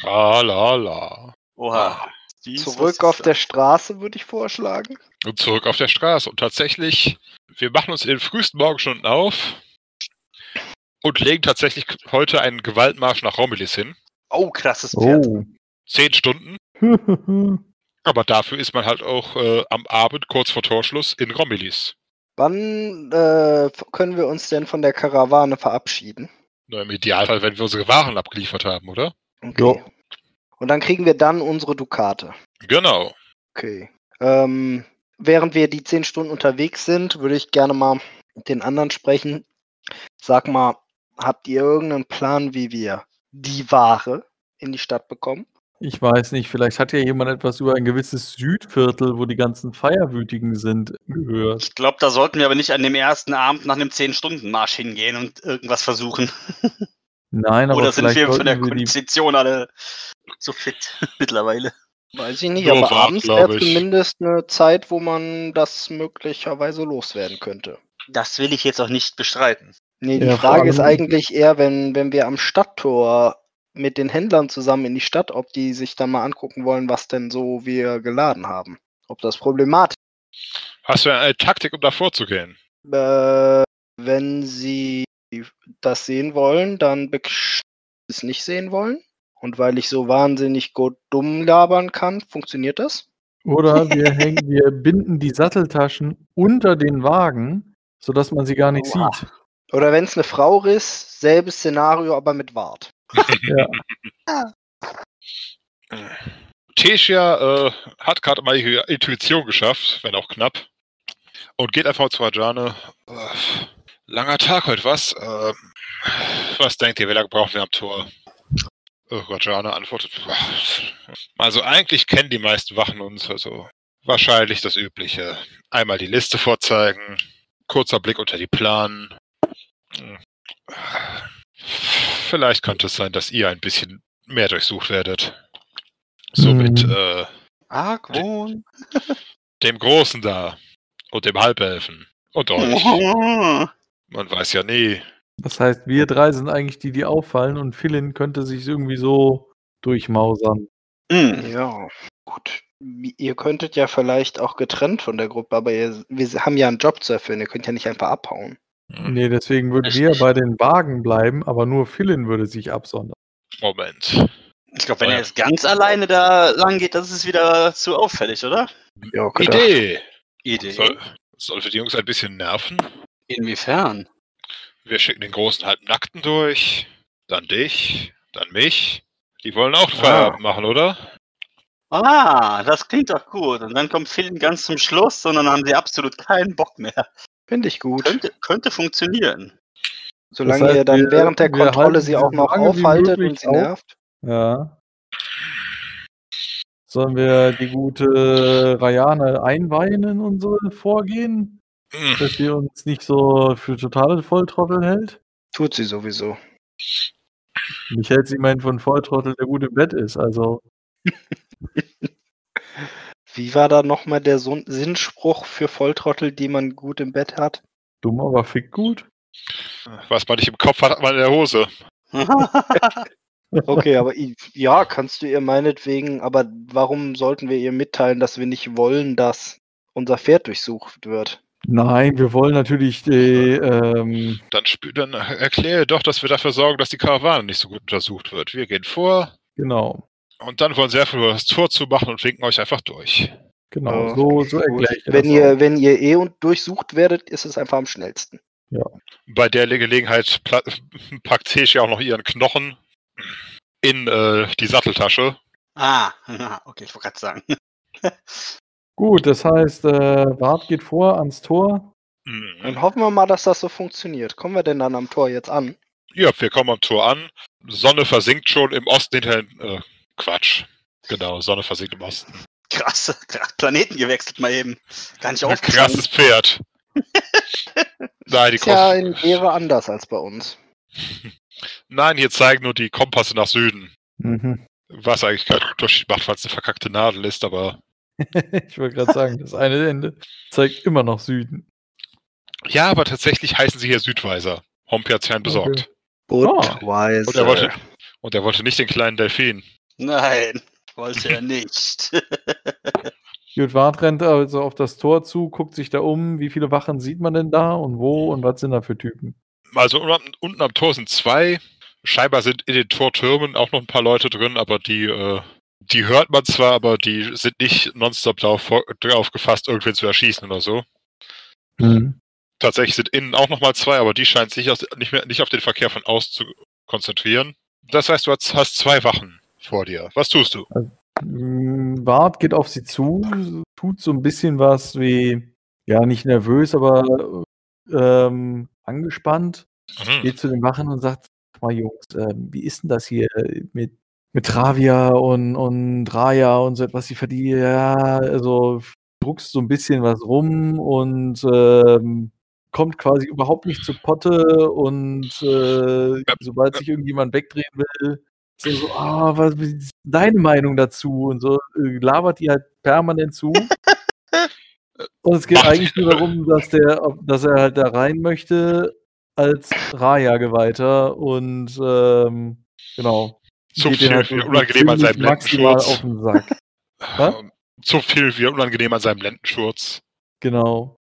Tralala. Oha. Dies, was Zurück auf das? der Straße würde ich vorschlagen. Und zurück auf der Straße. Und tatsächlich, wir machen uns in den frühesten Morgenstunden auf und legen tatsächlich heute einen Gewaltmarsch nach Romulus hin. Oh, krasses Pferd. Oh. Zehn Stunden. Aber dafür ist man halt auch äh, am Abend kurz vor Torschluss in Romulus. Wann äh, können wir uns denn von der Karawane verabschieden? Nur im Idealfall, wenn wir unsere Waren abgeliefert haben, oder? Okay. Und dann kriegen wir dann unsere Dukate. Genau. Okay. Ähm, während wir die zehn Stunden unterwegs sind, würde ich gerne mal mit den anderen sprechen. Sag mal, habt ihr irgendeinen Plan, wie wir die Ware in die Stadt bekommen? Ich weiß nicht, vielleicht hat ja jemand etwas über ein gewisses Südviertel, wo die ganzen Feierwütigen sind, gehört. Ich glaube, da sollten wir aber nicht an dem ersten Abend nach einem 10-Stunden-Marsch hingehen und irgendwas versuchen. Nein, aber Oder sind vielleicht wir von der Kondition alle so fit mittlerweile? Weiß ich nicht, Nur aber wart, abends wäre zumindest eine Zeit, wo man das möglicherweise loswerden könnte. Das will ich jetzt auch nicht bestreiten. Nee, die Ja, Frage ist eigentlich eher, wenn, wenn wir am Stadttor mit den Händlern zusammen in die Stadt, ob die sich dann mal angucken wollen, was denn so wir geladen haben. Ob das problematisch Hast du eine Taktik, um da vorzugehen? Äh, wenn Sie das sehen wollen, dann es nicht sehen wollen. Und weil ich so wahnsinnig gut dumm labern kann, funktioniert das? Oder wir hängen, wir binden die Satteltaschen unter den Wagen, sodass man sie gar nicht Oha. sieht. Oder wenn es eine Frau ist, selbes Szenario, aber mit Wart. Tesia äh, hat gerade mal ihre Intuition geschafft, wenn auch knapp. Und geht einfach zu Rajane. Äh, langer Tag heute, was? Äh, was denkt ihr, wie lange brauchen wir am Tor? Äh, Rajane antwortet. Also eigentlich kennen die meisten Wachen uns, also wahrscheinlich das Übliche. Einmal die Liste vorzeigen, kurzer Blick unter die Planen. Hm. Vielleicht könnte es sein, dass ihr ein bisschen mehr durchsucht werdet. So mit Mhm. äh, Argwohn. dem Großen da und dem Halbelfen und euch. Oh. Man weiß ja nie. Das heißt, wir drei sind eigentlich die, die auffallen und Philin könnte sich irgendwie so durchmausern. Hm. Ja, gut. Ihr könntet ja vielleicht auch getrennt von der Gruppe, aber ihr, wir haben ja einen Job zu erfüllen. Ihr könnt ja nicht einfach abhauen. Nee, deswegen würden wir Richtig. bei den Wagen bleiben, aber nur Philin würde sich absondern. Moment. Ich glaube, wenn Oh er jetzt ganz alleine da lang geht, das ist wieder zu auffällig, oder? Ja, Idee. Idee. Soll, sollte die Jungs ein bisschen nerven? Inwiefern? Wir schicken den großen halbnackten durch, dann dich, dann mich. Die wollen auch Feierabend machen, oder? Ah, das klingt doch gut. Und dann kommt Phil ganz zum Schluss und dann haben sie absolut keinen Bock mehr. Finde ich gut. Könnte, könnte funktionieren. Solange Das heißt, ihr dann wir- während der Kontrolle sie auch so noch aufhaltet und sie auf. nervt. Ja. Sollen wir die gute Rayane einweihen in unsere Vorgehen, Hm. dass sie uns nicht so für totale Volltrottel hält? Tut sie sowieso. Mich hält sie immerhin von Volltrottel, der gut im Bett ist. Also, Wie war da nochmal der Sinnspruch für Volltrottel, die man gut im Bett hat? dumm, aber fick gut. Was man nicht im Kopf hat, hat man in der Hose. Okay, aber ja, kannst du ihr meinetwegen, aber warum sollten wir ihr mitteilen, dass wir nicht wollen, dass unser Pferd durchsucht wird? Nein, wir wollen natürlich die, ähm, Dann, dann erkläre doch, dass wir dafür sorgen, dass die Karawane nicht so gut untersucht wird. Wir gehen vor, genau. Und dann wollen sie einfach nur das Tor zumachen und winken euch einfach durch. Genau, Ja, so, so Gut. erkläre ich Wenn ihr, auch. wenn ihr eh und durchsucht werdet, ist es einfach am schnellsten. Bei der Gelegenheit packt Tesch ja auch noch ihren Knochen in äh, die Satteltasche. Ah, okay, ich wollte gerade sagen. Gut, das heißt, äh, Bart geht vor ans Tor. Mhm. Und hoffen wir mal, dass das so funktioniert. Kommen wir denn dann am Tor jetzt an? Ja, wir kommen am Tor an. Sonne versinkt schon im Osten hinter den. Äh, Quatsch. Genau, Sonne versinkt im Osten. Krass, Planeten gewechselt mal eben. Gar nicht Ein aufgefallen. krasses Pferd. Nein, die Ist ja in Ehre anders als bei uns. Nein, hier zeigen nur die Kompasse nach Süden. Mhm. Was eigentlich keinen Unterschied macht, weil es eine verkackte Nadel ist, aber. ich wollte gerade sagen, das eine Ende zeigt immer noch Süden. Ja, aber tatsächlich heißen sie hier Südweiser. Hompi hat sich einen besorgt. Budweise. Und er wollte, und er wollte nicht den kleinen Delfin. Nein, wollte er nicht. Gut, Wart rennt also auf das Tor zu, guckt sich da um. Wie viele Wachen sieht man denn da und wo und was sind da für Typen? Also unten, am Tor sind zwei. Scheinbar sind in den Tortürmen auch noch ein paar Leute drin, aber die, äh, die hört man zwar, aber die sind nicht nonstop darauf, drauf gefasst, irgendwen zu erschießen oder so. Tatsächlich sind innen auch nochmal zwei, aber die scheinen sich aus, nicht, mehr, nicht auf den Verkehr von außen zu konzentrieren. Das heißt, du hast, hast zwei Wachen vor dir. Was tust du? Mm, Wart geht auf sie zu, tut so ein bisschen was wie, ja, nicht nervös, aber ähm, angespannt. Mhm. Geht zu den Wachen und sagt, mal Jungs, ähm, wie ist denn das hier mit, mit Travia und, und Raya und so etwas? Die verdienen, ja, also druckst so ein bisschen was rum und ähm, kommt quasi überhaupt nicht zu Potte und äh, sobald sich irgendjemand wegdrehen will, so, so ah, was wie ist deine Meinung dazu? Und so äh, labert die halt permanent zu. Und es geht eigentlich nur darum, dass der, dass er halt da rein möchte als Raya-Geweihter und ähm, genau. Zu viel, halt so unangenehm an seinem maximal auf Lendenschurz. den Sack. Zu viel wie unangenehm an seinem Lendenschurz. Genau.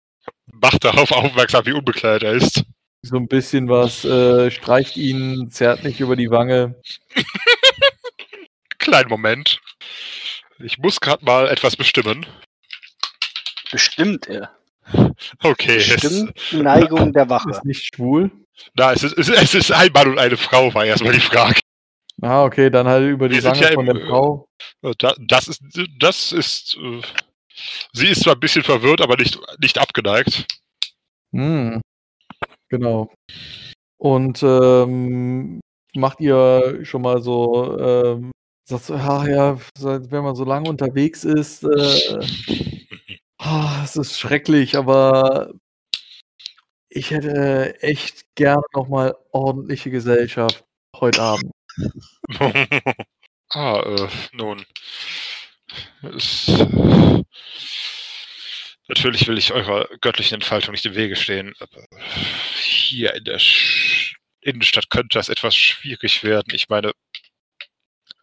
Macht darauf aufmerksam, wie unbekleidet er ist. So ein bisschen was, äh, streicht ihn zärtlich über die Wange. Kleinen Moment. Ich muss gerade mal etwas bestimmen. Bestimmt er. Okay, es, Stimmt die Neigung der Wache. Ist nicht schwul. na, es, ist, es, es ist ein Mann und eine Frau, war erstmal die Frage. Ah, okay, dann halt über die Wange ja von der äh, Frau. Da, das ist, das ist, äh, sie ist zwar ein bisschen verwirrt, aber nicht, nicht abgeneigt. Hm. Genau. Und ähm, macht ihr schon mal so, ähm, sagt so, ja, ja, wenn man so lange unterwegs ist, äh, ah, es ist schrecklich, aber ich hätte echt gerne noch mal ordentliche Gesellschaft heute Abend. ah, äh, nun. Es, natürlich will ich eurer göttlichen Entfaltung nicht im Wege stehen, aber hier in der Sch Innenstadt könnte das etwas schwierig werden. Ich meine,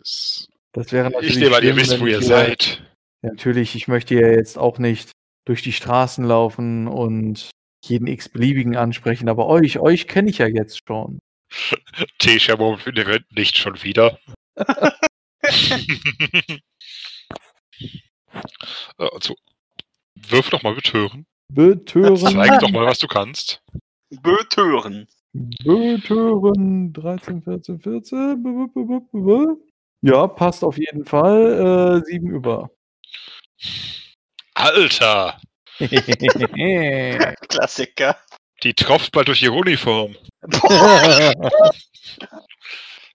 es, Das wäre natürlich ich nehme an, ihr wisst, wo ihr seid. Natürlich, ich möchte ja jetzt auch nicht durch die Straßen laufen und jeden x-beliebigen ansprechen, aber euch, euch kenne ich ja jetzt schon. Moment nicht schon wieder. Also, wirf doch mal betören. Betören. Zeig doch mal, was du kannst. Betören. Betören. 13, 14, 14. B- b- b- b- b- Ja, passt auf jeden Fall. Äh, 7 über. Alter! Klassiker. Die tropft bald durch ihre Uniform.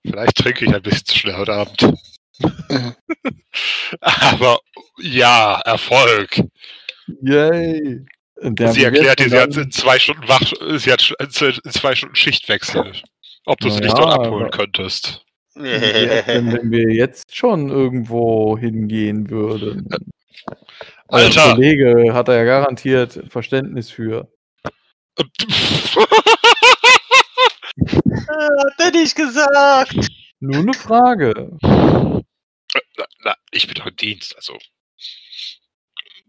Vielleicht trinke ich ein bisschen zu schnell heute Abend. Aber ja, Erfolg. Yay. Der sie erklärt dir, sie hat in zwei Stunden Wach, sie hat in zwei Stunden Schichtwechsel. Ob du sie nicht Naja, dort abholen könntest. Denn, wenn wir jetzt schon irgendwo hingehen würden. Euer Alter! Kollege hat da ja garantiert Verständnis für. Hat er nicht gesagt. Nur eine Frage. na, na, ich bin doch im Dienst, also.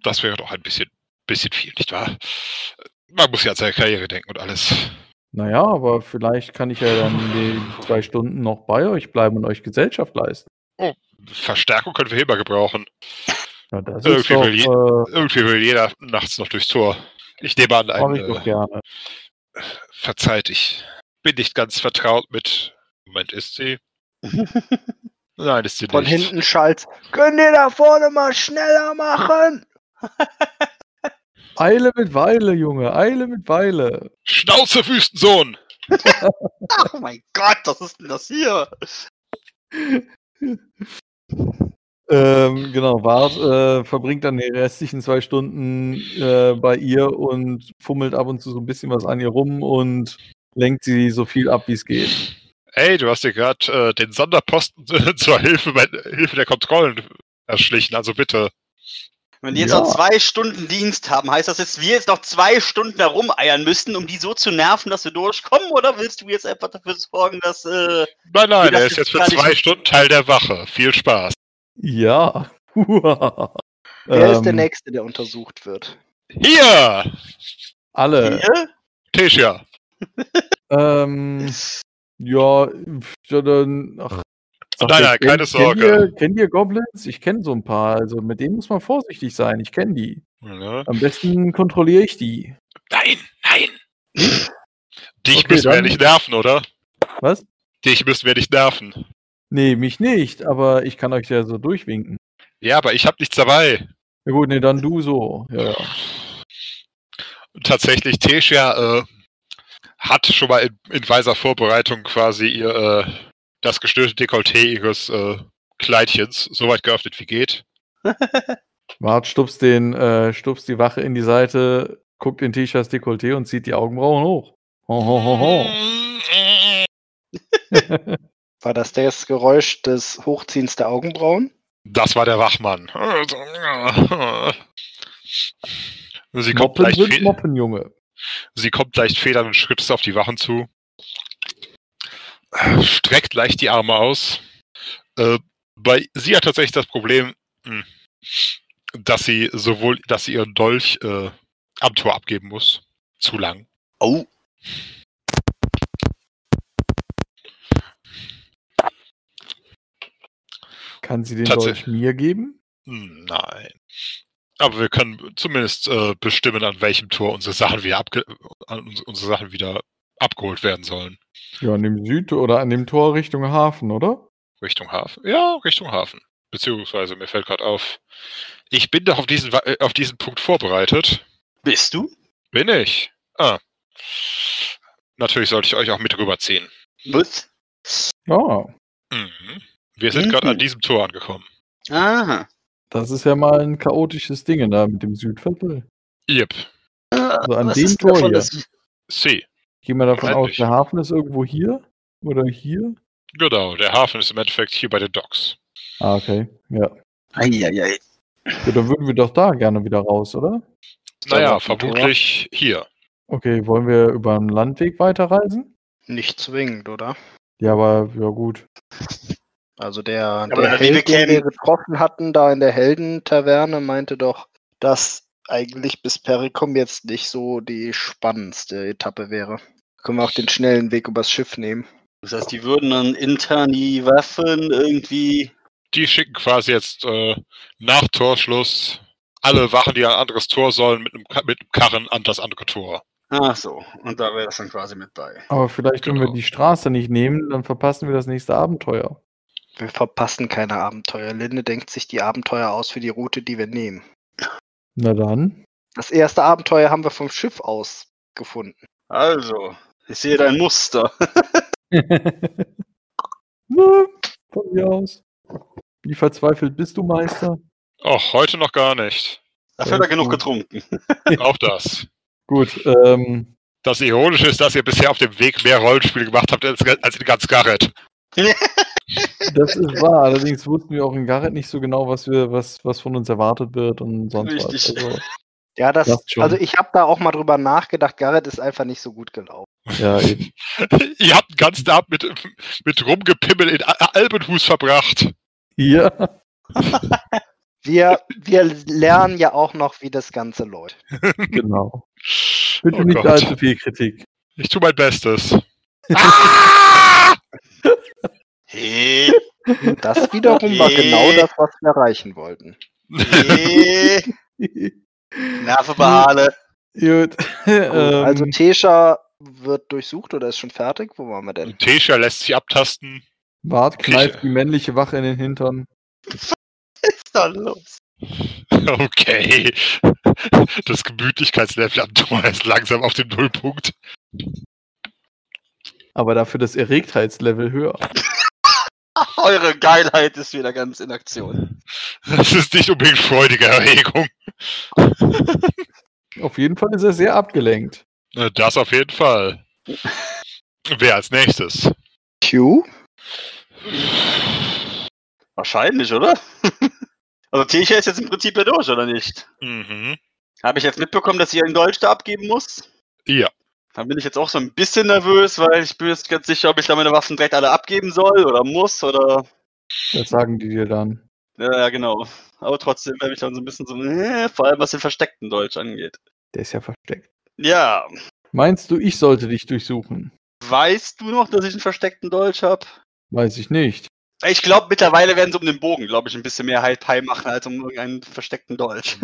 Das wäre doch ein bisschen, bisschen viel, nicht wahr? Man muss ja an seine Karriere denken und alles. Naja, aber vielleicht kann ich ja dann die zwei Stunden noch bei euch bleiben und euch Gesellschaft leisten. Verstärkung können wir immer gebrauchen. Ja, das Irgendwie ist doch, will je- äh, Irgendwie will jeder nachts noch durchs Tor. Ich nehme an, ein, ich doch äh, gerne. verzeiht, ich bin nicht ganz vertraut mit. Moment, ist sie? Nein, ist sie Von nicht. hinten schallt. Können die da vorne mal schneller machen? Eile mit Weile, Junge, Eile mit Weile. Schnauze, Wüstensohn! Ach mein Gott, was ist denn das hier? Ähm, genau, Bart äh, verbringt dann die restlichen zwei Stunden äh, bei ihr und fummelt ab und zu so ein bisschen was an ihr rum und lenkt sie so viel ab, wie es geht. Ey, du hast dir gerade äh, den Sonderposten zur Hilfe, bei, Hilfe der Kontrollen erschlichen, also bitte. Wenn die jetzt Ja. noch zwei Stunden Dienst haben, heißt das jetzt, wir jetzt noch zwei Stunden herumeiern müssen, um die so zu nerven, dass wir durchkommen? Oder willst du jetzt einfach dafür sorgen, dass. Äh, Nein, nein, das er ist jetzt für zwei Stunden Teil der Wache. Viel Spaß. Ja. Wer ist der Ähm, Nächste, der untersucht wird? Hier! Alle. hier? Tessia. Ähm, ja, ja, dann, ach, sag Nein, nein, kennt- keine kennt Sorge. Ihr, kennt ihr Goblins? Ich kenne so ein paar. Also mit denen muss man vorsichtig sein. Ich kenne die. Ja. Am besten kontrolliere ich die. Nein, nein! Dich Okay, müssen wir nicht nerven, oder? Was? Dich müssen wir nicht nerven. Nee, mich nicht, aber ich kann euch ja so durchwinken. Ja, aber ich habe nichts dabei. Ja gut, nee, dann du so. Ja, tatsächlich, Tessia äh, hat schon mal in, in weiser Vorbereitung quasi ihr äh, das gestörte Dekolleté ihres äh, Kleidchens so weit geöffnet wie geht. Bart stupst, den, äh, stupst die Wache in die Seite, guckt in Tishas Dekolleté und zieht die Augenbrauen hoch. Ho, ho, ho, ho. War das das Geräusch des Hochziehens der Augenbrauen? Das war der Wachmann. Sie kommt, Moppen leicht Moppen, Junge. sie kommt leicht federnden Schrittes auf die Wachen zu. Streckt leicht die Arme aus. Äh, bei sie hat tatsächlich das Problem, mh, dass sie sowohl, dass sie ihren Dolch äh, am Tor abgeben muss. Zu lang. Oh, Kann sie den. Dolch mir geben? Hm, Nein. Aber wir können zumindest äh, bestimmen, an welchem Tor unsere Sachen wieder abge unsere Sachen wieder abgeholt werden sollen. Ja, an dem Süd- oder an dem Tor Richtung Hafen, oder? Richtung Hafen. Ja, Richtung Hafen. Beziehungsweise mir fällt gerade auf, ich bin doch auf diesen, äh, auf diesen Punkt vorbereitet. bist du? Bin ich? Ah. Natürlich sollte ich euch auch mit rüberziehen. Was? Ja, Mhm. Wir sind gerade an Mhm. diesem Tor angekommen. Aha. das ist ja mal ein chaotisches Ding da mit dem Südviertel. Yep. Also an Was dem ist Tor hier. das- C. Gehen wir davon aus, der Hafen ist irgendwo hier? Oder hier? Genau, der Hafen ist im Endeffekt hier bei den Docks. Ah, okay. Ja. Eieiei. ja. Dann würden wir doch da gerne wieder raus, oder? Naja, vermutlich hier. Okay, wollen wir über einen Landweg weiterreisen? Nicht zwingend, oder? Ja, aber ja gut. Also der, aber der wir Held, den wir getroffen hatten, da in der Heldentaverne, meinte doch, dass eigentlich bis Perikum jetzt nicht so die spannendste Etappe wäre. Können wir auch den schnellen Weg übers Schiff nehmen. Das heißt, die würden dann intern die Waffen irgendwie. Die schicken quasi jetzt äh, nach Torschluss alle Wachen, die an ein anderes Tor sollen, mit einem, mit einem Karren an das andere Tor. Ach so, und da wäre das dann quasi mit bei. Aber vielleicht, wir Genau. die Straße nicht nehmen, dann verpassen wir das nächste Abenteuer. Wir verpassen keine Abenteuer. Linde denkt sich die Abenteuer aus für die Route, die wir nehmen. Na dann. Das erste Abenteuer haben wir vom Schiff aus gefunden. Also, ich sehe dein Muster. Von mir aus. Wie verzweifelt bist du, Meister? Och, heute noch gar nicht. Dafür hat er genug getrunken. Auch das. Gut, ähm, Das Ironische ist, dass ihr bisher auf dem Weg mehr Rollenspiele gemacht habt als, als in ganz Garrett. das ist wahr. Allerdings wussten wir auch in Garrett nicht so genau, was wir, was, was von uns erwartet wird und sonst Richtig. was. Also, Ja, das, schon. also ich habe da auch mal drüber nachgedacht. Garrett ist einfach nicht so gut gelaufen. Ja, eben. ihr habt den ganzen Abend mit, mit Rumgepimmel in Albenhus verbracht. Ja, Wir, wir lernen ja auch noch, wie das Ganze läuft. genau. Bitte Oh nicht Gott. allzu viel Kritik. Ich tue mein Bestes. ah! Hey, Das wiederum war genau das, was wir erreichen wollten. hey. Nerve. Gut, also ähm, Tesha wird durchsucht oder ist schon fertig? Wo waren wir denn? Tesha lässt sich abtasten. Bart kneift die männliche Wache in den Hintern. Was ist da los? Okay. Das Gemütlichkeitslevel am Tor ist langsam auf dem Nullpunkt. Aber dafür das Erregtheitslevel höher. Eure Geilheit ist wieder ganz in Aktion. Das ist nicht unbedingt freudige Erregung. Auf jeden Fall ist er sehr abgelenkt. Äh, Das auf jeden Fall. Wer als nächstes? Q? Wahrscheinlich, oder? Also Tisha ist jetzt im Prinzip ja durch, oder nicht? Mhm. Habe ich jetzt mitbekommen, dass ich einen Dolch da abgeben muss? Ja. Da bin ich jetzt auch so ein bisschen nervös, weil ich bin jetzt ganz sicher, ob ich da meine Waffen direkt alle abgeben soll oder muss oder. Das sagen die dir dann. Ja, ja, genau. Aber trotzdem bin ich dann so ein bisschen so, äh, vor allem was den versteckten Deutsch angeht. Der ist ja versteckt. Ja. Meinst du, ich sollte dich durchsuchen? Weißt du noch, dass ich einen versteckten Deutsch habe? Weiß ich nicht. Ich glaube, mittlerweile werden sie um den Bogen, glaube ich, ein bisschen mehr High machen als um irgendeinen versteckten Dolch.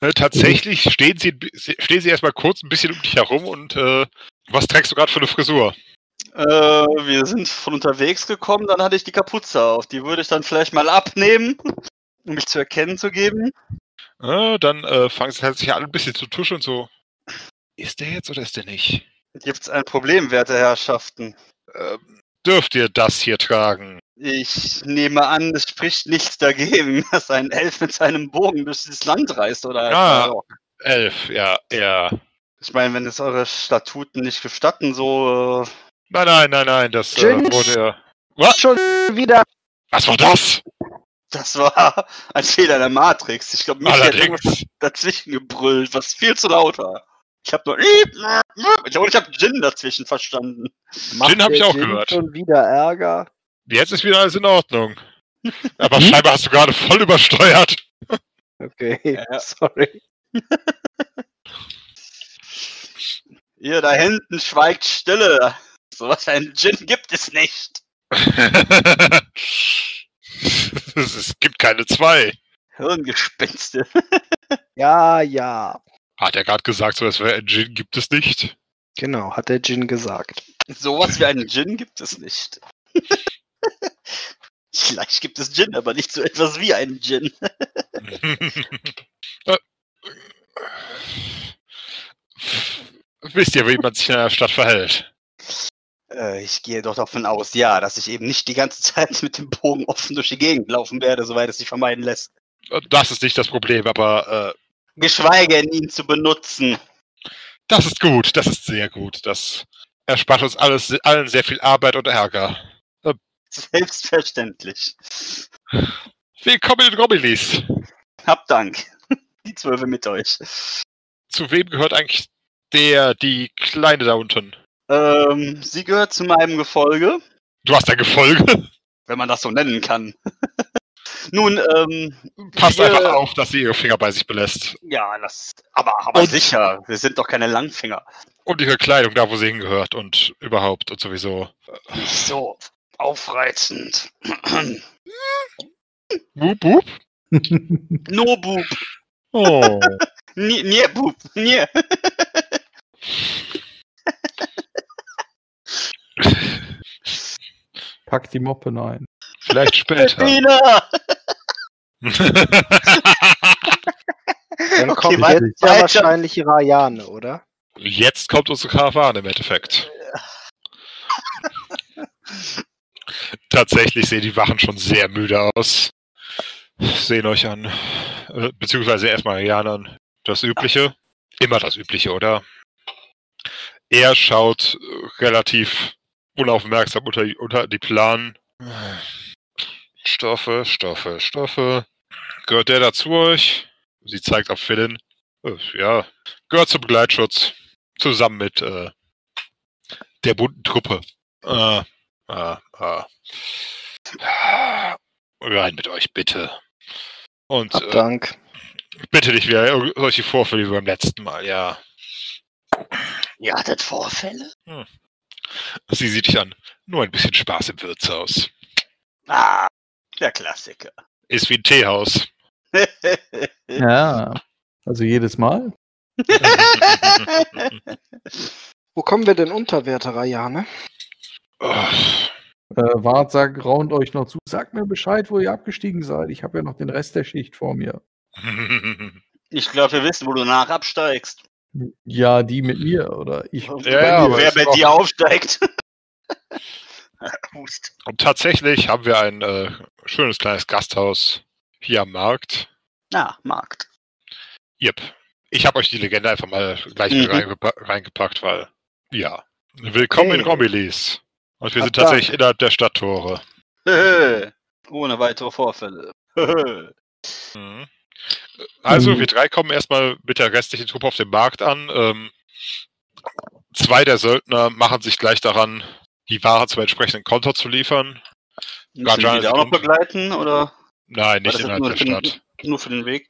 Äh, tatsächlich stehen sie, stehen sie erstmal kurz ein bisschen um dich herum und äh, was trägst du gerade für eine Frisur? Äh, wir sind von unterwegs gekommen, dann hatte ich die Kapuze auf. Die würde ich dann vielleicht mal abnehmen, um mich zu erkennen zu geben. Äh, dann äh, fangen sie halt sich an, ein bisschen zu tuschen und so. Ist der jetzt oder ist der nicht? Gibt's ein Problem, werte Herrschaften? Ähm, dürft ihr das hier tragen? Ich nehme an, es spricht nichts dagegen, dass ein Elf mit seinem Bogen durch dieses Land reist, oder? Ja. Elf, ja, ja. Ich meine, wenn es eure Statuten nicht gestatten, so. Äh, Nein, nein, nein, nein, das äh, wurde ja. Was? Schon wieder. Was war das? das war ein Fehler der Matrix. Ich glaube, mich hat dazwischen gebrüllt, was viel zu laut war. Ich habe nur. Ich glaube, ich habe Jin dazwischen verstanden. Macht hab ich auch Jin gehört. Schon wieder Ärger. Jetzt ist wieder alles in Ordnung. Aber scheinbar hast du gerade voll übersteuert. Okay, Ja. sorry. Ihr da hinten schweigt Stille. So was wie einen Jin gibt es nicht. es gibt keine zwei. Hirngespinste. Ja, ja. Hat er gerade gesagt, so etwas wie ein Gin gibt es nicht. Genau, hat der Jin gesagt. Sowas wie einen Gin gibt es nicht. Vielleicht gibt es Gin, aber nicht so etwas wie einen Gin. Äh, Wisst ihr, wie man sich in einer Stadt verhält? Äh, ich gehe doch davon aus, ja, dass ich eben nicht die ganze Zeit mit dem Bogen offen durch die Gegend laufen werde, soweit es sich vermeiden lässt. Das ist nicht das Problem, aber äh, Geschweige denn, ihn zu benutzen. das ist gut, das ist sehr gut. Das erspart uns alles, allen sehr viel Arbeit und Ärger. Selbstverständlich. Willkommen in Robilis. Hab Dank. Die Zwölfe mit euch. Zu wem gehört eigentlich der, die Kleine da unten? Ähm, sie gehört zu meinem Gefolge, Du hast ein Gefolge? wenn man das so nennen kann. Nun, ähm, Passt wir- einfach auf, dass sie ihre Finger bei sich belässt. Ja, das. Aber, aber Und- sicher, wir sind doch keine Langfinger. Und ihre Kleidung da, wo sie hingehört und überhaupt und sowieso. Nicht so aufreizend. Wup, wup. no Bub. Oh. Nie, nie Bub. Nie. Pack die Moppe ein. Vielleicht später. Bettina! Dann Okay, kommt weiter. jetzt ja wahrscheinlich Rayane, oder? Jetzt kommt unsere Karawane im Endeffekt. Tatsächlich sehen die Wachen schon sehr müde aus. Sehen euch an. Äh, Beziehungsweise erstmal Jan an. Das Übliche. Immer das Übliche, oder? Er schaut relativ unaufmerksam unter, die- unter die Planen. Stoffe, Stoffe, Stoffe. Gehört der dazu euch? Sie zeigt auf Philin. Äh, Ja, gehört zum Begleitschutz. Zusammen mit äh, der bunten Truppe. Äh, äh, äh. Rein mit euch, bitte. Und Hab äh, Dank. bitte nicht wieder solche Vorfälle wie beim letzten Mal, ja. Ihr hattet Vorfälle? Sie sieht dich an. Nur ein bisschen Spaß im Wirtshaus. Ah, der Klassiker. Ist wie ein Teehaus. Ja. Also jedes Mal. Wo kommen wir denn unter, werter Rajane? Oh, Äh, Wart, sag, raunt euch noch zu. Sagt mir Bescheid, wo ihr abgestiegen seid. Ich habe ja noch den Rest der Schicht vor mir. ich glaube, wir wissen, wo du nach absteigst. Ja, die mit mir, oder ich. Ja, ja, aber wer bei dir aufsteigt. Und tatsächlich haben wir ein äh, schönes kleines Gasthaus hier am Markt. Na, Markt. Yep. Ich habe euch die Legende einfach mal gleich mit Mhm. reingepa reingepackt, weil, ja. Willkommen in Okay. Romillis. Und wir Ab sind tatsächlich innerhalb der Stadttore. Ohne weitere Vorfälle. Mhm. Also, Mhm. wir drei kommen erstmal mit der restlichen Truppe auf dem Markt an. Ähm, zwei der Söldner machen sich gleich daran, die Ware zum entsprechenden Konto zu liefern. Müssen wir die auch noch begleiten oder Nein, nicht innerhalb nur der für, den, Stadt. nur für den Weg?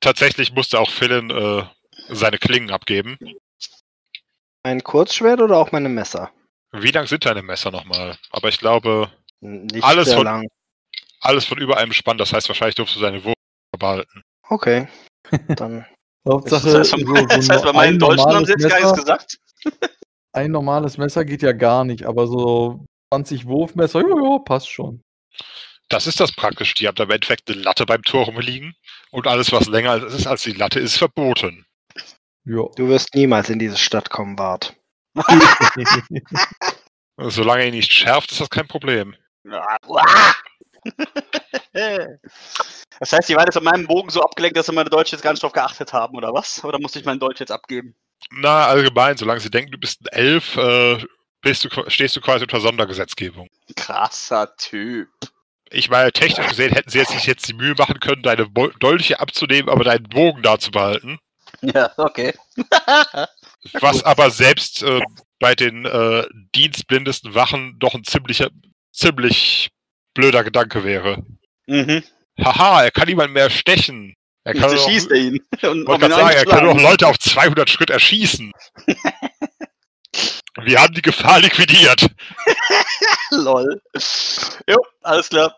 Tatsächlich musste auch Philin äh, seine Klingen abgeben. Ein Kurzschwert oder auch meine Messer? Wie lang sind deine Messer nochmal? Aber ich glaube, Nicht Alles sehr von- lang. alles von über einem Spann. Das heißt, wahrscheinlich durfst du seine Wurf behalten. Okay. Dann Hauptsache, Das heißt, so- das heißt bei meinen ein Deutschen haben sie normales jetzt gar nichts Messer- gesagt. Ein normales Messer geht ja gar nicht, aber so 20 Wurfmesser, ja, ja, passt schon. Das ist das praktisch. Die haben da im Endeffekt eine Latte beim Tor rumliegen. Und alles, was länger ist als die Latte, ist verboten. Ja. du wirst niemals in diese Stadt kommen, Bart. Solange ihr nicht schärft, ist das kein Problem. Das heißt, die waren jetzt von meinem Bogen so abgelenkt, dass sie meine Deutsche jetzt gar nicht drauf geachtet haben, oder was? Oder musste ich mein Deutsch jetzt abgeben? Na, allgemein, solange sie denken, du bist ein Elf, äh, bist du, stehst du quasi unter Sondergesetzgebung. Krasser Typ. Ich meine, technisch gesehen hätten sie jetzt nicht jetzt die Mühe machen können, deine Bo Dolche abzunehmen, aber deinen Bogen da zu behalten. Ja, okay. Was aber selbst äh, bei den äh, dienstblindesten Wachen doch ein ziemlicher, ziemlich blöder Gedanke wäre. mhm. Haha, er kann niemand mehr stechen. Er kann So schießt er ihn. Und gerade sagen, er kann doch Leute auf 200 Schritt erschießen. Wir haben die Gefahr liquidiert. Lol. Jo, alles klar.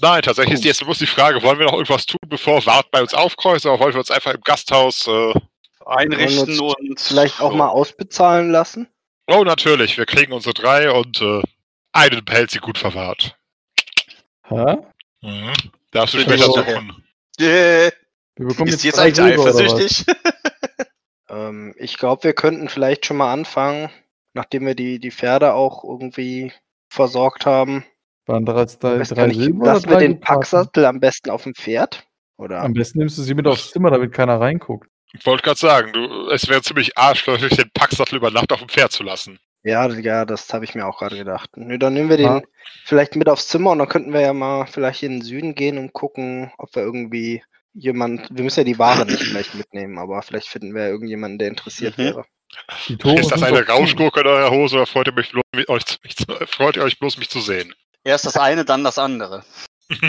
Nein, tatsächlich ist jetzt bloß die Frage, wollen wir noch irgendwas tun, bevor Wart bei uns aufkreuzt, oder wollen wir uns einfach im Gasthaus... Äh, Einrichten und. Vielleicht auch mal ausbezahlen lassen? oh, natürlich, wir kriegen unsere drei und äh, einen behält sie gut verwahrt. Hä? Mhm. Darfst du später suchen. Äh, Wir bekommen ist jetzt drei eigentlich was? eifersüchtig? Ähm, ich glaube, wir könnten vielleicht schon mal anfangen, nachdem wir die, die Pferde auch irgendwie versorgt haben. Waren drei, drei, drei nicht, Silber oder lassen wir drei den? Packsattel am besten auf dem Pferd? Oder? Am besten nimmst du sie mit aufs Zimmer, damit keiner reinguckt. Ich wollte gerade sagen, du, es wäre ziemlich arschlöchig, den Packsattel über Nacht auf dem Pferd zu lassen. Ja, ja, das habe ich mir auch gerade gedacht. Nö, dann nehmen wir den Ja. vielleicht mit aufs Zimmer und dann könnten wir ja mal vielleicht in den Süden gehen und gucken, ob wir irgendwie jemand, wir müssen ja die Ware nicht vielleicht mitnehmen, aber vielleicht finden wir ja irgendjemanden, der interessiert Mhm. wäre. Ist das eine. Rauschgurke in eurer Hose oder freut ihr, mich bloß, mich, euch, mich, freut ihr euch bloß, mich zu sehen? Erst das eine, dann das andere.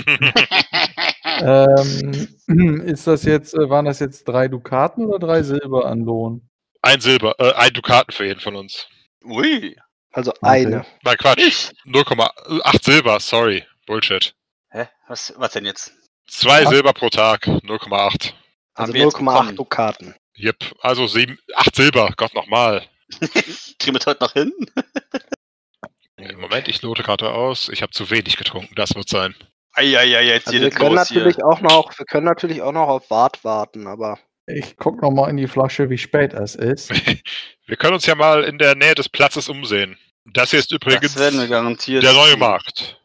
Ähm, ist das jetzt, äh, waren das jetzt drei Dukaten oder drei Silber an Lohn? ein Silber, äh, ein Dukaten für jeden von uns. Ui. Also eine. Nein, Quatsch. Ich. 0,8 Silber, sorry. Bullshit. Hä? Was, was denn jetzt? Zwei Was? Silber pro Tag, 0,8. Also wir jetzt 0,8 bekommen? Dukaten. Yep, also sieben, acht Silber, Gott nochmal. Kriegen wir heute noch hin? Moment, ich lote gerade aus. Ich habe zu wenig getrunken, das wird sein. Eieiei, jetzt Also wir können los hier. natürlich auch noch, wir können natürlich auch noch auf Wart warten, aber Ich guck noch mal in die Flasche, wie spät es ist. Wir können uns ja mal in der Nähe des Platzes umsehen. Das hier ist übrigens der neue Markt.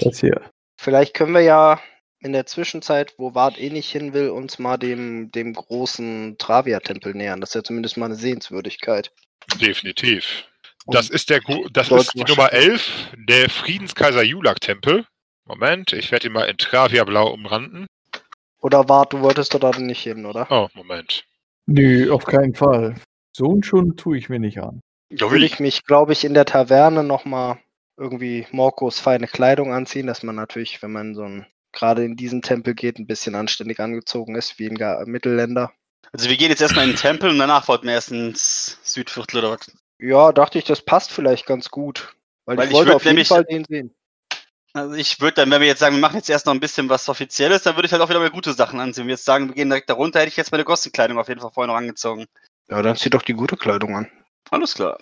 Das hier. vielleicht können wir ja in der Zwischenzeit, wo Wart eh nicht hin will, uns mal dem, dem großen Travia-Tempel nähern. Das ist ja zumindest mal eine Sehenswürdigkeit. Definitiv. Und Das ist der das ist die Nummer schaffen. 11, der Friedenskaiser Julak-Tempel. Moment, ich werde ihn mal in Travia blau umranden. Oder Wart, du wolltest doch da nicht hin, oder? Oh, Moment. Nö, auf keinen Fall. So ein Schund tue ich mir nicht an. Ja, Würde ich mich, glaube ich, in der Taverne nochmal irgendwie Morkos feine Kleidung anziehen, dass man natürlich, wenn man so ein gerade in diesen Tempel geht, ein bisschen anständig angezogen ist, wie ein Ga- Mittelländer. Also wir gehen jetzt erstmal in den Tempel und danach wollten wir erst ins Südviertel oder was? Ja, dachte ich, das passt vielleicht ganz gut. Weil, Weil ich ich wollte würd auf jeden Fall den sehen. Also ich würde dann, wenn wir jetzt sagen, wir machen jetzt erst noch ein bisschen was Offizielles, dann würde ich halt auch wieder mal gute Sachen anziehen. Wenn wir jetzt sagen, wir gehen direkt da runter, hätte ich jetzt meine Gossenkleidung auf jeden Fall vorher noch angezogen. Ja, dann zieh doch die gute Kleidung an. Alles klar.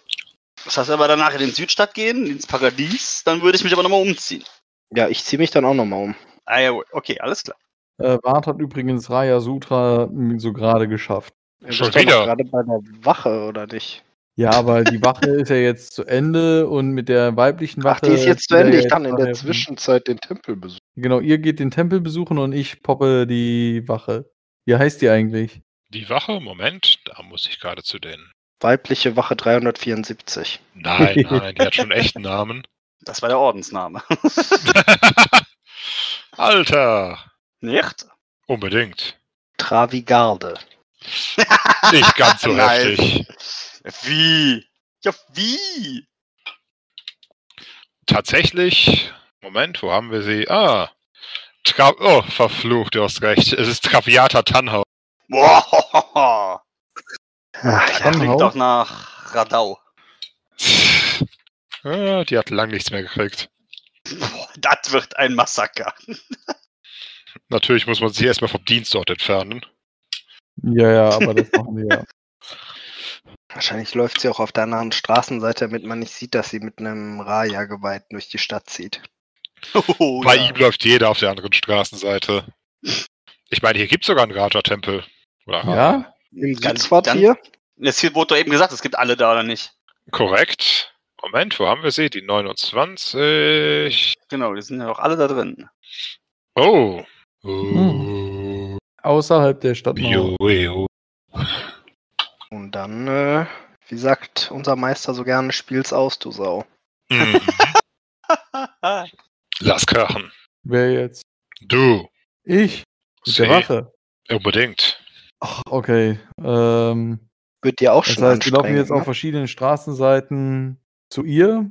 Das heißt, wenn wir danach in den Südstadt gehen, ins Paradies, dann würde ich mich aber nochmal umziehen. Ja, ich zieh mich dann auch nochmal um. Ah ja, okay, alles klar. Äh, Bart hat übrigens Raya Sutra so gerade geschafft. Ja, Schon wieder? Gerade bei der Wache, oder nicht? Ja, aber die Wache ist ja jetzt zu Ende und mit der weiblichen Wache. Ach, die ist jetzt zu Ende. Ich kann in der Zwischenzeit den Tempel besuchen. Genau, ihr geht den Tempel besuchen und ich poppe die Wache. Wie heißt die eigentlich? Die Wache, Moment, da muss ich gerade zu den. Weibliche Wache 374. Nein, nein, die hat schon einen echten Namen. Das war der Ordensname. Alter, Nicht? unbedingt. Travigarde. Nicht ganz so heftig. Wie? Ja, wie? Tatsächlich, Moment, wo haben wir sie? Ah, Tra oh, verflucht, du hast recht. Es ist Traviata Tannhaus. Boah, Ach, das klingt doch nach Radau. Ah, die hat lang nichts mehr gekriegt. Das wird ein Massaker. Natürlich muss man sich erstmal vom Dienstort entfernen. Ja, ja, aber das machen wir ja. Wahrscheinlich läuft sie auch auf der anderen Straßenseite, damit man nicht sieht, dass sie mit einem Raja-Geweihten durch die Stadt zieht. Oh, Bei ja. ihm läuft jeder auf der anderen Straßenseite. Ich meine, hier gibt es sogar einen Raja-Tempel. Ja? Im Südquartier? Es hier wurde doch eben gesagt, es gibt alle da oder nicht. Korrekt. Moment, wo haben wir sie? Die 29. Genau, die sind ja auch alle da drin. Oh. Hm. Oh. Außerhalb der Stadt. Jo, jo. Und dann, äh, wie sagt unser Meister so gerne, spiel's aus, du Sau. Mhm. Lass krachen. Wer jetzt? Du. Ich? Mit der. Wache. Unbedingt. Ach, okay. Ähm, Wird dir auch das schon heißt, wir laufen jetzt auf ne? verschiedenen Straßenseiten zu ihr.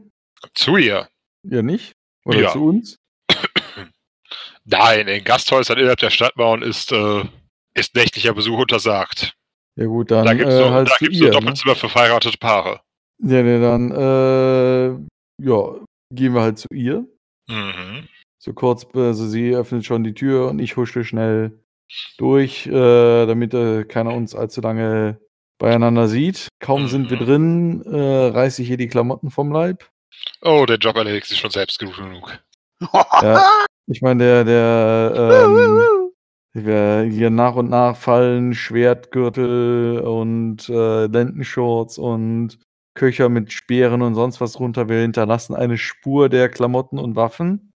Zu ihr. Ja, nicht? Oder Ja. zu uns? Nein, in Gasthäusern innerhalb der Stadtmauern ist, äh, ist nächtlicher Besuch untersagt. Ja, gut, dann Da gibt es äh, halt ihr. Ne? Doppelzimmer für verheiratete Paare. Ja, nee, dann, äh, ja, gehen wir halt zu ihr. Mhm. So kurz, also sie öffnet schon die Tür und ich husche schnell durch, äh, damit äh, keiner uns allzu lange beieinander sieht. Kaum sind wir Mhm. drin, äh, reiße ich ihr die Klamotten vom Leib. Oh, der Job erledigt sich schon selbst genug. Ja, ich meine, der, der, ähm, wir hier nach und nach fallen Schwertgürtel und äh, Lendenschurz und Köcher mit Speeren und sonst was runter. Wir hinterlassen eine Spur der Klamotten und Waffen.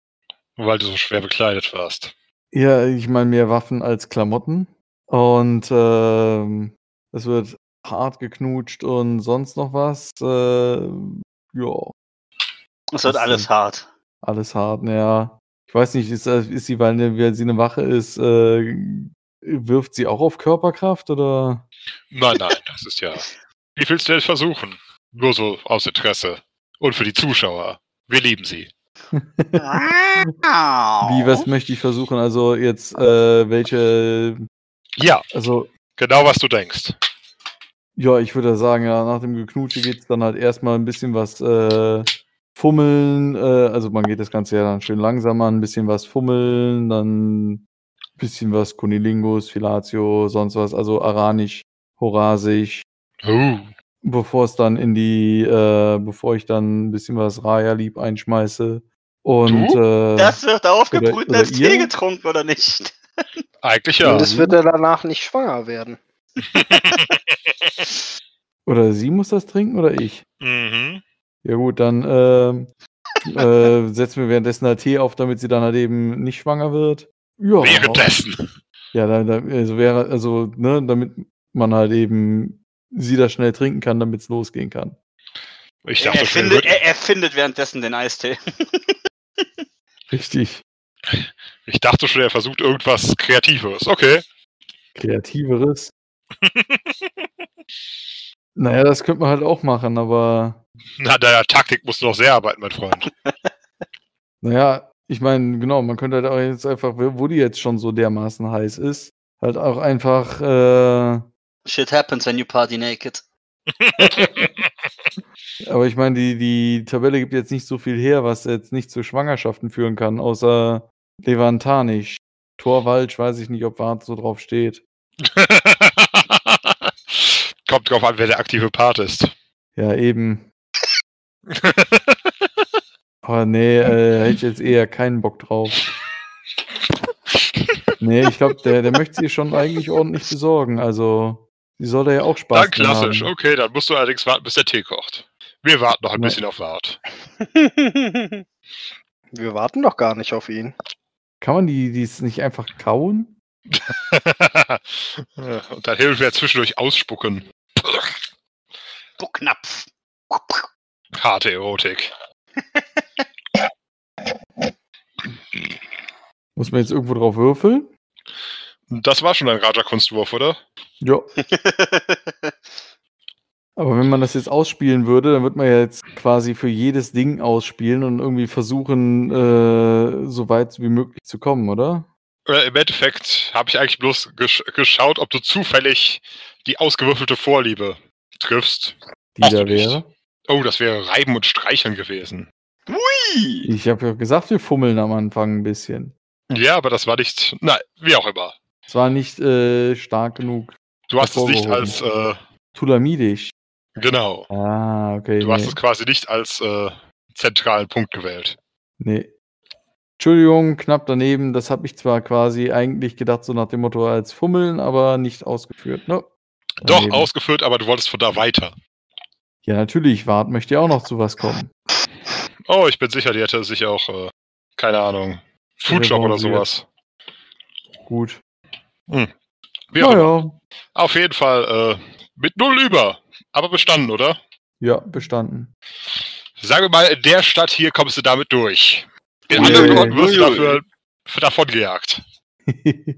Weil du so schwer bekleidet warst. Ja, ich meine mehr Waffen als Klamotten. Und ähm, es wird hart geknutscht und sonst noch was. Äh, ja, Es wird alles denn? hart. alles hart, naja. Ich weiß nicht, ist, äh, ist sie, weil, ne, weil sie eine Wache ist, äh, wirft sie auch auf Körperkraft oder? Nein, nein, das ist ja. Wie willst du denn versuchen? Nur so aus Interesse. Und für die Zuschauer. Wir lieben sie. Wie, was möchte ich versuchen? Also jetzt, äh, welche, Ja, also, genau was du denkst. Ja, ich würde sagen, ja, nach dem Geknutsche geht es dann halt erstmal ein bisschen was äh, fummeln. Äh, also man geht das Ganze ja dann schön langsam an, ein bisschen was fummeln, dann ein bisschen was Kunilingus, Filatio, sonst was, also Aranisch, Horasisch, Uh, bevor es dann in die, äh, bevor ich dann ein bisschen was Raya-Lieb einschmeiße. Und äh, Das wird aufgebrüht und als Tee getrunken, oder nicht? eigentlich Und ja. es wird er danach nicht schwanger werden. oder sie muss das trinken oder ich? mhm. Ja gut, dann ähm, äh, setzen wir währenddessen halt Tee auf, damit sie dann halt eben nicht schwanger wird. Ja, Währenddessen. ja, da, da, also wäre, also, ne, damit man halt eben sie da schnell trinken kann, damit es losgehen kann. Ich Er dachte schon, er findet, er, er findet währenddessen den Eistee. Richtig. ich dachte schon, er versucht irgendwas Kreatives. Okay. Kreativeres. Naja, das könnte man halt auch machen, aber Na, deiner Taktik musst du noch sehr arbeiten, mein Freund. naja, ich meine, genau, man könnte halt auch jetzt einfach, wo die jetzt schon so dermaßen heiß ist, halt auch einfach, äh, Shit happens when you party naked. Aber ich meine, die, die Tabelle gibt jetzt nicht so viel her, was jetzt nicht zu Schwangerschaften führen kann, außer Levantanisch. Torwalsch weiß ich nicht, ob Wart so drauf steht. Kommt drauf an, wer der aktive Part ist. Ja, eben. Aber nee, äh, hätte ich jetzt eher keinen Bock drauf. Nee, ich glaube, der, der möchte sie schon eigentlich ordentlich besorgen. Also, die soll da ja auch Spaß Dann klassisch. haben. Okay, dann musst du allerdings warten, bis der Tee kocht. Wir warten noch ein Ja. bisschen auf Wart. Wir warten doch gar nicht auf ihn. Kann man die dies nicht einfach kauen? Und dann hin und wieder zwischendurch ausspucken. Bucknapf. Harte Erotik. Muss man jetzt irgendwo drauf würfeln? Das war schon ein Raja-Kunstwurf, oder? Ja. Aber wenn man das jetzt ausspielen würde, dann wird man ja jetzt quasi für jedes Ding ausspielen und irgendwie versuchen, äh, so weit wie möglich zu kommen, oder? Äh, Im Endeffekt habe ich eigentlich bloß gesch geschaut, ob du zufällig die ausgewürfelte Vorliebe triffst. Die da nicht. wäre. Oh, das wäre Reiben und Streicheln gewesen. Hui! Ich habe ja gesagt, wir fummeln am Anfang ein bisschen. Ja, aber das war nicht. Na, wie auch immer. Es war nicht äh, stark genug. Du hast es nicht als. Äh, Tulamidisch. genau. Ah, okay. Du hast nee. es quasi nicht als äh, zentralen Punkt gewählt. nee. Entschuldigung, knapp daneben. Das habe ich zwar quasi eigentlich gedacht, so nach dem Motto als Fummeln, aber nicht ausgeführt. No. Doch, Daneben. ausgeführt, aber du wolltest von da weiter. Ja, natürlich. Wart möchte ja auch noch zu was kommen. Oh, ich bin sicher, die hätte sich auch, äh, keine Ahnung, Foodshop oder sowas. Gut. Immer. Naja. Auf jeden Fall äh, mit null über. Aber bestanden, oder? Ja, bestanden. Sagen wir mal, in der Stadt hier kommst du damit durch. In anderen Orten wirst du dafür für davon gejagt.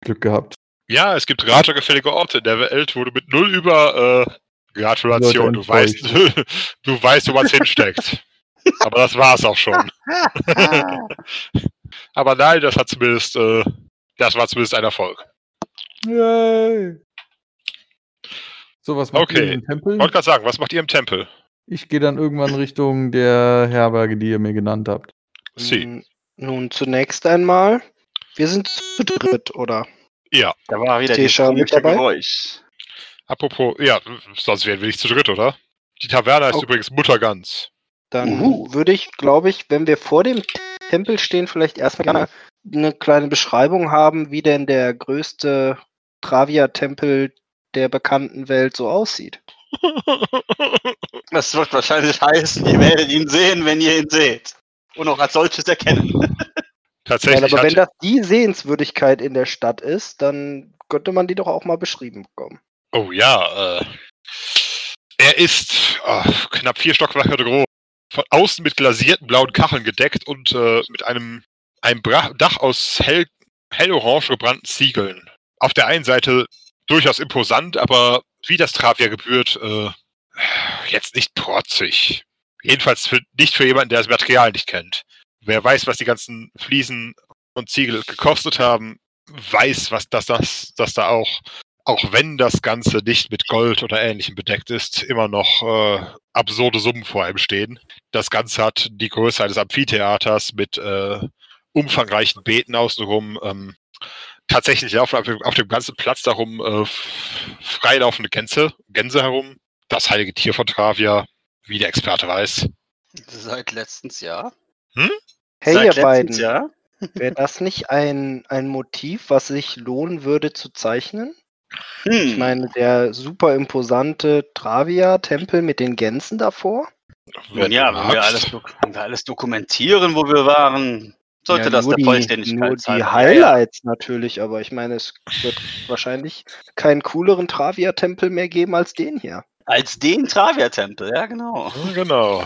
Glück gehabt. Ja, es gibt ratergefällige Orte in der Welt, wo du mit null über äh, Gratulation, du weißt, du weißt, wo man es hinsteckt. Aber das war's auch schon. Aber nein, das hat zumindest, äh, das war zumindest ein Erfolg. Yay. So, was macht Okay. ihr im Tempel? Wollte gerade sagen, was macht ihr im Tempel? Ich gehe dann irgendwann Richtung der Herberge, die ihr mir genannt habt. Sie. N- Nun zunächst einmal. Wir sind zu dritt, oder? Ja, Da war wieder mit dabei? Geräusch. apropos, ja, sonst wären wir nicht zu dritt, oder? Die Taverne heißt Oh. übrigens Muttergans. Dann Uhu. würde ich, glaube ich, wenn wir vor dem Tempel stehen, vielleicht erstmal gerne eine kleine Beschreibung haben, wie denn der größte Travia-Tempel der bekannten Welt so aussieht. Das wird wahrscheinlich heißen, ihr werdet ihn sehen, wenn ihr ihn seht. Und auch als solches erkennen. Nein, Tatsächlich aber wenn das die Sehenswürdigkeit in der Stadt ist, dann könnte man die doch auch mal beschrieben bekommen. oh ja, äh, er ist äh, knapp vier Stockwerke groß, von außen mit glasierten blauen Kacheln gedeckt und äh, mit einem, einem Bra Dach aus hell, hellorange gebrannten Ziegeln. Auf der einen Seite durchaus imposant, aber wie das Travia gebührt, äh, jetzt nicht protzig. Jedenfalls für, nicht für jemanden, der das Material nicht kennt. Wer weiß, was die ganzen Fliesen und Ziegel gekostet haben, weiß, was das, das, das da auch, auch wenn das Ganze nicht mit Gold oder Ähnlichem bedeckt ist, immer noch äh, absurde Summen vor einem stehen. Das Ganze hat die Größe eines Amphitheaters mit äh, umfangreichen Beeten außenrum. Ähm, tatsächlich laufen auf dem, auf dem ganzen Platz darum äh, freilaufende Gänse, Gänse herum. Das heilige Tier von Travia, wie der Experte weiß. Seit letztens Jahr. Hey, Seit ihr beiden, Jahr. wäre das nicht ein, ein Motiv, was sich lohnen würde zu zeichnen? Hm. Ich meine, der super imposante Travia-Tempel mit den Gänsen davor. Wenn ja, wenn wir, alles, wenn wir alles dokumentieren, wo wir waren, sollte Ja, das nur der Vollständigkeit Nur sein. die Ja, ja. Highlights natürlich, aber ich meine, es wird wahrscheinlich keinen cooleren Travia-Tempel mehr geben als den hier. Als den Travia-Tempel, ja genau. Ja, genau.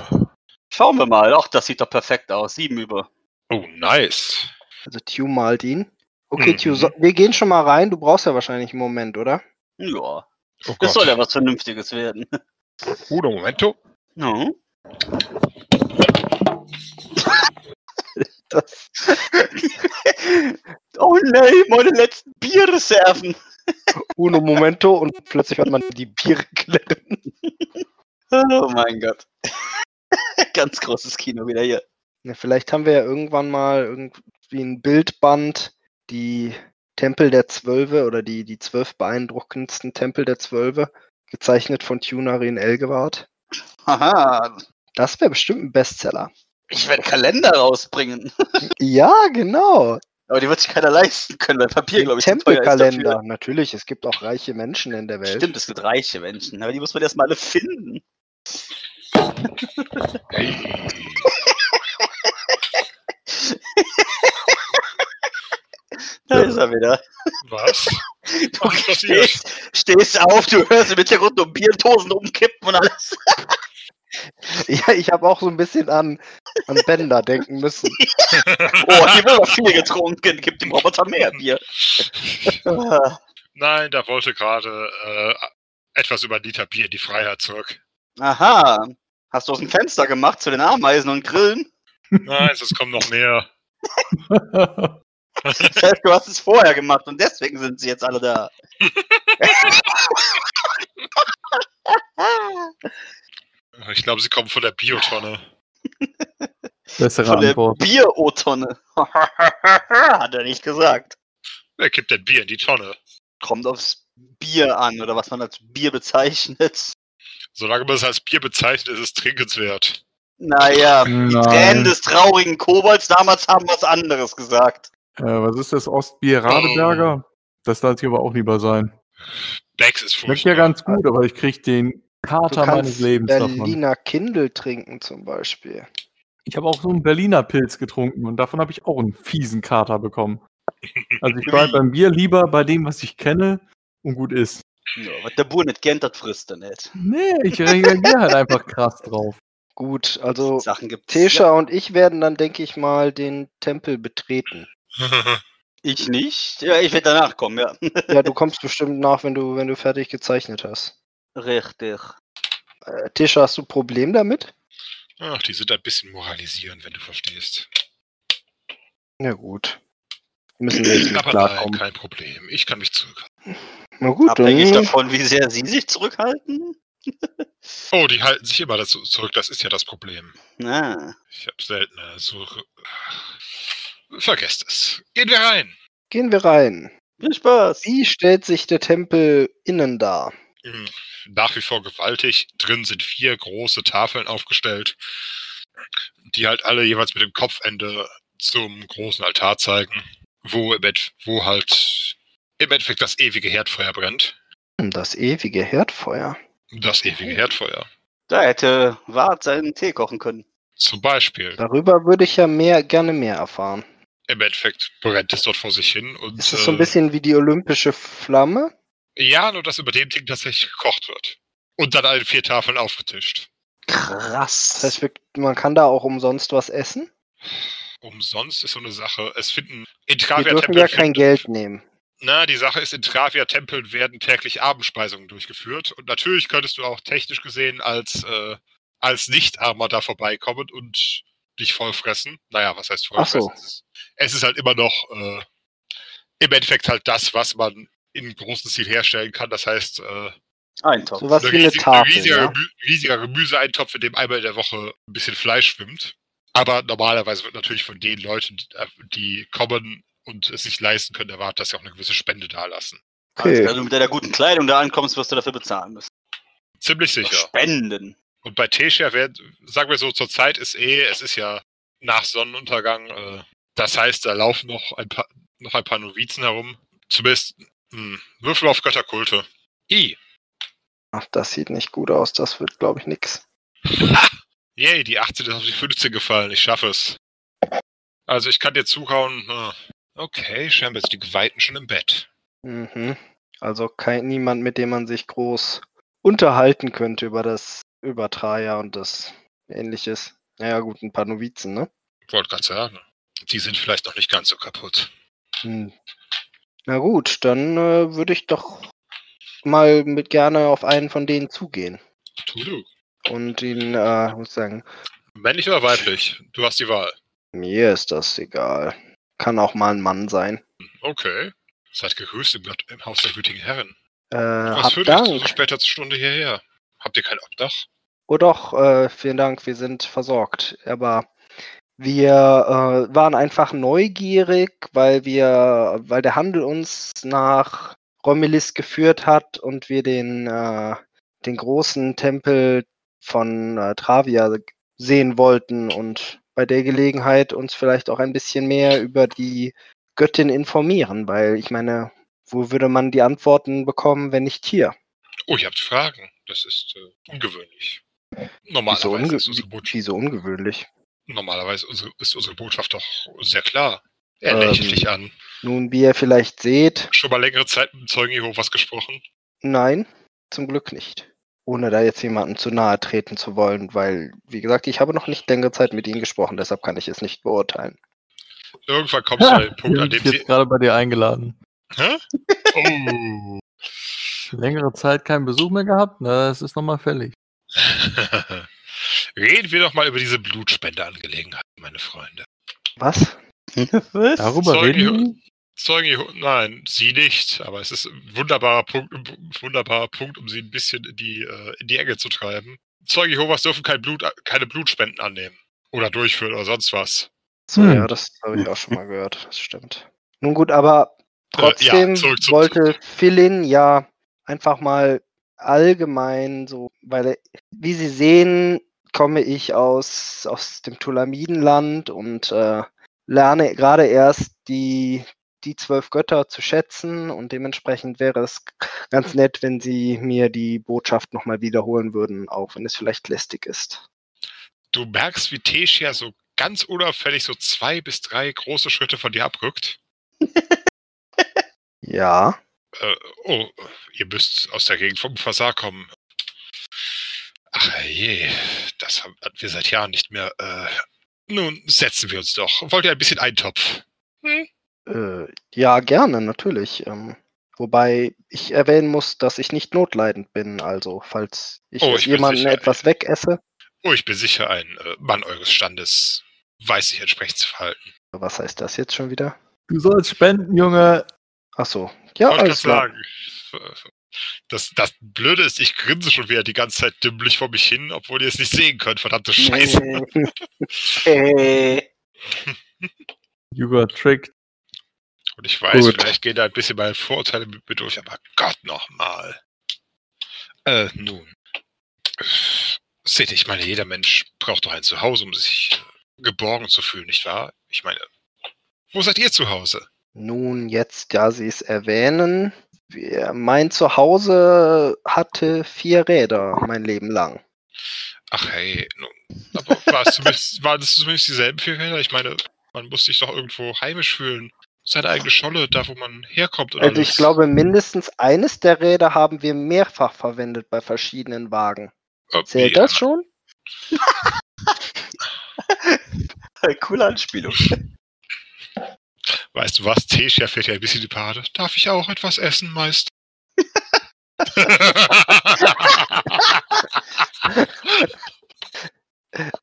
Schauen wir mal. Ach, das sieht doch perfekt aus. Sieben über. Oh, nice. Also Tew malt ihn. Okay, Mhm. Tew, so, wir gehen schon mal rein. Du brauchst ja wahrscheinlich einen Moment, oder? Ja, Oh das Gott. soll ja was Vernünftiges werden. Uno momento. Ja. Das, oh nein, meine letzten Bierreserven. uno momento und plötzlich hört man die Biere klirren. Oh mein Gott. Ganz großes Kino wieder hier. Ja, vielleicht haben wir ja irgendwann mal irgendwie ein Bildband, die Tempel der Zwölfe oder die, die zwölf beeindruckendsten Tempel der Zwölfe, gezeichnet von Tunarin Elgewart. Haha. Das wäre bestimmt ein Bestseller. Ich werde Kalender rausbringen. Ja, genau. Aber die wird sich keiner leisten können, weil Papier, glaube ich, Tempelkalender. Natürlich, es gibt auch reiche Menschen in der Welt. Stimmt, es gibt reiche Menschen, aber die muss man erstmal alle finden. Da ist er wieder. Was? Du Was stehst, stehst auf, du hörst im Hintergrund nur Bierdosen umkippen und alles. Ja, ich habe auch so ein bisschen an, an Bender denken müssen. Oh, hier wird aber viel getrunken. Gibt dem Roboter mehr Bier. Nein, da wollte gerade äh, etwas über Liter Bier in die Freiheit zurück. Aha. Hast du aus dem Fenster gemacht zu den Ameisen und Grillen? Nein, es kommen noch mehr. Das heißt, du hast es vorher gemacht und deswegen sind sie jetzt alle da. Ich glaube, sie kommen von der Biotonne. Bessere Von der Antwort. Bier-O-Tonne. Hat er nicht gesagt. Wer kippt denn Bier in die Tonne? Kommt aufs Bier an oder was man als Bier bezeichnet. Solange man es als Bier bezeichnet, ist es trinkenswert. Naja, die Tränen Nein. des traurigen Kobolds damals haben was anderes gesagt. Äh, was ist das Ostbier Radeberger? Das darf ich aber auch lieber sein. Becks ist Schmeckt furchtbar. ja ganz gut, aber ich krieg den Du Kater meines Lebens davon. Berliner Kindle trinken zum Beispiel. Ich habe auch so einen Berliner Pilz getrunken und davon habe ich auch einen fiesen Kater bekommen. Also ich bleibe beim Bier lieber bei dem, was ich kenne und gut ist. Ja, was der Bur nicht kennt, das frisst er nicht. Nee, ich reagiere halt einfach krass drauf. Gut, also Sachen gibt's. Tesha und ich werden dann, denke ich mal, den Tempel betreten. Ich nicht. Ja, ich werde danach kommen, ja. Ja, du kommst bestimmt nach, wenn du, wenn du fertig gezeichnet hast. Richtig. Äh, Tesha, hast du ein Problem damit? Ach, die sind ein bisschen moralisierend, wenn du verstehst. Ja gut. Müssen wir jetzt mit Aber nein, klarkommen. kein Problem. Ich kann mich zurückhalten. Na gut, Abhängig dann davon, wie sehr sie sich zurückhalten. Oh, die halten sich immer dazu zurück. Das ist ja das Problem. Na, Ich habe selten so. Vergesst es. Gehen wir rein. gehen wir rein. viel Spaß. Wie stellt sich der Tempel innen dar? Nach wie vor gewaltig. Drin sind vier große Tafeln aufgestellt, die halt alle jeweils mit dem Kopfende zum großen Altar zeigen, wo, wo halt im Endeffekt das ewige Herdfeuer brennt. Das ewige Herdfeuer. Das ewige Herdfeuer. Da hätte Wart seinen Tee kochen können. Zum Beispiel. Darüber würde ich ja mehr, gerne mehr erfahren. Im Endeffekt brennt es dort vor sich hin. Und, Ist es so ein äh, bisschen wie die olympische Flamme? Ja, nur dass über dem Ding tatsächlich gekocht wird. Und dann alle vier Tafeln aufgetischt. Krass. Das heißt, man kann da auch umsonst was essen? Umsonst ist so eine Sache. Es finden in Wir dürfen ja kein Geld nehmen. Na, die Sache ist, in Travia-Tempeln werden täglich Abendspeisungen durchgeführt. Und natürlich könntest du auch technisch gesehen als, äh, als Nicht-Armer da vorbeikommen und dich vollfressen. Naja, was heißt Ach so. vollfressen? Es, ist, es ist halt immer noch äh, im Endeffekt halt das, was man in großem Stil herstellen kann. Das heißt, äh, Eintopf. Sowas ein wie eine Tafel. riesiger, Ja? Gemü riesiger Gemüseeintopf, in dem einmal in der Woche ein bisschen Fleisch schwimmt. Aber normalerweise wird natürlich von den Leuten, die- äh, die kommen und es sich leisten können, erwartet, dass sie auch eine gewisse Spende dalassen. Also, Okay. wenn du mit deiner guten Kleidung da ankommst, wirst du dafür bezahlen müssen. Ziemlich Doch sicher. Spenden. Und bei Tesha werden, sagen wir so, zur Zeit ist eh, es ist ja nach Sonnenuntergang, äh, das heißt, da laufen noch ein paar, noch ein paar Novizen herum. Zumindest mh, Würfel auf Götterkulte. I. Ach, das sieht nicht gut aus. Das wird, glaube ich, nix. Yay, die 18 ist auf die 15 gefallen. Ich schaffe es. Also ich kann dir zuhauen. Okay, scheinbar sind die Geweihten schon im Bett. Mhm. Also kein, niemand, mit dem man sich groß unterhalten könnte über das, über Traja und das ähnliches. Naja, gut, ein paar Novizen, ne? Wollte gerade sagen. Die sind vielleicht noch nicht ganz so kaputt. Hm. Na gut, dann äh, würde ich doch mal mit gerne auf einen von denen zugehen Tu du. und ihn, äh, muss sagen, Männlich oder weiblich? Du hast die Wahl. mir ist das egal. Kann auch mal ein Mann sein. Okay. Seid gegrüßt im, im Haus der gütigen Herren. Äh, Was führt euch zu so Dank. später Stunde hierher? Habt ihr kein Obdach? Oh doch, äh, vielen Dank, wir sind versorgt. Aber wir äh, waren einfach neugierig, weil wir, weil der Handel uns nach Romilis geführt hat und wir den, äh, den großen Tempel von äh, Travia sehen wollten und bei der Gelegenheit uns vielleicht auch ein bisschen mehr über die Göttin informieren, weil ich meine, wo würde man die Antworten bekommen, wenn nicht hier? Oh, ihr habt Fragen. Das ist äh, ungewöhnlich. Wieso, Normalerweise, unge ist unsere Botschaft, wieso ungewöhnlich? normalerweise ist unsere Botschaft doch sehr klar. Er Ähm. lächelt dich an. Nun, wie ihr vielleicht seht, Schon mal längere Zeit mit Zeugen Jehovas gesprochen? nein, zum Glück nicht. Ohne da jetzt jemandem zu nahe treten zu wollen, weil, wie gesagt, ich habe noch nicht längere Zeit mit ihnen gesprochen, deshalb kann ich es nicht beurteilen. Irgendwann kommst du an den Punkt, an dem sie. jetzt gerade bei dir eingeladen. Hä? Oh. Längere Zeit keinen Besuch mehr gehabt? Na, das ist nochmal fällig. Reden wir doch mal über diese Blutspendeangelegenheit, meine Freunde. Was? Was? Darüber Zeugen reden? Zeugen Jeho nein, sie nicht, aber es ist ein wunderbarer Punkt, wunderbarer Punkt, um sie ein bisschen in die, äh, in die Enge zu treiben. Zeugen Jehovas dürfen kein Blut, keine Blutspenden annehmen. Oder durchführen oder sonst was. So, Hm. ja, das habe ich auch schon mal gehört, das stimmt. Nun gut, aber trotzdem zurück zum- wollte Philin ja einfach mal allgemein so, weil wie Sie sehen, komme ich aus, aus dem Tulamidenland und äh, lerne gerade erst die, die zwölf Götter zu schätzen und dementsprechend wäre es ganz nett, wenn Sie mir die Botschaft nochmal wiederholen würden, auch wenn es vielleicht lästig ist. Du merkst, wie Teschia so ganz unauffällig so zwei bis drei große Schritte von dir abrückt. Ja. Äh, oh, ihr müsst aus der Gegend vom Fasar kommen. Ach je, das haben wir seit Jahren nicht mehr. Äh, nun, setzen wir uns doch. Wollt ihr ein bisschen Eintopf? Hm? Äh, ja, gerne, natürlich. Ähm, wobei ich erwähnen muss, dass ich nicht notleidend bin. Also, falls ich, Oh, ich jemanden sicher, etwas wegesse. Oh, ich bin sicher, ein äh, Mann eures Standes weiß sich entsprechend zu verhalten. Was heißt das jetzt schon wieder? Du sollst spenden, Junge. Ach so. Ja, Wollte alles klar. sagen. Das, das Blöde ist, ich grinse schon wieder die ganze Zeit dümmlich vor mich hin, obwohl ihr es nicht sehen könnt. Verdammte Scheiße. äh, You got tricked. Und ich weiß, Gut. vielleicht gehen da ein bisschen meine Vorurteile mit mir durch, aber Gott nochmal. Äh, nun. Seht, ich meine, jeder Mensch braucht doch ein Zuhause, um sich äh, geborgen zu fühlen, nicht wahr? Ich meine, wo seid ihr zu Hause? Nun, jetzt, da Sie es erwähnen. Wir, mein Zuhause hatte vier Räder mein Leben lang. Ach hey, nun. Aber war es zumindest, waren das zumindest dieselben vier Räder? Ich meine, man muss sich doch irgendwo heimisch fühlen. Seine eigene Scholle, da wo man herkommt und Also alles. ich glaube, mindestens eines der Räder haben wir mehrfach verwendet bei verschiedenen Wagen. Äh, Zählt ja, das schon? Coole Anspielung. Weißt du was, Tessia fährt ja ein bisschen die Parade. Darf ich auch etwas essen, Meister?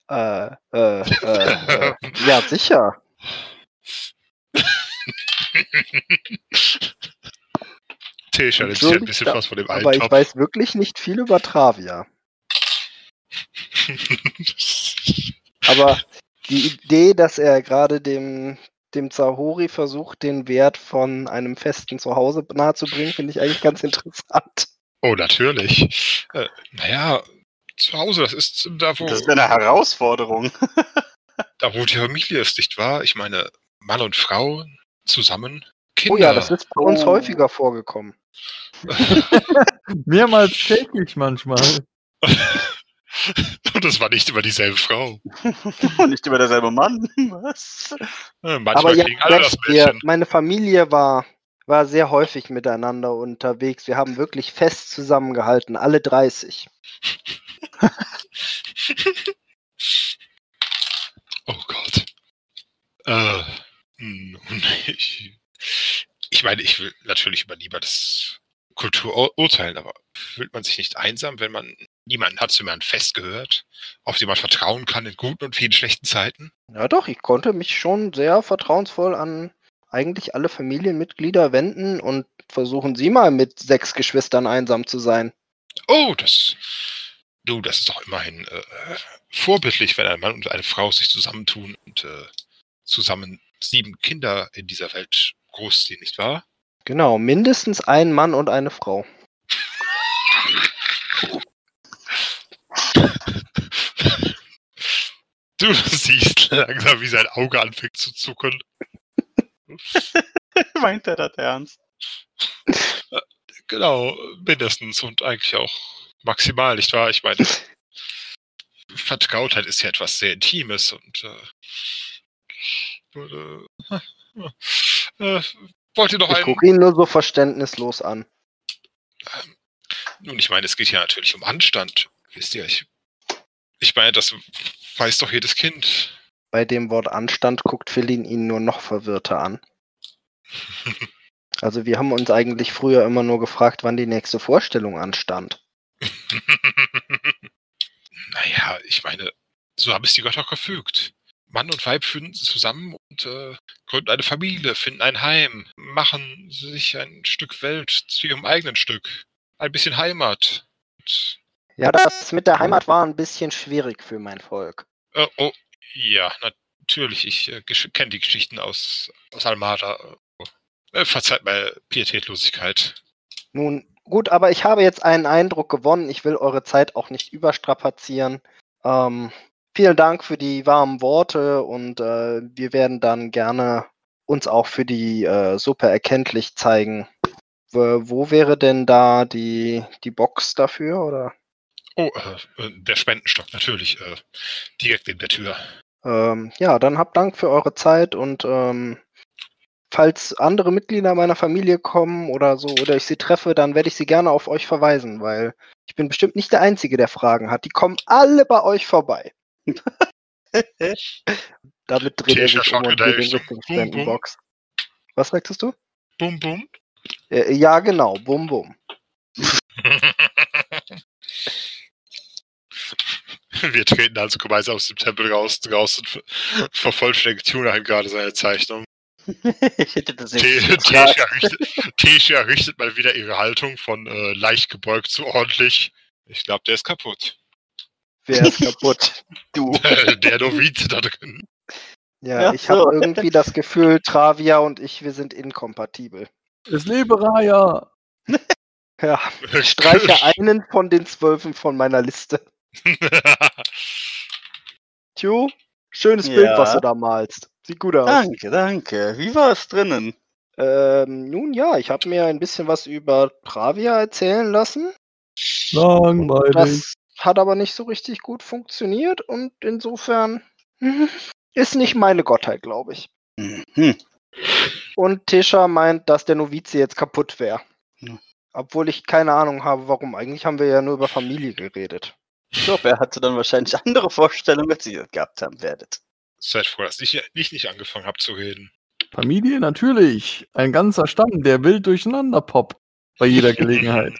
Äh, äh, äh, äh, ja, sicher. Nimmt sich ein bisschen ja, was von dem Aber ich Eintopf. weiß wirklich nicht viel über Travia. Aber die Idee, dass er gerade dem, dem Zahori versucht, den Wert von einem festen Zuhause nahezubringen, finde ich eigentlich ganz interessant. oh, natürlich. Äh, naja, zu Hause, das ist da, wo, Das ist eine Herausforderung. da, wo die Familie ist, nicht wahr? Ich meine, Mann und Frau zusammen, Kinder. Oh ja, das ist bei uns Oh. häufiger vorgekommen. Mehrmals täglich manchmal. Und das war nicht immer dieselbe Frau. Nicht immer derselbe Mann. Was? Manchmal Aber ja, kriegen alle das wir, meine Familie war, war sehr häufig miteinander unterwegs. Wir haben wirklich fest zusammengehalten, alle 30. Oh Gott. Äh, ich, ich meine, ich will natürlich über niemandes Kultur ur- urteilen, aber fühlt man sich nicht einsam, wenn man niemanden hat, zu dem man festgehört, auf den man vertrauen kann in guten und vielen schlechten Zeiten? Ja doch, ich konnte mich schon sehr vertrauensvoll an eigentlich alle Familienmitglieder wenden und versuchen Sie mal mit sechs Geschwistern einsam zu sein. Oh, das, Du, das ist doch immerhin äh, vorbildlich, wenn ein Mann und eine Frau sich zusammentun und äh, zusammen sieben Kinder in dieser Welt großziehen, nicht wahr? Genau, mindestens ein Mann und eine Frau. Du siehst langsam, wie sein Auge anfängt zu zucken. Meint er das ernst? Genau, mindestens und eigentlich auch maximal, nicht wahr? Ich meine, Vertrautheit ist ja etwas sehr Intimes und äh, äh, wollt ihr noch Ich gucke ihn nur so verständnislos an. Nun, ich meine, es geht ja natürlich um Anstand. Wisst ihr, ich, ich meine, das weiß doch jedes Kind. Bei dem Wort Anstand guckt Philin ihn nur noch verwirrter an. Also wir haben uns eigentlich früher immer nur gefragt, wann die nächste Vorstellung anstand. naja, ich meine, so haben es die Götter gefügt. Mann und Weib finden zusammen und äh, gründen eine Familie, finden ein Heim, machen sich ein Stück Welt zu ihrem eigenen Stück. Ein bisschen Heimat. Und, Ja, das mit der Heimat war ein bisschen schwierig für mein Volk. äh, oh, ja, natürlich. Ich äh, kenne die Geschichten aus, aus Almada. Äh, verzeiht mal Pietätlosigkeit. Nun, gut, aber ich habe jetzt einen Eindruck gewonnen. Ich will eure Zeit auch nicht überstrapazieren. Ähm, vielen Dank für die warmen Worte und äh, wir werden dann gerne uns auch für die äh, Suppe erkenntlich zeigen. Wo, wo wäre denn da die, die Box dafür? Oder? Oh, äh, der Spendenstock, natürlich. Äh, direkt neben der Tür. Ähm, ja, dann habt Dank für eure Zeit und ähm, falls andere Mitglieder meiner Familie kommen oder so oder ich sie treffe, dann werde ich sie gerne auf euch verweisen, weil ich bin bestimmt nicht der Einzige, der Fragen hat. Die kommen alle bei euch vorbei. Damit dreht er sich um und geht in Richtung. Spendenbox. Was sagtest du? Bum, bum. Äh, ja, genau. Bum, bum. Wir treten also gemeinsam aus dem Tempel raus, draußen ver- vervollständigt Tunaheim gerade seine Zeichnung. ich hätte das Tesha richtet mal wieder ihre Haltung von äh, leicht gebeugt zu ordentlich. Ich glaube, der ist kaputt. Wer ist kaputt? Du. der Novize da drin. Ja, Ja, ich habe so. irgendwie das Gefühl, Travia und ich, wir sind inkompatibel. Es lebe Raya! Ja, ich streiche einen von den zwölfen von meiner Liste. Tju, schönes Ja. Bild, was du da malst. Sieht gut aus. Danke, danke. Wie war es drinnen? Ähm, nun ja, ich habe mir ein bisschen was über Travia erzählen lassen. Langweilig. Das hat aber nicht so richtig gut funktioniert und insofern hm, ist nicht meine Gottheit, glaube ich. Mhm. Und Tisha meint, dass der Novize jetzt kaputt wäre. Ja. Obwohl ich keine Ahnung habe, warum. Eigentlich haben wir ja nur über Familie geredet. Ich glaube, er hatte dann wahrscheinlich andere Vorstellungen, als ihr gehabt haben werdet. Seid froh, dass ich nicht, nicht angefangen habe zu reden. Familie natürlich. Ein ganzer Stamm, der wild durcheinander poppt. Bei jeder Gelegenheit.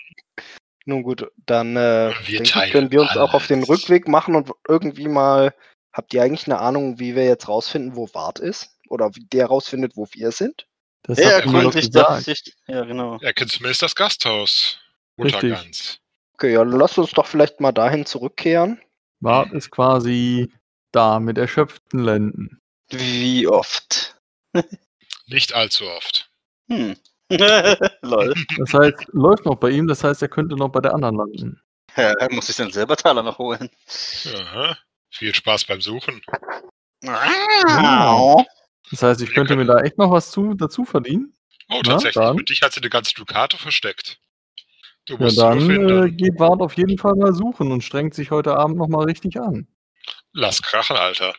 Nun gut, dann äh, Wir denke ich, teilen können wir uns auch auf den alles. Rückweg machen und irgendwie mal. Habt ihr eigentlich eine Ahnung, wie wir jetzt rausfinden, wo Wart ist? Oder wie der rausfindet, wo wir sind? Das Ja, hat mir doch gründlich gesagt. dachte ich. Ja, genau. Er kennt zumindest das Gasthaus. Richtig. Untergans. Okay, ja, dann lasst uns doch vielleicht mal dahin zurückkehren. Bart ist quasi da mit erschöpften Lenden. Wie oft? Nicht allzu oft. Hm. Lol. Das heißt, läuft noch bei ihm, das heißt, er könnte noch bei der anderen landen. Ja, er muss sich dann selber Taler noch holen. Aha. Viel Spaß beim Suchen. Au. Das heißt, ich könnte mir da echt noch was zu, dazu verdienen. Oh, Na, tatsächlich. dann. Für dich hat sie eine ganze Dukate versteckt. Du Ja, musst dann äh, finden. geht Bart auf jeden Fall mal suchen und strengt sich heute Abend noch mal richtig an. Lass krachen, Alter.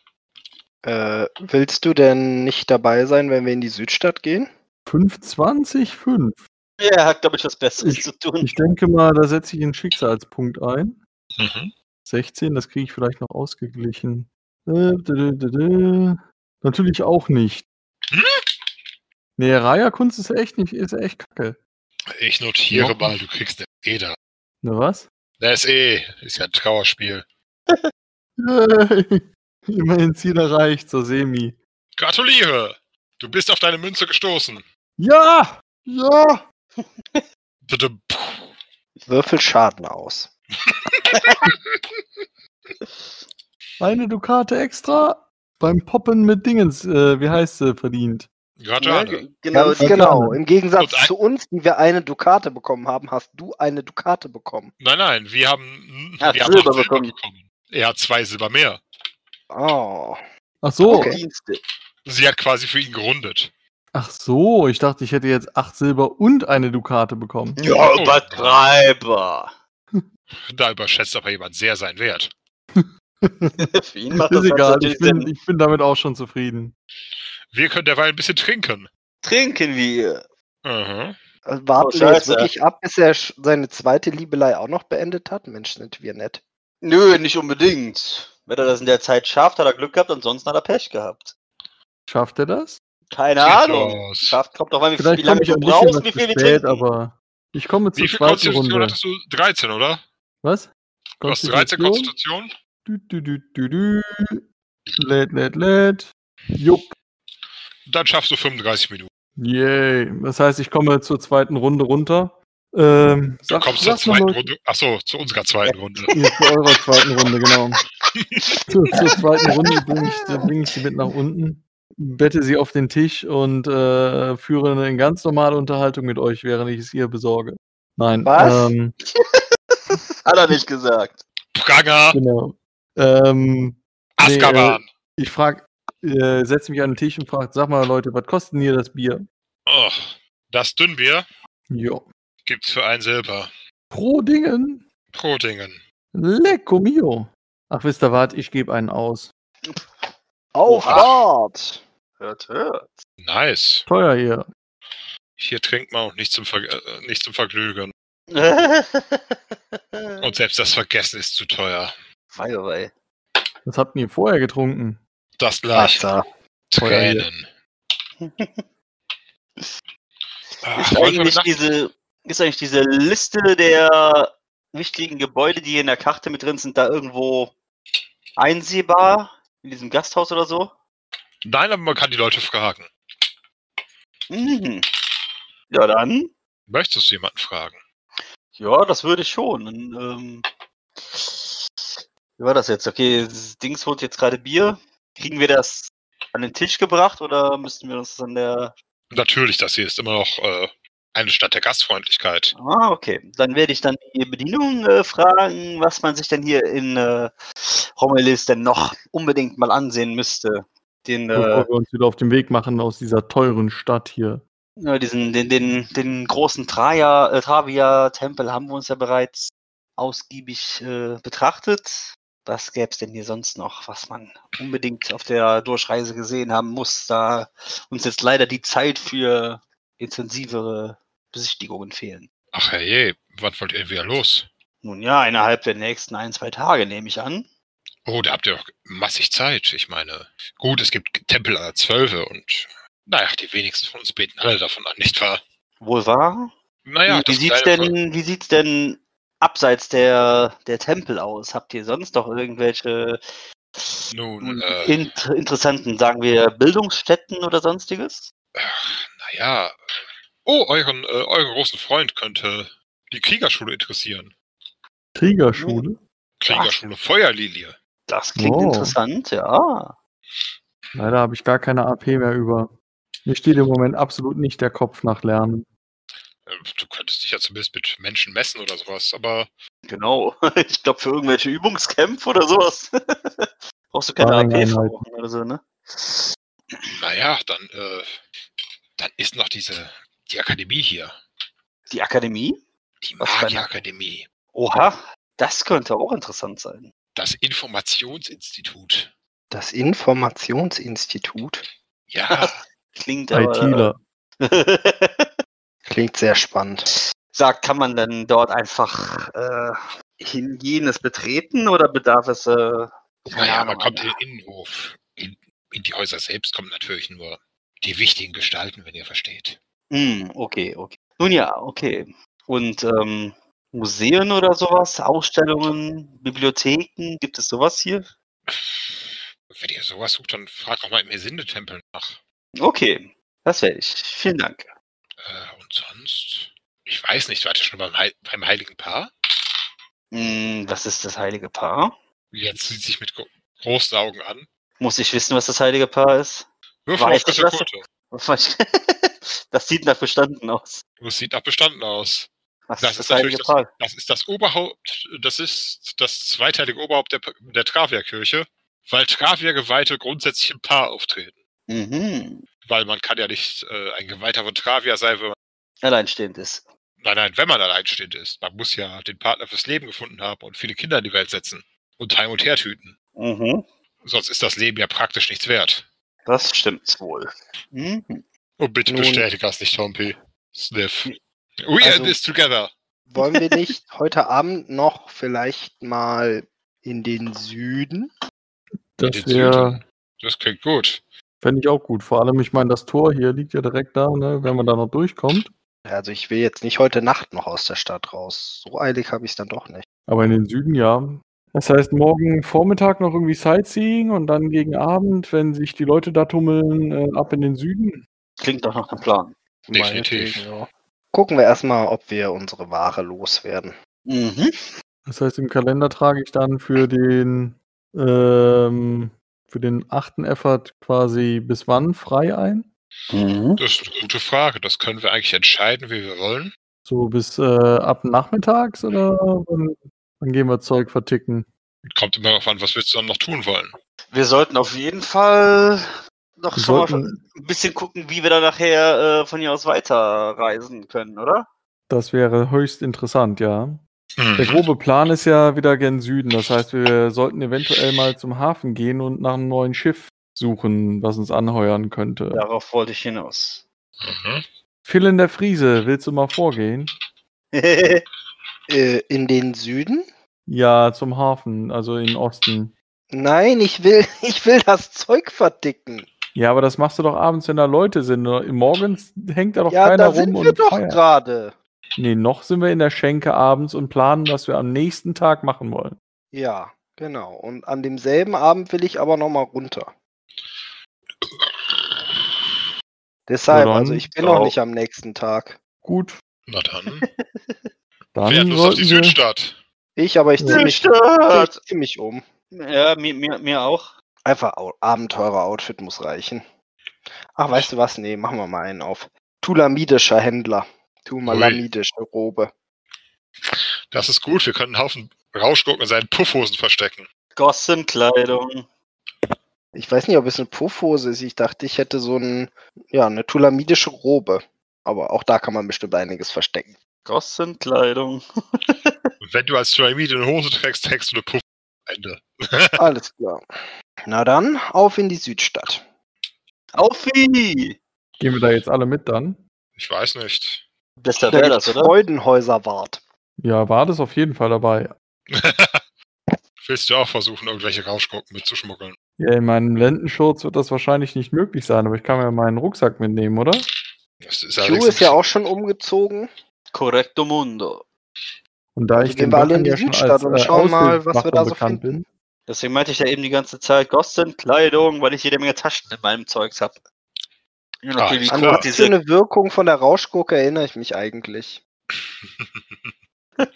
Äh, willst du denn nicht dabei sein, wenn wir in die Südstadt gehen? 520, 5. Ja, er hat, glaube ich, was Besseres Ich- zu tun. Ich denke mal, da setze ich einen Schicksalspunkt ein. Mhm. 16, das kriege ich vielleicht noch ausgeglichen. Äh. Natürlich auch nicht. Hm? Nee, Raya-Kunst ist echt nicht, ist echt kacke. Ich notiere Ja. mal, du kriegst eine Eder. Ne was? Das ist eh, ist ja ein Trauerspiel. Immerhin Ziel erreicht, so semi. Gratuliere! Du bist auf deine Münze gestoßen. Ja! Ja! Tudum. Würfel Schaden aus. Eine Dukate extra beim Poppen mit Dingens, äh, wie heißt sie, verdient. Gerade Ja, genau, Ganz genau. Im Gegensatz ein- zu uns, die wir eine Dukate bekommen haben, hast du eine Dukate bekommen. Nein, nein, wir haben, Er hat wir haben Silber acht bekommen. Er hat zwei Silber mehr. Oh. Ach so, Okay. Sie hat quasi für ihn gerundet. Ach so, ich dachte, ich hätte jetzt acht Silber und eine Dukate bekommen. Ja, Übertreiber. Da überschätzt aber jemand sehr seinen Wert. Für ihn macht das Ist egal, natürlich ich bin, ich bin damit auch schon zufrieden. Wir können derweil ein bisschen trinken. Trinken wir. Mhm. Warten Oh, wir jetzt Scheiße. wirklich ab, bis er seine zweite Liebelei auch noch beendet hat? Mensch, sind wir nett. Nö, nicht unbedingt. Wenn er das in der Zeit schafft, hat er Glück gehabt, ansonsten hat er Pech gehabt. Schafft er das? Keine Sieht Ahnung. aus. Schafft, kommt doch mal, wie, wie Vielleicht lange ich du brauchst, was wie viel wir spät, trinken. aber ich komme zur Wie viel zweiten Konstitution Runde. hattest du? 13, oder? Was? Du hast 13 Konstitution? Du, du, du, du, du. Lädt, lädt, lädt. Jupp. Dann schaffst du 35 Minuten. Yay. Das heißt, ich komme zur zweiten Runde runter. Ähm, Du sag- kommst zur zweiten Runde. Achso, zu unserer zweiten Runde. Ja, zu eurer zweiten Runde, genau. zur, zur zweiten Runde bringe ich, bring ich sie mit nach unten, bette sie auf den Tisch und äh, führe eine ganz normale Unterhaltung mit euch, während ich es ihr besorge. Nein. Was? Ähm, Hat er nicht gesagt. Pranger, genau. Ähm, nee, Azkaban. ich frage, äh, setze mich an den Tisch und frage, sag mal Leute, was kostet denn hier das Bier? Oh, das Dünnbier Jo. gibt's für ein Silber. Pro Dingen. Pro Dingen. Lecco mio. Ach, wisst ihr was? Ich gebe einen aus. Auf. Bord! Hört, hört. Nice. Teuer hier. Hier trinkt man auch nicht zum, Ver äh, nicht zum Vergnügen. Und selbst das Vergessen ist zu teuer. Wei, wei. Was habt ihr vorher getrunken? Das gleich. Wasser. Tränen. Ach, Ist eigentlich, diese, ist eigentlich diese Liste der wichtigen Gebäude, die hier in der Karte mit drin sind, da irgendwo einsehbar? In diesem Gasthaus oder so? Nein, aber man kann die Leute fragen. Mhm. Ja, dann. Möchtest du jemanden fragen? Ja, das würde ich schon. Und, ähm, wie war das jetzt? Okay, das Dings holt jetzt gerade Bier. Kriegen wir das an den Tisch gebracht oder müssten wir uns das an der. Natürlich, das hier ist immer noch äh, eine Stadt der Gastfreundlichkeit. Ah, okay. Dann werde ich dann die Bedienung äh, fragen, was man sich denn hier in äh, Rommelis denn noch unbedingt mal ansehen müsste. Den, äh, Bevor wir uns wieder auf den Weg machen aus dieser teuren Stadt hier. ja, diesen, den, den, den großen Traja, äh, Travia-Tempel haben wir uns ja bereits ausgiebig äh, betrachtet. Was gäbe es denn hier sonst noch, was man unbedingt auf der Durchreise gesehen haben muss, da uns jetzt leider die Zeit für intensivere Besichtigungen fehlen? Ach herrje, wann wollt ihr wieder los? Nun ja, innerhalb der nächsten ein, zwei Tage nehme ich an. Oh, da habt ihr doch massig Zeit. Ich meine, gut, es gibt Tempel aller Zwölfe und naja, die wenigsten von uns beten alle davon an, nicht wahr? Wohl wahr? Naja, wie, das sieht's denn, wie sieht's denn abseits der, der Tempel aus? Habt ihr sonst noch irgendwelche Nun, äh, int interessanten, sagen wir, Bildungsstätten oder sonstiges? naja. Oh, euren, äh, euren großen Freund könnte die Kriegerschule interessieren. Kriegerschule? Kriegerschule Feuerlilie. Das klingt Oh. interessant, ja. Leider habe ich gar keine AP mehr über. Mir steht im Moment absolut nicht der Kopf nach Lernen. Äh, Du könntest dich ja zumindest mit Menschen messen oder sowas, aber Genau. Ich glaube, für irgendwelche Übungskämpfe oder sowas brauchst du keine AP oder so, ne? naja, dann, äh, dann ist noch diese, die Akademie hier. Die Akademie? Die Was für eine- Magierakademie. Oha, das könnte auch interessant sein. Das Informationsinstitut. Das Informationsinstitut Ja, Klingt aber. Klingt sehr spannend. Sagt, kann man denn dort einfach äh, hingehen, es betreten oder bedarf es. Äh, naja, man kommt in den Innenhof. In, in die Häuser selbst kommen natürlich nur die wichtigen Gestalten, wenn ihr versteht. Hm, okay, okay. Nun ja, okay. Und ähm, Museen oder sowas, Ausstellungen, Bibliotheken, gibt es sowas hier? Wenn ihr sowas sucht, dann fragt auch mal im Hesinde-Tempel nach. Okay, das werde ich. Vielen Dank. Äh, und sonst? Ich weiß nicht, wart ihr schon beim, Heil beim Heiligen Paar? Hm, was ist das heilige Paar? Jetzt sieht sich mit gro großen Augen an. Muss ich wissen, was das heilige Paar ist? Würfel Weiß auf ich, was-. Das sieht nach bestanden aus. Das sieht nach bestanden aus. Das ist ist das heilige natürlich Paar? Das ist das Oberhaupt, das ist das zweiteilige Oberhaupt der, der Travia-Kirche, weil Travia-Geweihte grundsätzlich im Paar auftreten. Mhm. Weil man kann ja nicht äh, ein Geweihter von Travia sein, wenn man, Alleinstehend ist. nein, nein, wenn man alleinstehend ist. Man muss ja den Partner fürs Leben gefunden haben und viele Kinder in die Welt setzen und heim und her tüten. Mhm. Sonst ist das Leben ja praktisch nichts wert. Das stimmt wohl. Mhm. Und bitte Nun- bestätige das nicht, Tompi. Sniff. We are Also- in this together. Wollen wir nicht heute Abend noch vielleicht mal in den Süden? Das Den wäre, Süden. Das klingt gut. fände ich auch gut. Vor allem, ich meine, das Tor hier liegt ja direkt da, ne? wenn man da noch durchkommt. Also ich will jetzt nicht heute Nacht noch aus der Stadt raus. So eilig habe ich es dann doch nicht. Aber in den Süden ja. Das heißt, morgen Vormittag noch irgendwie Sightseeing und dann gegen Abend, wenn sich die Leute da tummeln, äh, ab in den Süden. Klingt doch nach einem Plan. Definitiv. Ja. Gucken wir erstmal, ob wir unsere Ware loswerden. Mhm. Das heißt, im Kalender trage ich dann für den ähm, für den achten Effort quasi bis wann frei ein? Mhm. Das ist eine gute Frage. Das können wir eigentlich entscheiden, wie wir wollen. So bis äh, ab nachmittags oder wann, wann gehen wir Zeug verticken? Kommt immer darauf an, was wir dann noch tun wollen. Wir sollten auf jeden Fall noch Wir schon mal sollten, ein bisschen gucken, wie wir dann nachher äh, von hier aus weiterreisen können, oder? das wäre höchst interessant, ja. Mhm. Der grobe Plan ist ja wieder gen Süden. Das heißt, wir sollten eventuell mal zum Hafen gehen und nach einem neuen Schiff suchen, was uns anheuern könnte. Darauf wollte ich hinaus. Mhm. Phil in der Friese, willst du mal vorgehen? Äh, in den Süden? Ja, zum Hafen, also in den Osten. Nein, ich will, ich will das Zeug verdicken. Ja, aber das machst du doch abends, wenn da Leute sind. Morgens hängt da doch ja, keiner da sind rum wir und doch feiert. gerade. Nee, noch sind wir in der Schenke abends und planen, was wir am nächsten Tag machen wollen. Ja, genau. Und an demselben Abend will ich aber noch mal runter. Deshalb, dann, also ich bin ciao. noch nicht am nächsten Tag. Gut, Na dann. dann Lust auf die Südstadt? Ich, aber ich ziehe mich, zieh mich ziemlich um. Ja, mir, mir, mir auch. Einfach Abenteurer-Outfit muss reichen. Ach, weißt du was? Nee, machen wir mal einen auf. Tulamidischer Händler. Tumalamidische Robe. Das ist gut. Wir können einen Haufen Rauschgurken in seinen Puffhosen verstecken. Gossenkleidung. Ich weiß nicht, ob es eine Puffhose ist. Ich dachte, ich hätte so ein, ja, eine tulamidische Robe. Aber auch da kann man bestimmt einiges verstecken. Gossenkleidung. Wenn du als Pyramide eine Hose trägst, trägst du eine Puff. Ende. Alles klar. Na dann, auf in die Südstadt. Auffi! gehen wir da jetzt alle mit dann. Ich weiß nicht. Bester Da wäre das, oder? Freudenhäuserwart. Ja, war das auf jeden Fall dabei. Willst du auch versuchen, irgendwelche Rauschgurken mitzuschmuggeln? Ja, in meinem Lendenschurz wird das wahrscheinlich nicht möglich sein, aber ich kann mir meinen Rucksack mitnehmen, oder? Das ist Q ist ja auch schon umgezogen. Correcto Mundo. Und da Also ich gehen den wir alle in die ja Südstadt als, und äh, schauen mal, was wir da so bekannt finden. bin. Deswegen meinte ich ja eben die ganze Zeit Gossenkleidung, weil ich jede Menge Taschen in meinem Zeugs habe. Ja, okay, An was für diese eine Wirkung von der Rauschgurke erinnere ich mich eigentlich?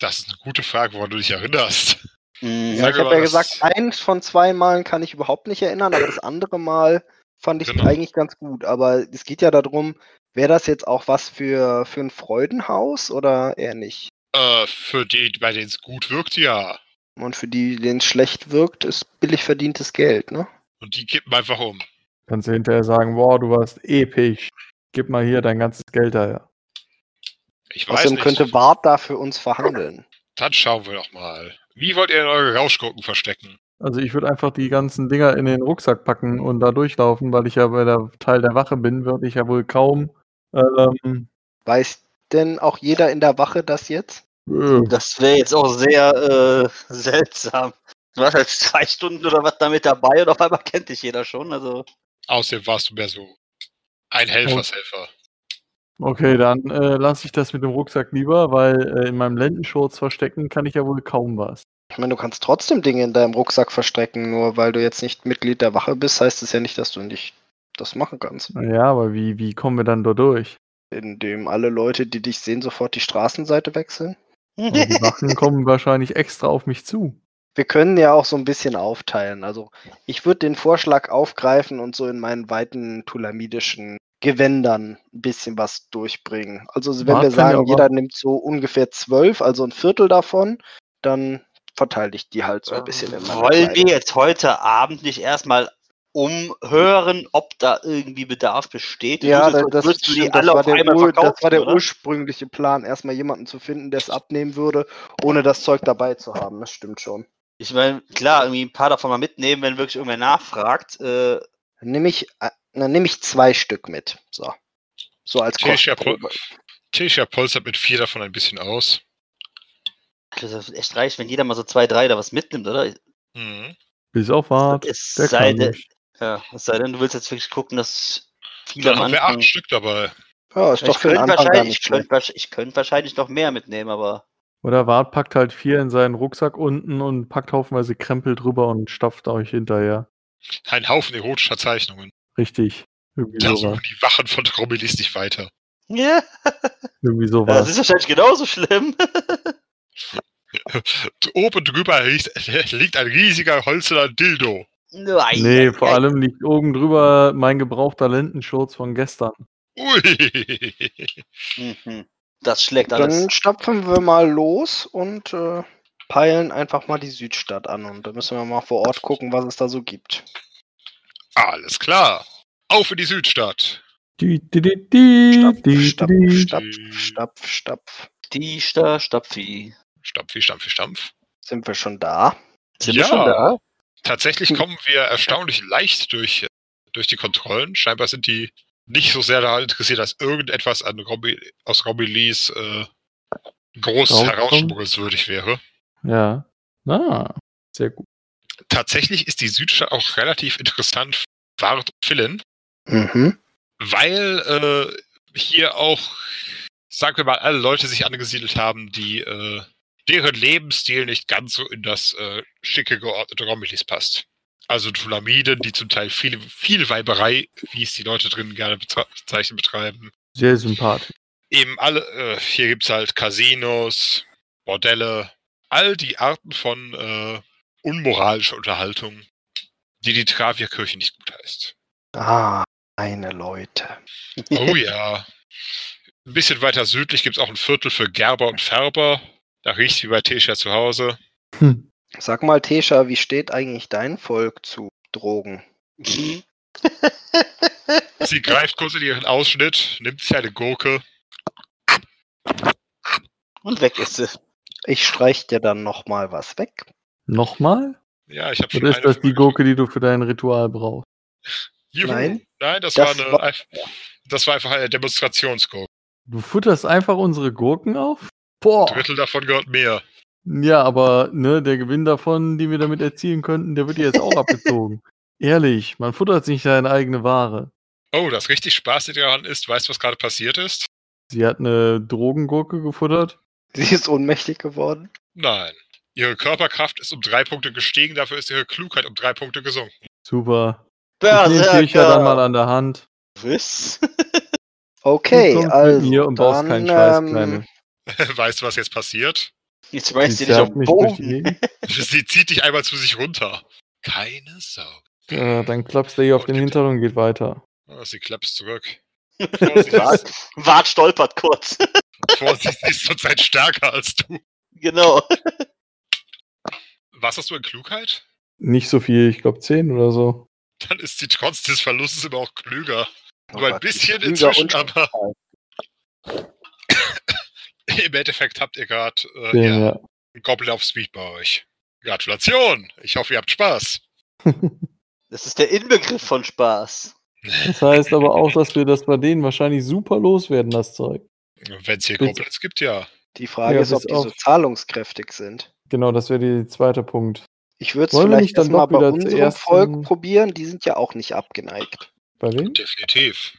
Das ist eine gute Frage, woran du dich erinnerst. Mhm. Ja, ich habe ja gesagt, eins von zwei Malen kann ich überhaupt nicht erinnern, aber das andere Mal fand ich Genau. eigentlich ganz gut. Aber es geht ja darum, wäre das jetzt auch was für, für ein Freudenhaus oder eher nicht? Äh, für die, bei denen es gut wirkt, ja. Und für die, denen es schlecht wirkt, ist billig verdientes Geld, ne? Und die kippen einfach um. Kannst du hinterher sagen, wow, du warst episch. Gib mal hier dein ganzes Geld daher. Ich weiß Außerdem nicht. könnte Bart da für uns verhandeln. Dann schauen wir doch mal. Wie wollt ihr denn eure Rauschgurken verstecken? Also ich würde einfach die ganzen Dinger in den Rucksack packen und da durchlaufen, weil ich ja bei der Teil der Wache bin, würde ich ja wohl kaum ähm, Weiß denn auch jeder in der Wache das jetzt? Das wäre jetzt auch sehr äh, seltsam. Du warst halt zwei Stunden oder was damit dabei und auf einmal kennt dich jeder schon. Also Außerdem warst du mehr so ein Helfershelfer. Okay, dann äh, lasse ich das mit dem Rucksack lieber, weil äh, in meinem Lendenschurz verstecken kann ich ja wohl kaum was. Ich meine, du kannst trotzdem Dinge in deinem Rucksack verstecken, nur weil du jetzt nicht Mitglied der Wache bist, heißt es ja nicht, dass du nicht das machen kannst. Ja, aber wie, wie kommen wir dann da durch? Indem alle Leute, die dich sehen, sofort die Straßenseite wechseln. Aber die Wachen kommen wahrscheinlich extra auf mich zu. Wir können ja auch so ein bisschen aufteilen. Also ich würde den Vorschlag aufgreifen und so in meinen weiten tulamidischen Gewändern ein bisschen was durchbringen. Also wenn Bart wir sagen, aber- jeder nimmt so ungefähr zwölf, also ein Viertel davon, dann verteile ich die halt so ein bisschen in meiner Wollen wir jetzt heute Abend nicht erstmal umhören, ob da irgendwie Bedarf besteht? Ja, das, stimmt, war der, einmal ur, das war verkaufen, der oder? ursprüngliche Plan, erstmal jemanden zu finden, der es abnehmen würde, ohne das Zeug dabei zu haben. Das stimmt schon. Ich meine, klar, irgendwie ein paar davon mal mitnehmen, wenn wirklich irgendwer nachfragt. Äh, Dann nehme ich, äh, dann nehme ich zwei Stück mit. So. So als Tisha, Pol. Tisha polstert mit vier davon ein bisschen aus. das wird echt reich, wenn jeder mal so zwei, drei da was mitnimmt, oder? Mhm. Bis auf Wart. Es sei, denn. Ja, es sei denn, du willst jetzt wirklich gucken, dass viele Dann am haben wir acht Stück dabei. Ja, ist doch Ich für den könnte wahrscheinlich, nicht ich könnte, ich könnte wahrscheinlich noch mehr mitnehmen, aber Oder Wart packt halt vier in seinen Rucksack unten und packt haufenweise Krempel drüber und stapft euch hinterher. Ein Haufen erotischer Zeichnungen. Richtig. Irgendwie Da suchen die Wachen von Romilis nicht weiter. ja, Irgendwie das sowas. ist wahrscheinlich genauso schlimm. Oben drüber liegt, liegt ein riesiger holzerner Dildo. Nein, Nee, nein, vor nein. allem liegt oben drüber mein gebrauchter Lendenschurz von gestern. Ui. Mhm. Das schlägt alles. Dann stapfen wir mal los und äh, peilen einfach mal die Südstadt an. Und da müssen wir mal vor Ort gucken, was es da so gibt. Alles klar. Auf in die Südstadt. Die, die, die, die, Stapf, die, stapf, die. stapf, stapf, stapf. Die Sta Stapfi. Stampfi, stampfi, stampf. Sind wir schon da? Sind Ja. wir schon da? Tatsächlich kommen wir erstaunlich leicht durch, durch die Kontrollen. Scheinbar sind die nicht so sehr daran interessiert, dass irgendetwas an Robbie, aus Robilis äh, groß herausschmuggelnswürdig wäre. Ja. Ah, sehr gut. Tatsächlich ist die Südstadt auch relativ interessant für Wart und Philin, Mhm. weil äh, hier auch, sagen wir mal, alle Leute sich angesiedelt haben, die äh, deren Lebensstil nicht ganz so in das äh, schicke geordnete Romilis passt. Also Tulamiden, die zum Teil viel, viel Weiberei, wie es die Leute drin gerne bezeichnen, betreiben. Sehr sympathisch. Eben alle, äh, hier gibt's halt Casinos, Bordelle, all die Arten von äh, unmoralischer Unterhaltung, die die Travierkirche nicht gut heißt. Ah, meine Leute. Oh ja. Ein bisschen weiter südlich gibt's auch ein Viertel für Gerber und Färber. Da riecht's wie bei Tesha zu Hause. Hm. Sag mal, Tesha, wie steht eigentlich dein Volk zu Drogen? Sie greift kurz in ihren Ausschnitt, nimmt sich eine Gurke. Und weg ist sie. Ich streich dir dann noch mal was weg. Nochmal? Ja, ich habe schon Oder ist das die Gurke, die du für dein Ritual brauchst? Juhu. Nein. Nein, das, Das war eine, war- das war einfach eine Demonstrationsgurke. Du futterst einfach unsere Gurken auf? Boah. Ein Drittel davon gehört mir. Ja, aber ne, der Gewinn davon, den wir damit erzielen könnten, der wird dir jetzt auch abgezogen. Ehrlich, man futtert sich seine eigene Ware. Oh, das richtig Spaßige daran ist, weißt du, was gerade passiert ist? Sie hat eine Drogengurke gefuttert. Sie ist ohnmächtig geworden. Nein. Ihre Körperkraft ist um drei Punkte gestiegen, dafür ist ihre Klugheit um drei Punkte gesunken. Super. Ich nehme Tisha dann mal an der Hand. Was? Okay, Du kommst mit also mir und baust dann, keinen Scheiß, ähm, Kleine. weißt du, was jetzt passiert? Jetzt Sie sie dich auf den Boden. Sie zieht dich einmal zu sich runter. Keine Sorge. Ja, dann klappst du ihr auf den Hintern und geht weiter. Ah, Sie klappst zurück. Wart, stolpert kurz. Vorsicht, sie ist zurzeit stärker als du. genau. Was hast du in Klugheit? Nicht so viel, ich glaube 10 oder so. Dann ist sie trotz des Verlustes immer auch klüger. oh Nur ein bisschen inzwischen, aber im Endeffekt habt ihr gerade äh, 10, ja, ja. einen Goblin auf Speed bei euch. Gratulation! Ich hoffe, ihr habt Spaß. Das ist der Inbegriff von Spaß. Das heißt aber auch, dass wir das bei denen wahrscheinlich super loswerden, das Zeug. Wenn es hier. Goblins gibt, ja. Die Frage Ja, ist, ob die so zahlungskräftig sind. Genau, das wäre der zweite Punkt. Ich würde es vielleicht dann erstmal doch bei unserem Volk probieren. Die sind ja auch nicht abgeneigt. Bei wem? Definitiv.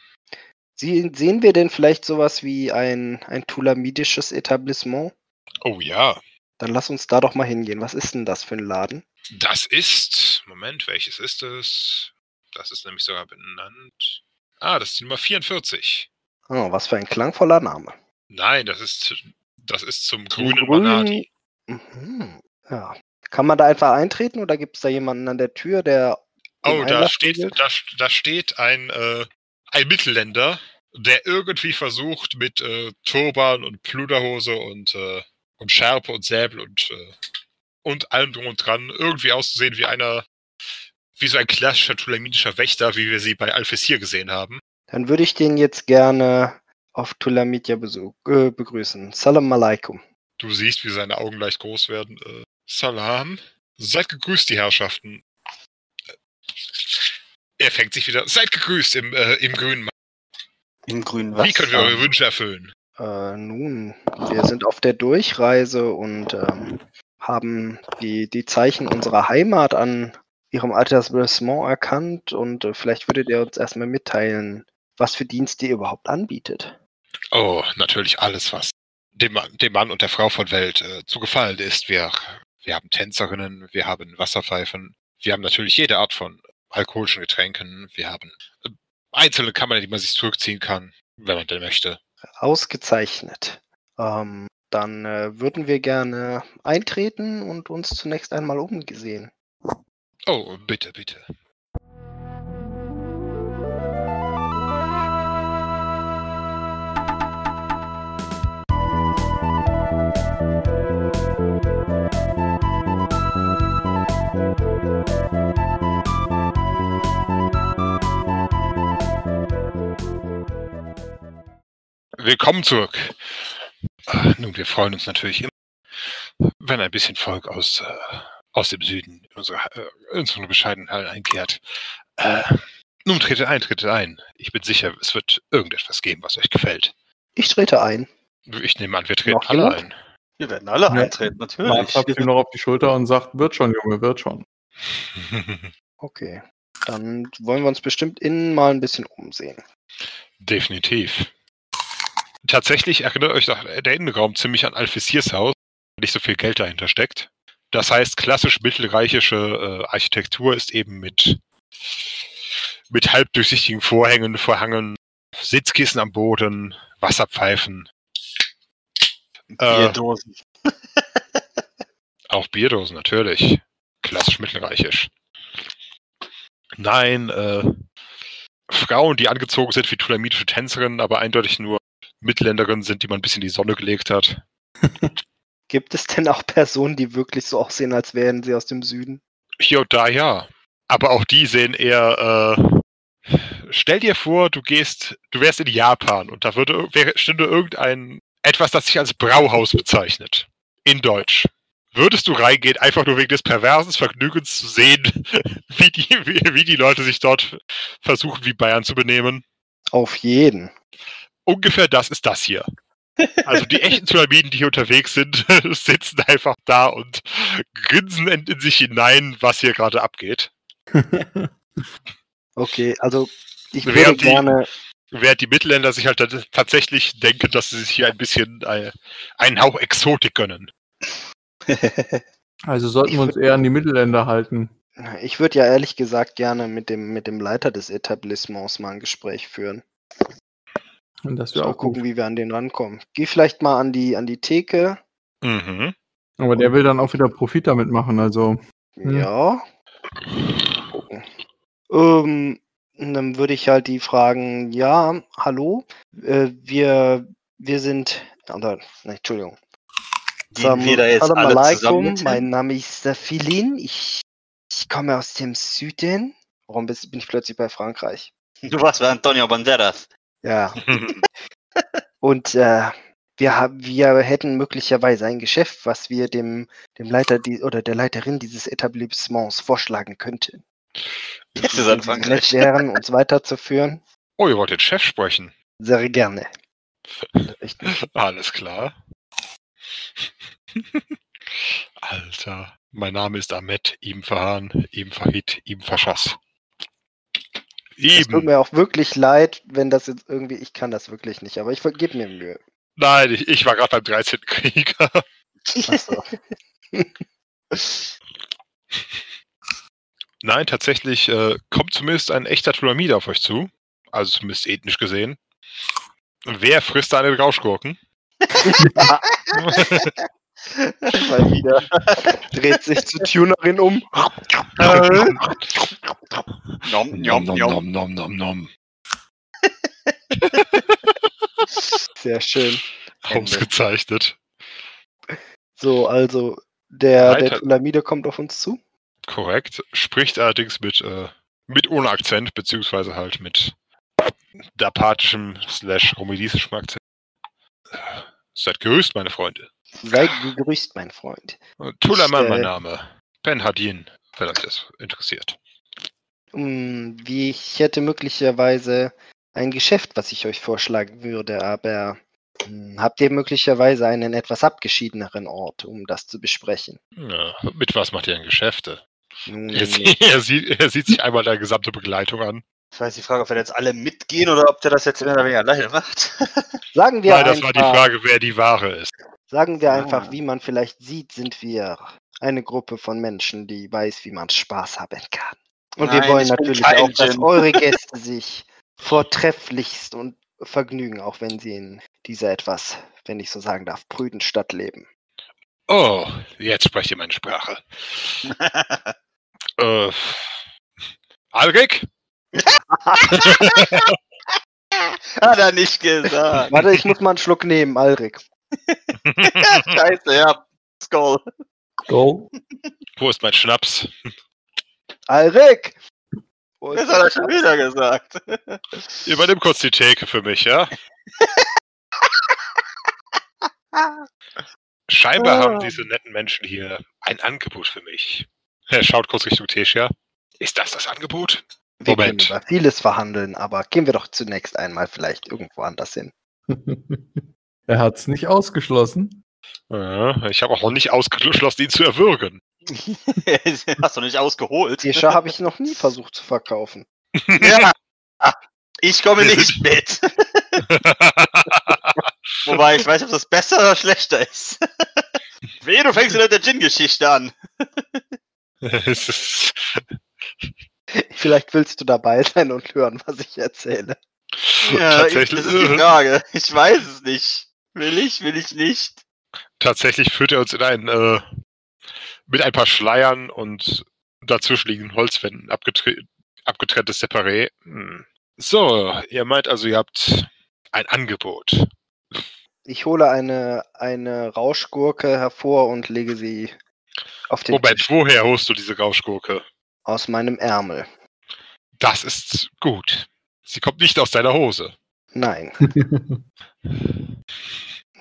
Sie, sehen wir denn vielleicht sowas wie ein, ein tulamidisches Etablissement? Oh ja. Dann lass uns da doch mal hingehen. Was ist denn das für ein Laden? Das ist. Moment, welches ist es? Das ist nämlich sogar benannt. Ah, das ist die Nummer 44. Oh, was für ein klangvoller Name. Nein, das ist Das ist zum grünen grünen- Manati. Mhm. Ja. Kann man da einfach eintreten oder gibt es da jemanden an der Tür, der. Oh, da steht, da, da steht ein, äh, ein Mittelländer, der irgendwie versucht, mit äh, Turban und Pluderhose und, äh, und Schärpe und Säbel und, äh, und allem drum und dran irgendwie auszusehen wie einer, wie so ein klassischer tulamitischer Wächter, wie wir sie bei Alphysir gesehen haben. Dann würde ich den jetzt gerne auf Tulamitia äh, begrüßen. Salam alaikum. Du siehst, wie seine Augen leicht groß werden. Äh, Salam. Seid gegrüßt, die Herrschaften. Er fängt sich wieder. Seid gegrüßt im, äh, im Grünen. Im grünen Wie können wir eure Wünsche erfüllen? Äh, nun, wir sind auf der Durchreise und ähm, haben die, die Zeichen unserer Heimat an ihrem Etablissement erkannt und äh, vielleicht würdet ihr uns erstmal mitteilen, was für Dienste ihr überhaupt anbietet. Oh, natürlich alles, was dem, Mann- dem Mann und der Frau von Welt äh, zu gefallen ist. Wir, wir haben Tänzerinnen, wir haben Wasserpfeifen, wir haben natürlich jede Art von alkoholischen Getränken, wir haben äh, einzelne Kammern, die man sich zurückziehen kann, wenn man denn möchte. Ausgezeichnet. Ähm, dann äh, würden wir gerne eintreten und uns zunächst einmal umgesehen. Oh, bitte, bitte. Willkommen zurück. Ah, Nun, wir freuen uns natürlich immer, wenn ein bisschen Volk aus, äh, aus dem Süden in unsere, äh, in unsere bescheidenen Hallen einkehrt. Äh, nun, tretet ein, tretet ein. Ich bin sicher, es wird irgendetwas geben, was euch gefällt. Ich trete ein. Ich nehme an, wir treten Noch alle jemand? ein. Wir werden alle Ja. eintreten, natürlich. klopft ihm noch auf die Schulter und sagt, wird schon, Junge, wird schon. Okay. Dann wollen wir uns bestimmt innen mal ein bisschen umsehen. Definitiv. Tatsächlich erinnert euch doch der Innenraum ziemlich an Alphesirs Haus, weil nicht so viel Geld dahinter steckt. Das heißt, klassisch mittelreichische äh, Architektur ist eben mit, mit halbdurchsichtigen Vorhängen verhangen, Sitzkissen am Boden, Wasserpfeifen, äh, Bierdosen. auch Bierdosen natürlich. Klassisch mittelreichisch. Nein, äh, Frauen, die angezogen sind wie tulamitische Tänzerinnen, aber eindeutig nur Mittelländerinnen sind, die man ein bisschen in die Sonne gelegt hat. Gibt es denn auch Personen, die wirklich so aussehen, als wären sie aus dem Süden? Hier und da ja. Aber auch die sehen eher, äh, stell dir vor, du gehst, du wärst in Japan und da würde, wäre, stünde irgendein, etwas, das sich als Brauhaus bezeichnet. In Deutsch. Würdest du reingehen, einfach nur wegen des perversen Vergnügens zu sehen, wie die, wie, wie die Leute sich dort versuchen, wie Bayern zu benehmen? Auf jeden. Ungefähr das ist das hier. Also die echten Pyramiden, die hier unterwegs sind, sitzen einfach da und grinsen in, in sich hinein, was hier gerade abgeht. Okay, also ich Während würde die- gerne. Während die Mittelländer sich halt tat- tatsächlich denken, dass sie sich hier ein bisschen äh, einen Hauch Exotik gönnen. Also sollten wir uns eher an die Mittelländer halten. Ich würde ja ehrlich gesagt gerne mit dem, mit dem Leiter des Etablissements mal ein Gespräch führen. Und das Ja, wäre mal auch gut. gucken, wie wir an den rankommen. Geh vielleicht mal an die, an die Theke. Mhm. Aber der will dann auch wieder Profit damit machen, also. Hm. Ja. Mal gucken. Ähm, dann würde ich halt die fragen, ja, hallo, äh, wir, wir sind, oder, ne, Entschuldigung. Gehen wir da jetzt Salam alle alaikum, mein? Name ist Filin, ich, ich komme aus dem Süden. Warum bist- bin ich plötzlich bei Frankreich? Du warst bei Antonio Banderas. Ja, und äh, wir, haben, wir hätten möglicherweise ein Geschäft, was wir dem, dem Leiter die, oder der Leiterin dieses Etablissements vorschlagen könnten. Das ist an Frankreich. wären, uns weiterzuführen, oh, ihr wollt den Chef sprechen. sehr gerne. Alles klar. Alter. Mein Name ist Ahmed Ibn Fahan, Ibn Fahid, Ibn Fashas. Es tut mir auch wirklich leid, wenn das jetzt irgendwie, ich kann das wirklich nicht, aber ich gebe mir Mühe. Nein, ich, ich war gerade beim 13. Krieger. Achso. Nein, tatsächlich äh, kommt zumindest ein echter Tulamide auf euch zu. Also zumindest ethnisch gesehen. Wer frisst da einen Rauschgurken? Mal wieder. Dreht sich zur Tunerin um. Nom, nom, nom. nom, nom, nom, nom. Sehr schön. Ausgezeichnet. So, also der, der. Tulamide kommt auf uns zu. Korrekt. Spricht allerdings mit, äh, mit ohne Akzent, beziehungsweise halt mit dapatischem slash romilisischem Akzent. Seid gerüßt, meine Freunde. Sei gegrüßt, mein Freund. Tulaman, Ich, mein äh, Name. Ben Hadin, wenn euch das interessiert. Hm, Wie ich hätte möglicherweise ein Geschäft, was ich euch vorschlagen würde, aber hm, habt ihr möglicherweise einen etwas abgeschiedeneren Ort, um das zu besprechen? Ja, mit was macht ihr denn Geschäfte? Nun, Er, sie- er, sieht, er sieht sich einmal der gesamte Begleitung an. Ich weiß die Frage, ob wir jetzt alle mitgehen oder ob der das jetzt mehr oder weniger alleine macht. sagen wir Nein, das einfach, war die Frage, wer die Ware ist. sagen wir Ah. einfach, wie man vielleicht sieht, sind wir eine Gruppe von Menschen, die weiß, wie man Spaß haben kann. Und wir Nein, wollen ich bin natürlich auch, dass Djinn. eure Gäste sich vortrefflichst und vergnügen, auch wenn sie in dieser etwas, wenn ich so sagen darf, prüden Stadt leben. Oh, jetzt sprecht ihr meine Sprache. Äh, Alrik? Hat er nicht gesagt. Warte, ich muss mal einen Schluck nehmen, Alrik. Scheiße, ja. Skull. Go. Wo ist mein Schnaps? Alrik! Wo ist Das hat er schon wieder gesagt. Übernimm kurz die Theke für mich, ja? Scheinbar Ah. haben diese netten Menschen hier ein Angebot für mich. Er schaut kurz Richtung Tessia. Ist das das Angebot? Wir Moment. können über vieles verhandeln, aber gehen wir doch zunächst einmal vielleicht irgendwo anders hin. er hat's nicht ausgeschlossen. Ja, ich habe auch noch nicht ausgeschlossen, ihn zu erwürgen. Hast du nicht ausgeholt? Tisha habe ich noch nie versucht zu verkaufen. Ja. Ich komme nicht mit. Wobei ich weiß, ob das besser oder schlechter ist. Weh, du fängst mit der Djinn-Geschichte an. Vielleicht willst du dabei sein und hören, was ich erzähle. Ja, tatsächlich, das ist die Frage. Ich weiß es nicht. Will ich, will ich nicht? tatsächlich führt er uns in ein, äh, mit ein paar Schleiern und dazwischen liegenden Holzwänden abgetre abgetrenntes Separé. Hm. So, ihr meint also, ihr habt ein Angebot. Ich hole eine, eine Rauschgurke hervor und lege sie auf den Moment, Tisch woher holst du diese Rauschgurke? aus meinem Ärmel. Das ist gut. Sie kommt nicht aus deiner Hose. Nein.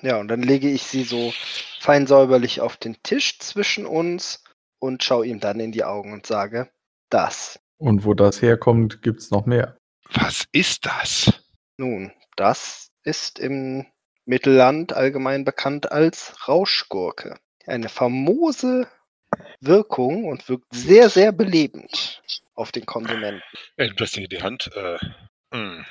Ja, und dann lege ich sie so fein säuberlich auf den Tisch zwischen uns und schaue ihm dann in die Augen und sage, das. Und wo das herkommt, gibt's noch mehr. Was ist das? Nun, das ist im Mittelland allgemein bekannt als Rauschgurke. Eine famose Wirkung und wirkt sehr, sehr belebend auf den Konsumenten. Er nimmt das Ding in die Hand. Äh, hm.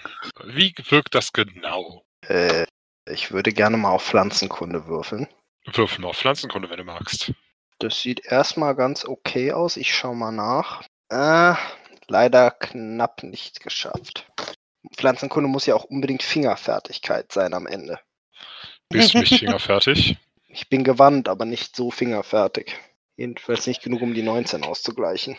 Wie wirkt das genau? Äh, ich würde gerne mal auf Pflanzenkunde würfeln. Würfel mal auf Pflanzenkunde, wenn du magst. Das sieht erstmal ganz okay aus. Ich schau mal nach. Äh, leider knapp nicht geschafft. Pflanzenkunde muss ja auch unbedingt Fingerfertigkeit sein am Ende. Bist du nicht fingerfertig? Ich bin gewandt, aber nicht so fingerfertig. Jedenfalls nicht genug, um die 19 auszugleichen.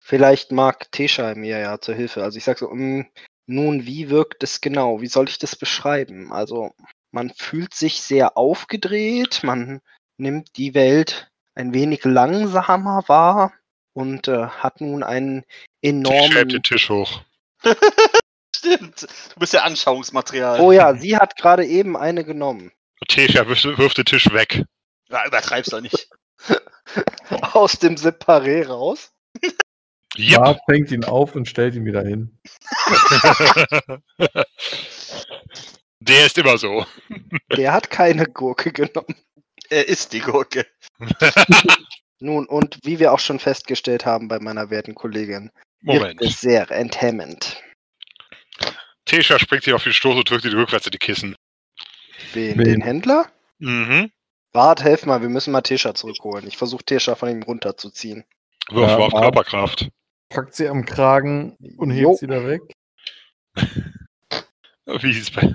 Vielleicht mag Tesha mir ja zur Hilfe. Also ich sag so, mm, nun, wie wirkt es genau? Wie soll ich das beschreiben? Also man fühlt sich sehr aufgedreht, man nimmt die Welt ein wenig langsamer wahr und äh, hat nun einen Ich schreib enormen... den Tisch hoch. Stimmt. Du bist ja Anschauungsmaterial. Oh ja, sie hat gerade eben eine genommen. Tesha wirft, wirft den Tisch weg. Ja, übertreib's doch nicht. Aus dem Separé raus. Yep. Bart fängt ihn auf und stellt ihn wieder hin. Der ist immer so. Der hat keine Gurke genommen. Er ist die Gurke. Nun, und wie wir auch schon festgestellt haben bei meiner werten Kollegin, Moment. es sehr enthemmend. Tesha springt hier auf den Stoß und drückt ihn rückwärts in die Kissen. Den, Wen? den Händler? Mhm. Bart, helf mal, wir müssen mal Tesha zurückholen. Ich versuche Tesha von ihm runterzuziehen. Würfel Ja, auf. Körperkraft. Packt sie am Kragen und Jo. hebt sie da weg. Wie hieß es bei.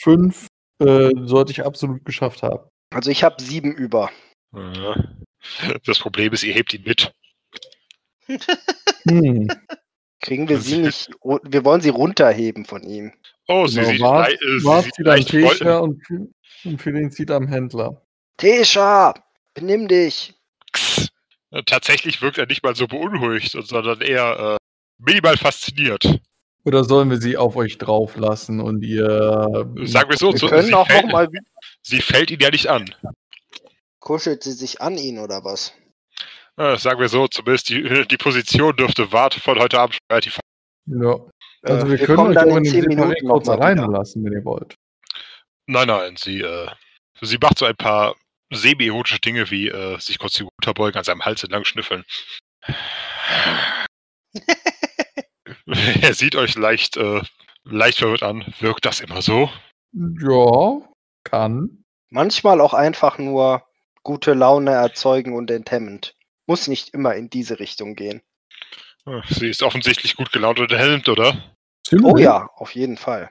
Fünf äh, sollte ich absolut geschafft haben. Also ich habe sieben über. Ja. Das Problem ist, ihr hebt ihn mit. Hm. Kriegen wir sie nicht. Wir wollen sie runterheben von ihm. Oh, sie Genau, sieht, lei- äh, sie sieht sie voll- Tesha und, und Philin zieht am Händler. Tesha, benimm dich. Äh, Tatsächlich wirkt er nicht mal so beunruhigt, sondern eher äh, minimal fasziniert. Oder sollen wir sie auf euch drauf lassen und ihr. Sagen wir so, Wir so können sie, auch fällt, noch mal. sie fällt ihn ja nicht an. Kuschelt sie sich an ihn oder was? Äh, sagen wir so, zumindest die, die Position dürfte Wart von heute Abend schon relativ. Ja. Also Äh, wir, wir können euch dann in in den 10 Separé Minuten noch kurz mal alleine lassen, wenn ihr wollt. Nein, nein, sie, äh, sie macht so ein paar semi-erotische Dinge wie äh, sich kurz die runterbeugen, an seinem Hals entlang schnüffeln. er sieht euch leicht, äh, leicht verwirrt an. Wirkt das immer so? Ja, kann. Manchmal auch einfach nur gute Laune erzeugen und enthemmend. Muss nicht immer in diese Richtung gehen. Sie ist offensichtlich gut gelaunt und erhelmt, oder? Oh ja, auf jeden Fall.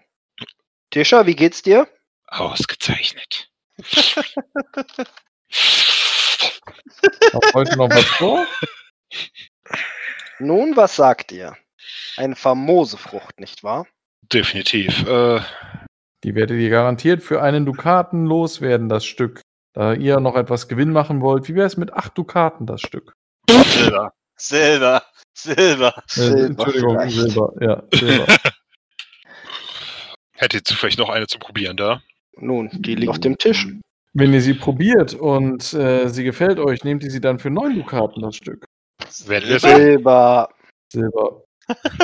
Tisha, wie geht's dir? Ausgezeichnet. Hast heute noch was vor? Nun, was sagt ihr? Eine famose Frucht, nicht wahr? Definitiv. Äh, Die werdet ihr garantiert für einen Dukaten loswerden, das Stück. Da ihr noch etwas Gewinn machen wollt, wie wäre es mit acht Dukaten das Stück? Silber. Silber. Silber. Äh, Silber Entschuldigung, vielleicht. Silber. Ja, Silber. hättet ihr vielleicht noch eine zu probieren da? Nun, die liegt auf dem Tisch. Wenn ihr sie probiert und äh, sie gefällt euch, nehmt ihr sie dann für neun Dukaten das Stück. Silber. Silber.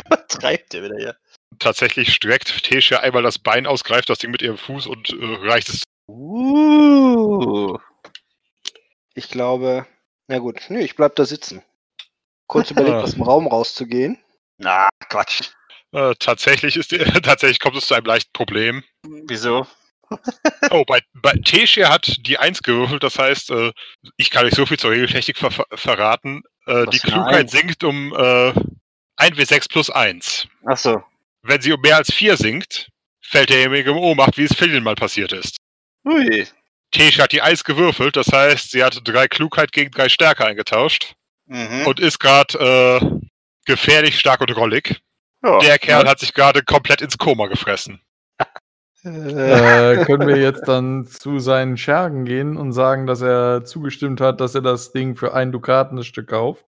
Was treibt der wieder hier? Tatsächlich streckt Tesha einmal das Bein aus, greift das Ding mit ihrem Fuß und äh, reicht es. Uh. Ich glaube. Na gut, nö, ich bleib da sitzen. Kurz überlegt, aus dem Raum rauszugehen. Na, Quatsch. Äh, tatsächlich, ist, tatsächlich kommt es zu einem leichten Problem. Wieso? Oh, bei, bei Tesha hat die 1 gewürfelt, das heißt, äh, ich kann euch so viel zur Regeltechnik ver ver verraten. Äh, die Klugheit sinkt um äh, 1w6 plus 1. Achso. Wenn sie um mehr als 4 sinkt, fällt derjenige in Ohnmacht, wie es Philin mal passiert ist. Ui. Tesha hat die 1 gewürfelt, das heißt, sie hatte drei Klugheit gegen drei Stärke eingetauscht Mhm. und ist gerade äh, gefährlich stark und rollig. ja. Der Kerl hat sich gerade komplett ins Koma gefressen. Äh, können wir jetzt dann zu seinen Schergen gehen und sagen, dass er zugestimmt hat, dass er das Ding für ein Dukaten das Stück kauft?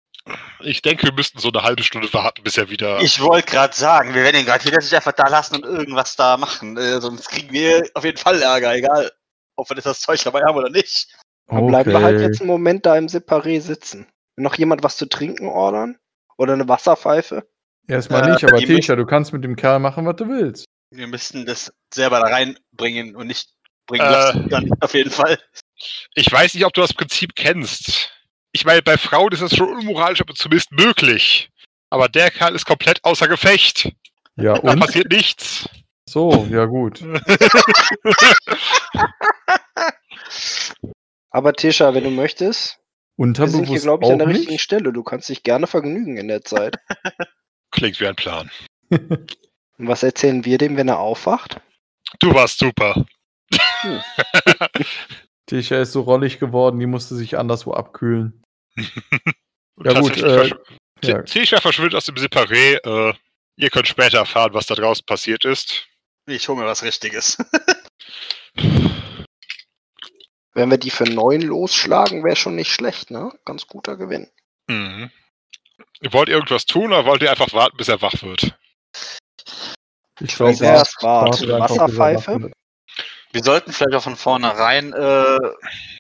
Ich denke, wir müssten so eine halbe Stunde warten, bis er wieder. Ich wollte gerade sagen, wir werden ihn gerade wieder sich einfach da lassen und irgendwas da machen. Äh, sonst kriegen wir auf jeden Fall Ärger, egal. Ob wir das Zeug dabei haben oder nicht. Dann bleiben wir halt jetzt einen Moment da im Separé sitzen. Noch jemand was zu trinken ordern? Oder eine Wasserpfeife? Erstmal Äh, nicht, aber Tisha, du kannst mit dem Kerl machen, was du willst. Wir müssten das selber da reinbringen und nicht bringen Äh. lassen. Dann auf jeden Fall. Ich weiß nicht, ob du das Prinzip kennst. Ich meine, bei Frauen ist das schon unmoralisch, aber zumindest möglich. Aber der Kerl ist komplett außer Gefecht. Ja, Da und? passiert nichts. So, ja gut. Aber Tisha, wenn du möchtest, wir sind hier, Unterbewusst glaube ich, an der richtigen nicht. Stelle. Du kannst dich gerne vergnügen in der Zeit. Klingt wie ein Plan. Und was erzählen wir dem, wenn er aufwacht? Du warst super. Tisha ist so rollig geworden, die musste sich anderswo abkühlen. Und Ja, gut, äh, ja. Tisha verschwindet aus dem Separé. Äh, ihr könnt später erfahren, was da draußen passiert ist. Ich hole mir was Richtiges. Wenn wir die für neun losschlagen, wäre schon nicht schlecht, ne? Ganz guter Gewinn. Mhm. Wollt ihr irgendwas tun oder wollt ihr einfach warten, bis er wach wird? Ich weiß, glaube, wer es war. Wasserpfeife? Wir sollten vielleicht auch von vornherein äh,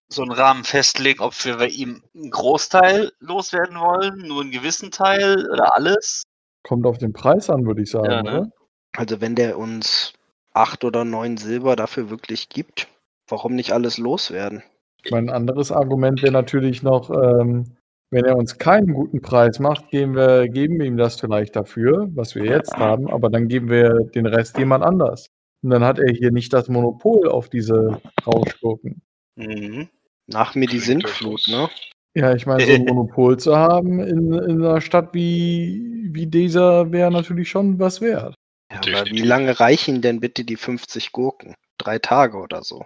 so einen Rahmen festlegen, ob wir bei ihm einen Großteil loswerden wollen, nur einen gewissen Teil oder alles. Kommt auf den Preis an, würde ich sagen, Ja, ne? Also wenn der uns acht oder neun Silber dafür wirklich gibt, warum nicht alles loswerden? Mein anderes Argument wäre natürlich noch, ähm, wenn er uns keinen guten Preis macht, geben wir, geben wir ihm das vielleicht dafür, was wir jetzt haben, aber dann geben wir den Rest jemand anders. Und dann hat er hier nicht das Monopol auf diese Rauschgurken. Mhm. Nach mir die Sintflut, ne? Ja, ich meine, so ein Monopol zu haben in, in einer Stadt wie, wie dieser wäre natürlich schon was wert. Ja, aber wie lange reichen denn bitte die 50 Gurken? drei Tage oder so.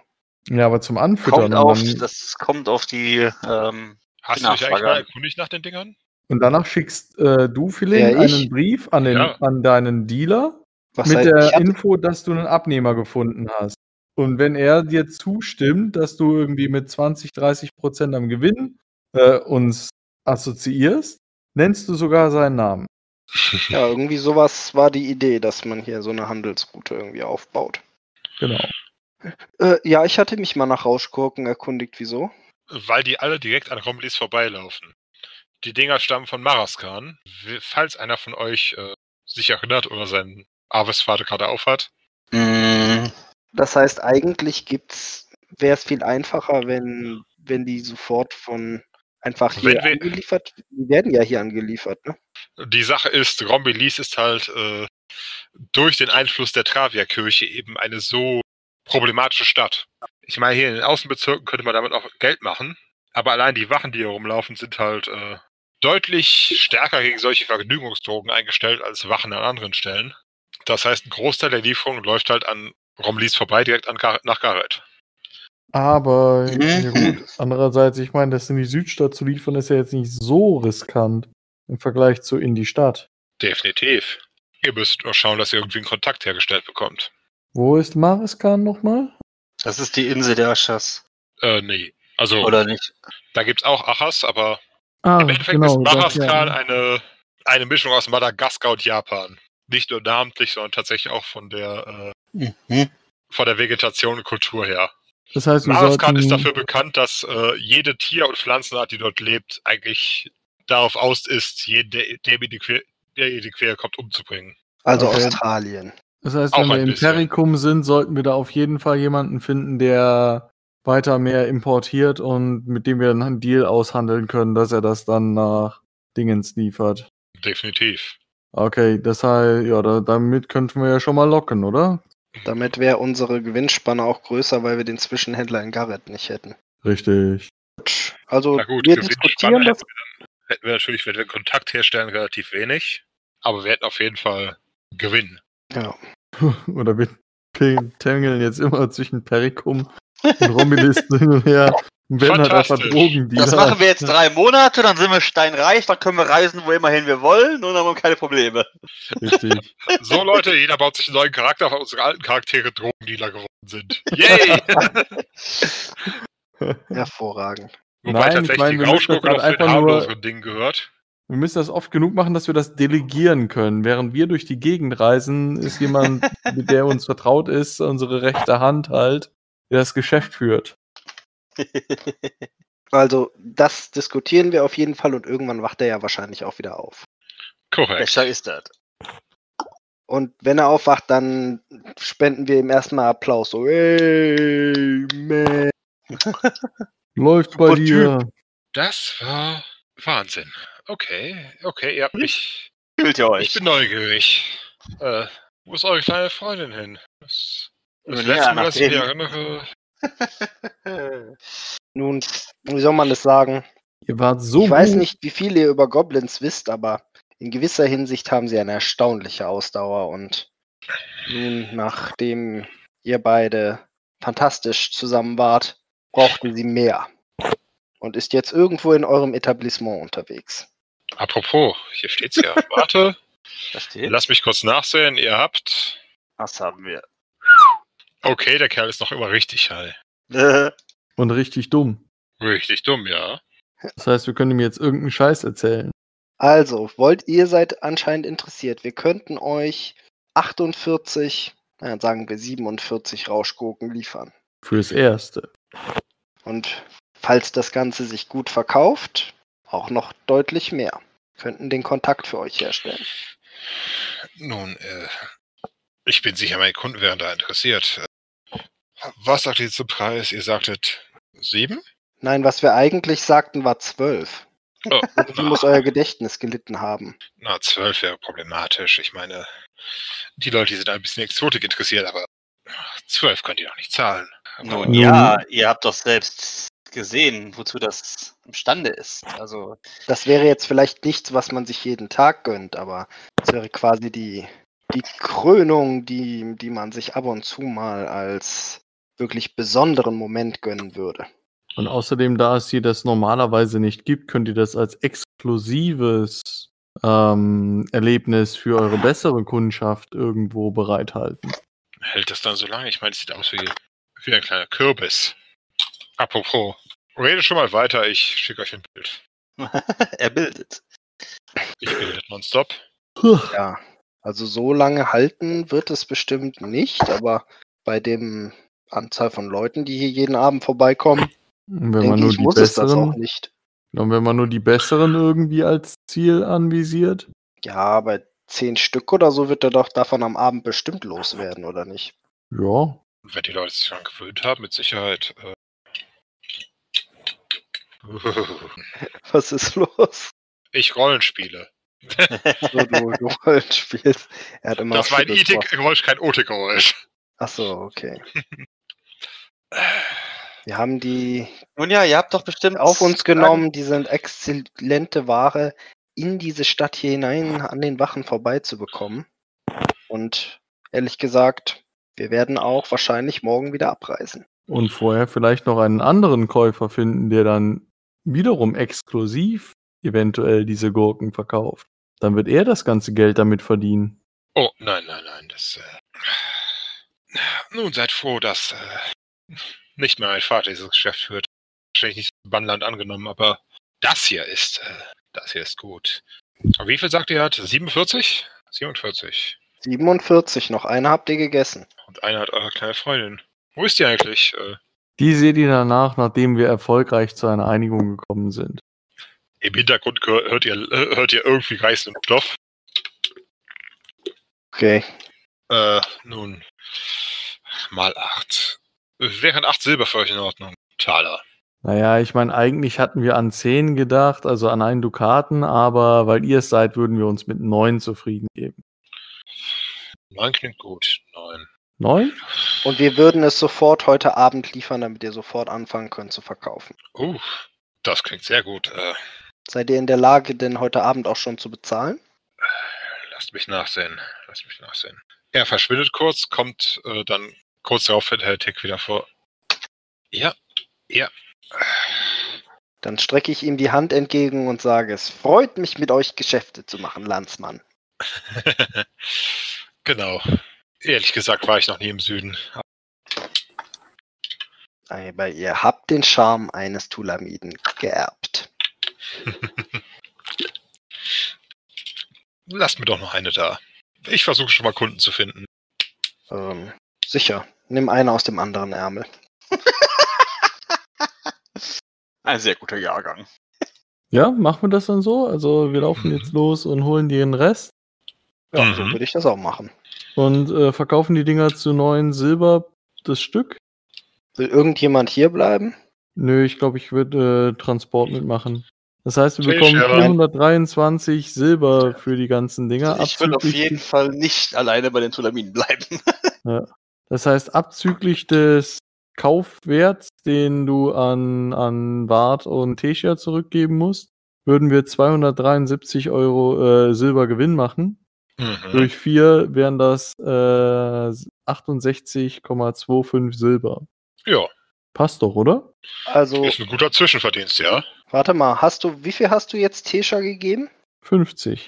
Ja, aber zum Anfüttern. Kommt auf, das kommt auf die ähm, Hast du dich eigentlich mal erkundigt nach den Dingern? und danach schickst äh, du, Philin, Ja, einen Brief an, den, Ja. an deinen Dealer Was mit der Info, dass du einen Abnehmer gefunden hast. Und wenn er dir zustimmt, dass du irgendwie mit 20, 30 Prozent am Gewinn äh, uns assoziierst, nennst du sogar seinen Namen. Ja, irgendwie sowas war die Idee, dass man hier so eine Handelsroute irgendwie aufbaut. Genau. Äh, ja, ich hatte mich mal nach Rauschgurken erkundigt, wieso? Weil die alle direkt an Romillis vorbeilaufen. Die Dinger stammen von Maraskan. Falls einer von euch äh, sich erinnert oder seinen Aves-Vater gerade aufhat. Mm, Das heißt, eigentlich gibt's, wäre es viel einfacher, wenn, wenn die sofort von einfach hier Wenn wir- angeliefert, die werden ja hier angeliefert, ne? Die Sache ist, Rombilis ist halt äh, durch den Einfluss der Travia-Kirche eben eine so problematische Stadt. Ich meine, hier in den Außenbezirken könnte man damit auch Geld machen, aber allein die Wachen, die hier rumlaufen, sind halt äh, deutlich stärker gegen solche Vergnügungsdrogen eingestellt als Wachen an anderen Stellen. Das heißt, ein Großteil der Lieferung läuft halt an Rombilis vorbei, direkt an Gar nach Garrett. Aber ja Mhm. gut, andererseits, ich meine, das in die Südstadt zu liefern, ist ja jetzt nicht so riskant im Vergleich zu in die Stadt. Definitiv. Ihr müsst nur schauen, dass ihr irgendwie einen Kontakt hergestellt bekommt. Wo ist Mariskan nochmal? das ist die Insel der Aschas. Äh, nee. Also, Oder nicht? da gibt's auch Achas, aber Ah, Im Endeffekt ist das, Maraskan ja. eine, eine Mischung aus Madagaskar und Japan. Nicht nur namentlich, sondern tatsächlich auch von der, äh, Mhm. von der Vegetation und Kultur her. Das heißt, Maraskan sollten, ist dafür bekannt, dass äh, jede Tier- und Pflanzenart, die dort lebt, eigentlich darauf aus ist, jeden, der, der, der ihr die Quere kommt, umzubringen. Also Okay. Australien. Das heißt, auch wenn wir im bisschen. Perikum sind, sollten wir da auf jeden Fall jemanden finden, der weiter mehr importiert und mit dem wir einen Deal aushandeln können, dass er das dann nach Dingens liefert. Definitiv. Okay, das heißt, ja, da, damit könnten wir ja schon mal locken, oder? Damit wäre unsere Gewinnspanne auch größer, weil wir den Zwischenhändler in Garrett nicht hätten. Richtig. Gut. Also Na gut, wir Gewinnspanne diskutieren das. hätten wir, dann, hätten wir natürlich, wenn wir Kontakt herstellen, relativ wenig. Aber wir hätten auf jeden Fall Gewinn. Ja. Oder wir tängeln jetzt immer zwischen Perikum und Romilisten hin und her und werden halt einfach. Drogendealer. Das machen wir jetzt drei Monate, dann sind wir steinreich, dann können wir reisen, wo immerhin wir wollen und dann haben wir keine Probleme. Richtig. So, Leute, jeder baut sich einen neuen Charakter, weil unsere alten Charaktere Drogendealer geworden sind. Yay! Hervorragend. Wobei Nein, ich tatsächlich meine, müssen das Rauschgurke halt noch zu den einfach nur- harmloseren Dingen gehört. Wir müssen das oft genug machen, dass wir das delegieren können. Während wir durch die Gegend reisen, ist jemand, mit der uns vertraut ist, unsere rechte Hand halt, der das Geschäft führt. Also das diskutieren wir auf jeden Fall und irgendwann wacht er ja wahrscheinlich auch wieder auf. Korrekt. Besser ist das. Und wenn er aufwacht, dann spenden wir ihm erstmal Applaus. So, hey, man. Läuft bei Super dir. Das war Wahnsinn. Okay, okay, ihr habt mich. Fühlt ihr Ich euch? bin neugierig. Äh, wo ist eure kleine Freundin hin? Das, das Ja, letzte Mal, dass ich mich nachdem- erinnere. Nun, wie soll man das sagen? Ihr wart so ich weiß gut. nicht, wie viel ihr über Goblins wisst, aber in gewisser Hinsicht haben sie eine erstaunliche Ausdauer und nun, nachdem ihr beide fantastisch zusammen wart, brauchten sie mehr. Und ist jetzt irgendwo in eurem Etablissement unterwegs. Apropos, hier steht's ja. Warte, lass mich kurz nachsehen. Ihr habt. Was haben wir? Okay, der Kerl ist noch immer richtig high. Und richtig dumm. Richtig dumm, ja. Das heißt, wir können ihm jetzt irgendeinen Scheiß erzählen. Also, wollt ihr seid anscheinend interessiert. Wir könnten euch 48, naja, sagen wir 47 Rauschgurken liefern. Fürs Erste. Und falls das Ganze sich gut verkauft, auch noch deutlich mehr. Könnten den Kontakt für euch herstellen. Nun, äh, ich bin sicher, meine Kunden wären da interessiert. Was sagt ihr zum Preis? Ihr sagtet sieben? Nein, was wir eigentlich sagten, war 12. Oh, Wie muss euer Gedächtnis gelitten haben? na, zwölf wäre problematisch. Ich meine, die Leute, die sind ein bisschen Exotik interessiert, aber zwölf könnt ihr doch nicht zahlen. Nun- ja, ihr habt doch selbst gesehen, wozu das imstande ist. Also, Das wäre jetzt vielleicht nichts, was man sich jeden Tag gönnt, aber es wäre quasi die, die Krönung, die, die man sich ab und zu mal als wirklich besonderen Moment gönnen würde. Und außerdem, da es hier das normalerweise nicht gibt, könnt ihr das als exklusives ähm, Erlebnis für eure bessere Kundschaft irgendwo bereithalten. Hält das dann so lange? Ich meine, es sieht aus wie, wie ein kleiner Kürbis. Apropos, rede schon mal weiter, ich schicke euch ein Bild. er bildet. Ich bilde nonstop. Ja, also so lange halten wird es bestimmt nicht, aber bei dem Anzahl von Leuten, die hier jeden Abend vorbeikommen, wenn man nur ich, die muss es das auch besseren, nicht. und wenn man nur die besseren irgendwie als Ziel anvisiert, Ja, bei zehn Stück oder so wird er doch davon am Abend bestimmt loswerden, oder nicht? ja, Wenn die Leute sich daran gewöhnt haben, mit Sicherheit. Äh. Was ist los? Ich Rollenspiele. So, du, du Rollenspielst. Er hat immer Das war ein. IT-Geräusch, kein OT-Geräusch. Ach so, okay. Wir haben die Nun ja, ihr habt doch bestimmt auf uns genommen, die sind exzellente Ware in diese Stadt hier hinein an den Wachen vorbeizubekommen. Und ehrlich gesagt, wir werden auch wahrscheinlich morgen wieder abreisen. und vorher vielleicht noch einen anderen Käufer finden, der dann wiederum exklusiv eventuell diese Gurken verkauft. Dann wird er das ganze Geld damit verdienen. Oh, nein, nein, nein. Das. Äh... Nun seid froh, dass äh... nicht mehr mein Vater dieses Geschäft führt. Wahrscheinlich nicht Bannland angenommen, aber das hier ist. Äh... Das hier ist gut. Und wie viel sagt ihr, hat? 47? 47. 47, noch eine habt ihr gegessen. Und einer hat eure kleine Freundin. Wo ist die eigentlich? Äh, Die seht ihr danach, nachdem wir erfolgreich zu einer Einigung gekommen sind. Im Hintergrund hört ihr, äh, hört ihr irgendwie reißenden Knopf. Okay. Äh, nun. Mal acht. Wären acht Silber für euch in Ordnung. Taler. Naja, ich meine, eigentlich hatten wir an 10 gedacht, also an einen Dukaten, aber weil ihr es seid, würden wir uns mit 9 zufrieden geben. Neun klingt gut. Neun. 9? Und wir würden es sofort heute Abend liefern, damit ihr sofort anfangen könnt zu verkaufen. Uh, das klingt sehr gut. Äh, Seid ihr in der Lage, denn heute Abend auch schon zu bezahlen? lasst mich nachsehen. Lasst mich nachsehen. Er verschwindet kurz, kommt äh, dann kurz darauf fällt Herr Tick wieder vor. Ja, ja. Dann strecke ich ihm die Hand entgegen und sage, es freut mich, mit euch Geschäfte zu machen, Landsmann. genau. Ehrlich gesagt war ich noch nie im Süden. Aber ihr habt den Charme eines Tulamiden geerbt. Lasst mir doch noch eine da. Ich versuche schon mal Kunden zu finden. Ähm, sicher. Nimm eine aus dem anderen Ärmel. Ein sehr guter Jahrgang. Ja, machen wir das dann so? Also wir laufen jetzt los und holen den Rest Ja, so Mhm. würde ich das auch machen. und äh, verkaufen die Dinger zu 9 Silber das Stück. Will irgendjemand hier bleiben? Nö, ich glaube, ich würde äh, Transport mitmachen. Das heißt, wir bekommen schön. 423 Silber für die ganzen Dinger. ich würde auf jeden Fall nicht alleine bei den Tulaminen bleiben. Das heißt, abzüglich des Kaufwerts, den du an, an Bart und Tesha zurückgeben musst, würden wir 273 Euro äh, Silbergewinn machen. Mhm. Durch vier wären das äh, 68,25 Silber. Ja, Passt doch, oder? Also, ist ein guter Zwischenverdienst, ja. warte mal, hast du, wie viel hast du jetzt Tesha gegeben? 50.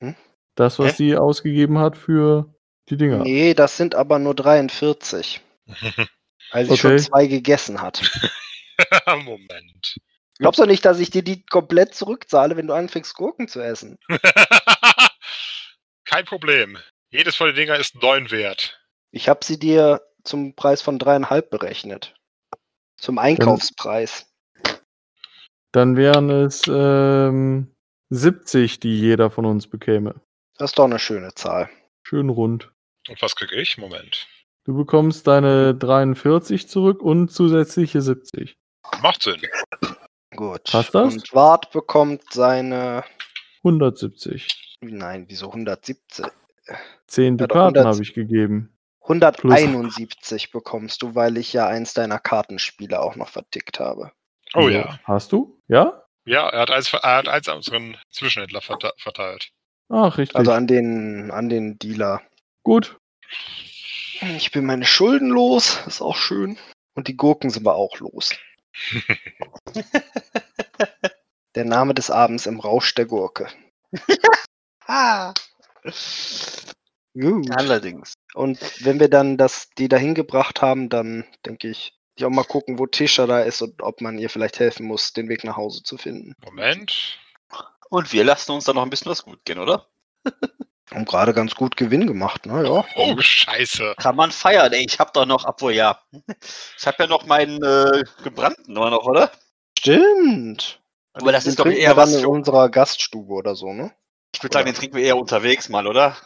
Hm? Das, was Hä? sie ausgegeben hat für die Dinger. Nee, das sind aber nur 43, weil sie schon Okay. zwei gegessen hat. Moment. Glaubst du nicht, dass ich dir die komplett zurückzahle, wenn du anfängst, Gurken zu essen? Kein Problem. Jedes von den Dinger ist neun wert. Ich habe sie dir zum Preis von dreieinhalb berechnet. Zum Einkaufspreis. Dann wären es ähm, 70, die jeder von uns bekäme. Das ist doch eine schöne Zahl. Schön rund. Und was kriege ich? Moment. Du bekommst deine 43 zurück und zusätzliche 70. Macht Sinn. Gut. Passt das? Und Wart bekommt seine. 170. Nein, wieso 170? 10 Ja, doch, Dukaten 100 habe ich gegeben. 171 bekommst du, weil ich ja eins deiner Kartenspiele auch noch vertickt habe. Oh So. ja. Hast du? Ja? Ja, er hat eins, er hat eins an unseren Zwischenhändler verte- verteilt. Ach, richtig. Also an den, an den Dealer. Gut. Ich bin meine Schulden los, ist auch schön. Und die Gurken sind wir auch los. Der Name des Abends im Rausch der Gurke. Ah. Gut. Allerdings. Und wenn wir dann das, die dahin gebracht haben, dann denke ich, ich auch mal gucken, wo Tisha da ist und ob man ihr vielleicht helfen muss, den Weg nach Hause zu finden. Moment. Und wir lassen uns da noch ein bisschen was gut gehen, oder? Haben gerade ganz gut Gewinn gemacht, ne? Ja. Oh, scheiße. Kann man feiern, ey. Ich hab doch noch, obwohl ja. Ich hab ja noch meinen äh, gebrannten nur noch, oder? Stimmt. Aber das ist doch eher was in für, unserer Gaststube oder so, ne? Ich würde sagen, den trinken wir eher unterwegs mal, oder?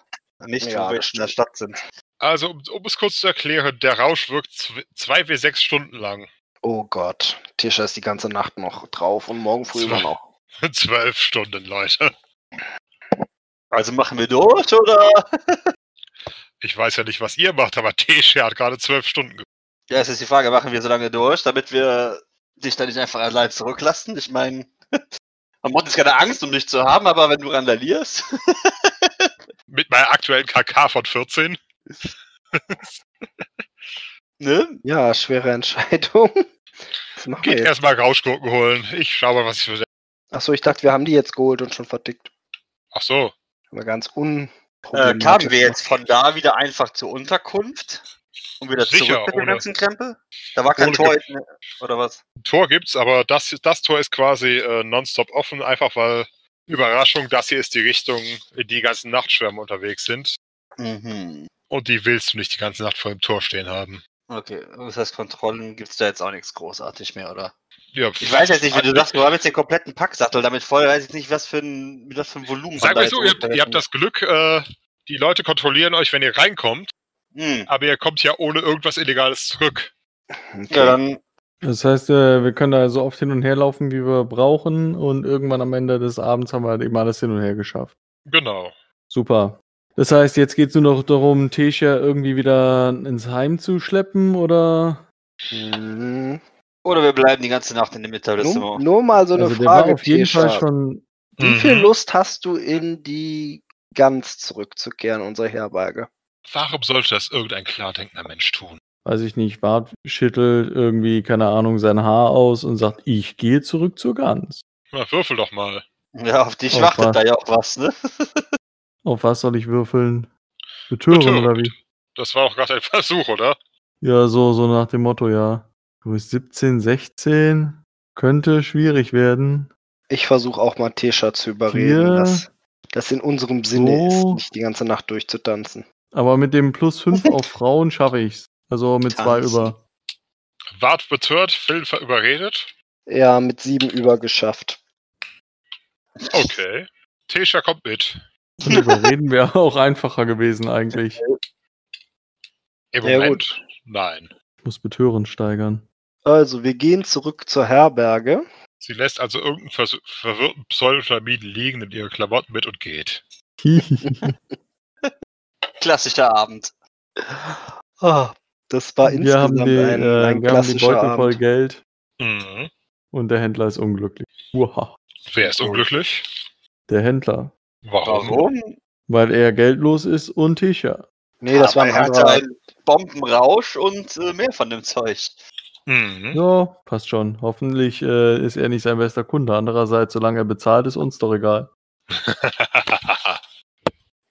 Nicht, Ja, wo wir in der Stadt sind. Also, um, um es kurz zu erklären, der Rausch wirkt zw- zwei bis sechs Stunden lang. Oh Gott. Tisha ist die ganze Nacht noch drauf und morgen früh immer noch. Zwölf Stunden, Leute. Also machen wir durch, oder? Ich weiß ja nicht, was ihr macht, aber Tesche hat gerade zwölf Stunden Ja, es ist die Frage, machen wir so lange durch, damit wir dich dann nicht einfach allein zurücklassen? Ich meine, man muss jetzt keine Angst, um dich zu haben, aber wenn du randalierst. Mit meiner aktuellen KK von 14. ne? Ja, schwere Entscheidung. Geht erstmal Rauschgurken holen. Ich schaue mal, was ich für. Achso, ich dachte, wir haben die jetzt geholt und schon vertickt. Ach so. Aber ganz Äh, unproblematisch. kamen wir jetzt von da wieder einfach zur Unterkunft? Und wieder Sicher, zurück mit dem ganzen Krempel? Da war kein Tor, in- oder was? Ein Tor gibt's, aber das, das Tor ist quasi äh, nonstop offen, einfach weil Überraschung, das hier ist die Richtung, in die die ganzen Nachtschwärme unterwegs sind. Mhm. Und die willst du nicht die ganze Nacht vor dem Tor stehen haben. Okay, das heißt, Kontrollen gibt's da jetzt auch nichts großartig mehr, oder? Ja, Ich weiß jetzt nicht, wie du sagst, wir haben jetzt den kompletten Packsattel damit voll, weiß ich nicht, was für ein, wie das für ein Volumen Sag mal so, ihr habt, ihr habt das Glück, äh, die Leute kontrollieren euch, wenn ihr reinkommt, Hm. aber ihr kommt ja ohne irgendwas Illegales zurück. Okay. Ja, dann Das heißt, äh, wir können da so oft hin und her laufen, wie wir brauchen. Und irgendwann am Ende des Abends haben wir halt eben alles hin und her geschafft. Genau. Super. Das heißt, jetzt geht es nur noch darum, Tesha irgendwie wieder ins Heim zu schleppen, oder? Mhm. Oder wir bleiben die ganze Nacht in dem Nur, Etablissement. nur mal so eine also Frage, auf jeden. Fall schon. Wie viel Mhm. Lust hast du in die Gans zurückzukehren, unsere Herberge? Warum sollte das irgendein klardenkender Mensch tun? weiß ich nicht, Bart schüttelt irgendwie, keine Ahnung, sein Haar aus und sagt, ich gehe zurück zur Gans. Na, würfel doch mal. Ja, auf dich Oh, wartet was? da ja auch was, ne? Auf was soll ich würfeln? Betören Betören. oder wie? Das war auch gerade ein Versuch, oder? Ja, so, so nach dem Motto, ja. Du bist 17, 16, könnte schwierig werden. Ich versuche auch mal Tesha zu überreden, Vier. dass das in unserem Sinne So. ist, nicht die ganze Nacht durchzutanzen. Aber mit dem plus 5 auf Frauen schaffe ich's. Also mit zwei Tanzen. über. Wart betört, Phil überredet. Ja, mit sieben über geschafft. Okay. Tesha kommt mit. Und überreden wäre auch einfacher gewesen eigentlich. Im Ja, Moment, nein. Ich muss Betören steigern. Also, wir gehen zurück zur Herberge. Sie lässt also irgendeinen verwirrten Pseudotlamiden liegen in ihre Klamotten mit und geht. Klassischer Abend. Ah, das war wir insgesamt haben die, ein, äh, ein wir haben die klassischer Beutel voll Abend. Geld Mhm. und der Händler ist unglücklich. Uha. Wer ist unglücklich? Der Händler. Warum? Warum? Weil er geldlos ist und Tisha. Nee, das war ein Aber er hatte anderer. einen Bombenrausch und äh, mehr von dem Zeug. Mhm. Ja, passt schon. Hoffentlich äh, ist er nicht sein bester Kunde. Andererseits, solange er bezahlt, ist uns doch egal.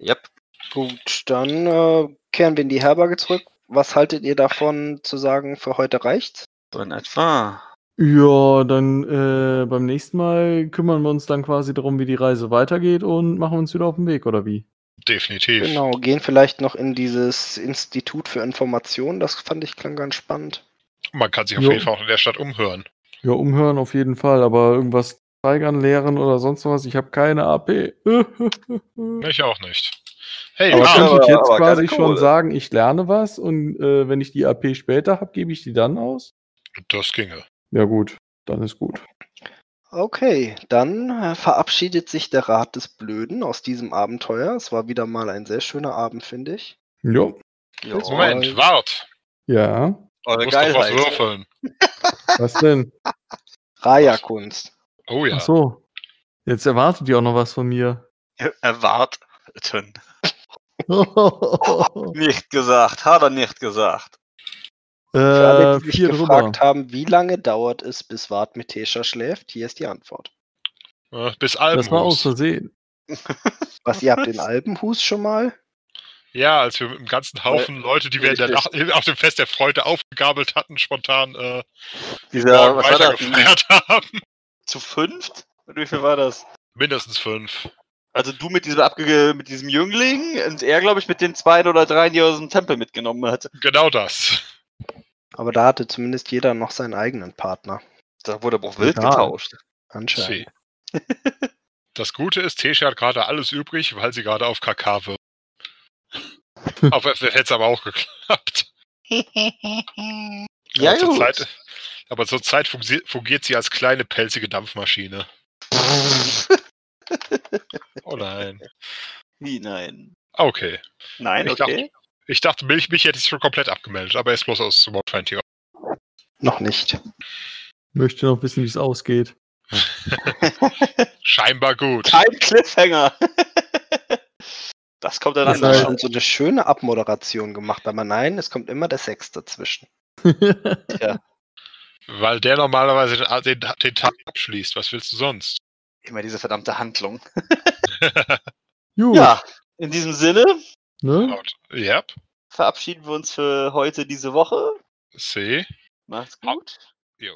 Yep. Gut, dann äh, kehren wir in die Herberge zurück. Was haltet ihr davon zu sagen, für heute reicht's? So in etwa. Ja, dann äh, beim nächsten Mal kümmern wir uns dann quasi darum, wie die Reise weitergeht und machen uns wieder auf den Weg, oder wie? Definitiv. Genau, gehen vielleicht noch in dieses Institut für Information. Das fand ich klang ganz spannend. Man kann sich auf Jo. jeden Fall auch in der Stadt umhören. Ja, umhören auf jeden Fall, aber irgendwas steigern, lehren oder sonst was. Ich habe keine AP. Ich auch nicht. Hey, Aber aber- ich jetzt quasi schon Kohle. sagen, ich lerne was und äh, wenn ich die AP später habe, gebe ich die dann aus? das ginge. Ja gut, dann ist gut. Okay, dann äh, verabschiedet sich der Rat des Blöden aus diesem Abenteuer. Es war wieder mal ein sehr schöner Abend, finde ich. Jo, Jo. Moment, wart. ja. Eure Muss doch was Geilheit. würfeln. Was denn? Raya-Kunst. Oh ja. Ach so. Jetzt erwartet ihr auch noch was von mir. Erwarten. Nicht gesagt, hat er nicht gesagt. Für alle, äh, die sich vier drüber. gefragt haben, wie lange dauert es, bis Wart mit Tesha schläft, hier ist die Antwort. Äh, bis Das war aus Albenhus. Versehen. Was, ihr habt den Alpenhus schon mal? Ja, als wir mit einem ganzen Haufen Leute, die wir in der Nacht, auf dem Fest der Freude aufgegabelt hatten, spontan äh, Dieser, was war weiter das? gefeiert haben. Zu fünft? Und wie viel war das? Mindestens fünf. Also du mit diesem abge mit diesem Jüngling und er, glaube ich, mit den zwei oder drei, die er aus dem Tempel mitgenommen hat. Genau das. Aber da hatte zumindest jeder noch seinen eigenen Partner. Da wurde aber auch wild Ja. getauscht. Anscheinend. Das Gute ist, Tesha hat gerade alles übrig, weil sie gerade auf KK wird. auf FF hätte es aber auch geklappt. Ja, aber zur. Zeit, aber zurzeit fungi- fungiert sie als kleine pelzige Dampfmaschine. Oh nein. Wie nein? Okay. Nein, Ich okay. Ich dachte, Milch, mich hätte ich schon komplett abgemeldet, aber er ist bloß aus Mod 20. Noch nicht. Möchte noch wissen, wie es ausgeht. Scheinbar gut. Kein Cliffhanger. das kommt dann Das heißt- haben schon so eine schöne Abmoderation gemacht, aber nein, es kommt immer der Sex dazwischen. Weil der normalerweise den, den, den Tag abschließt. Was willst du sonst? Immer diese verdammte Handlung. Ja, in diesem Sinne Ne? Ja, verabschieden wir uns für heute diese Woche. see. Macht's gut. Jo.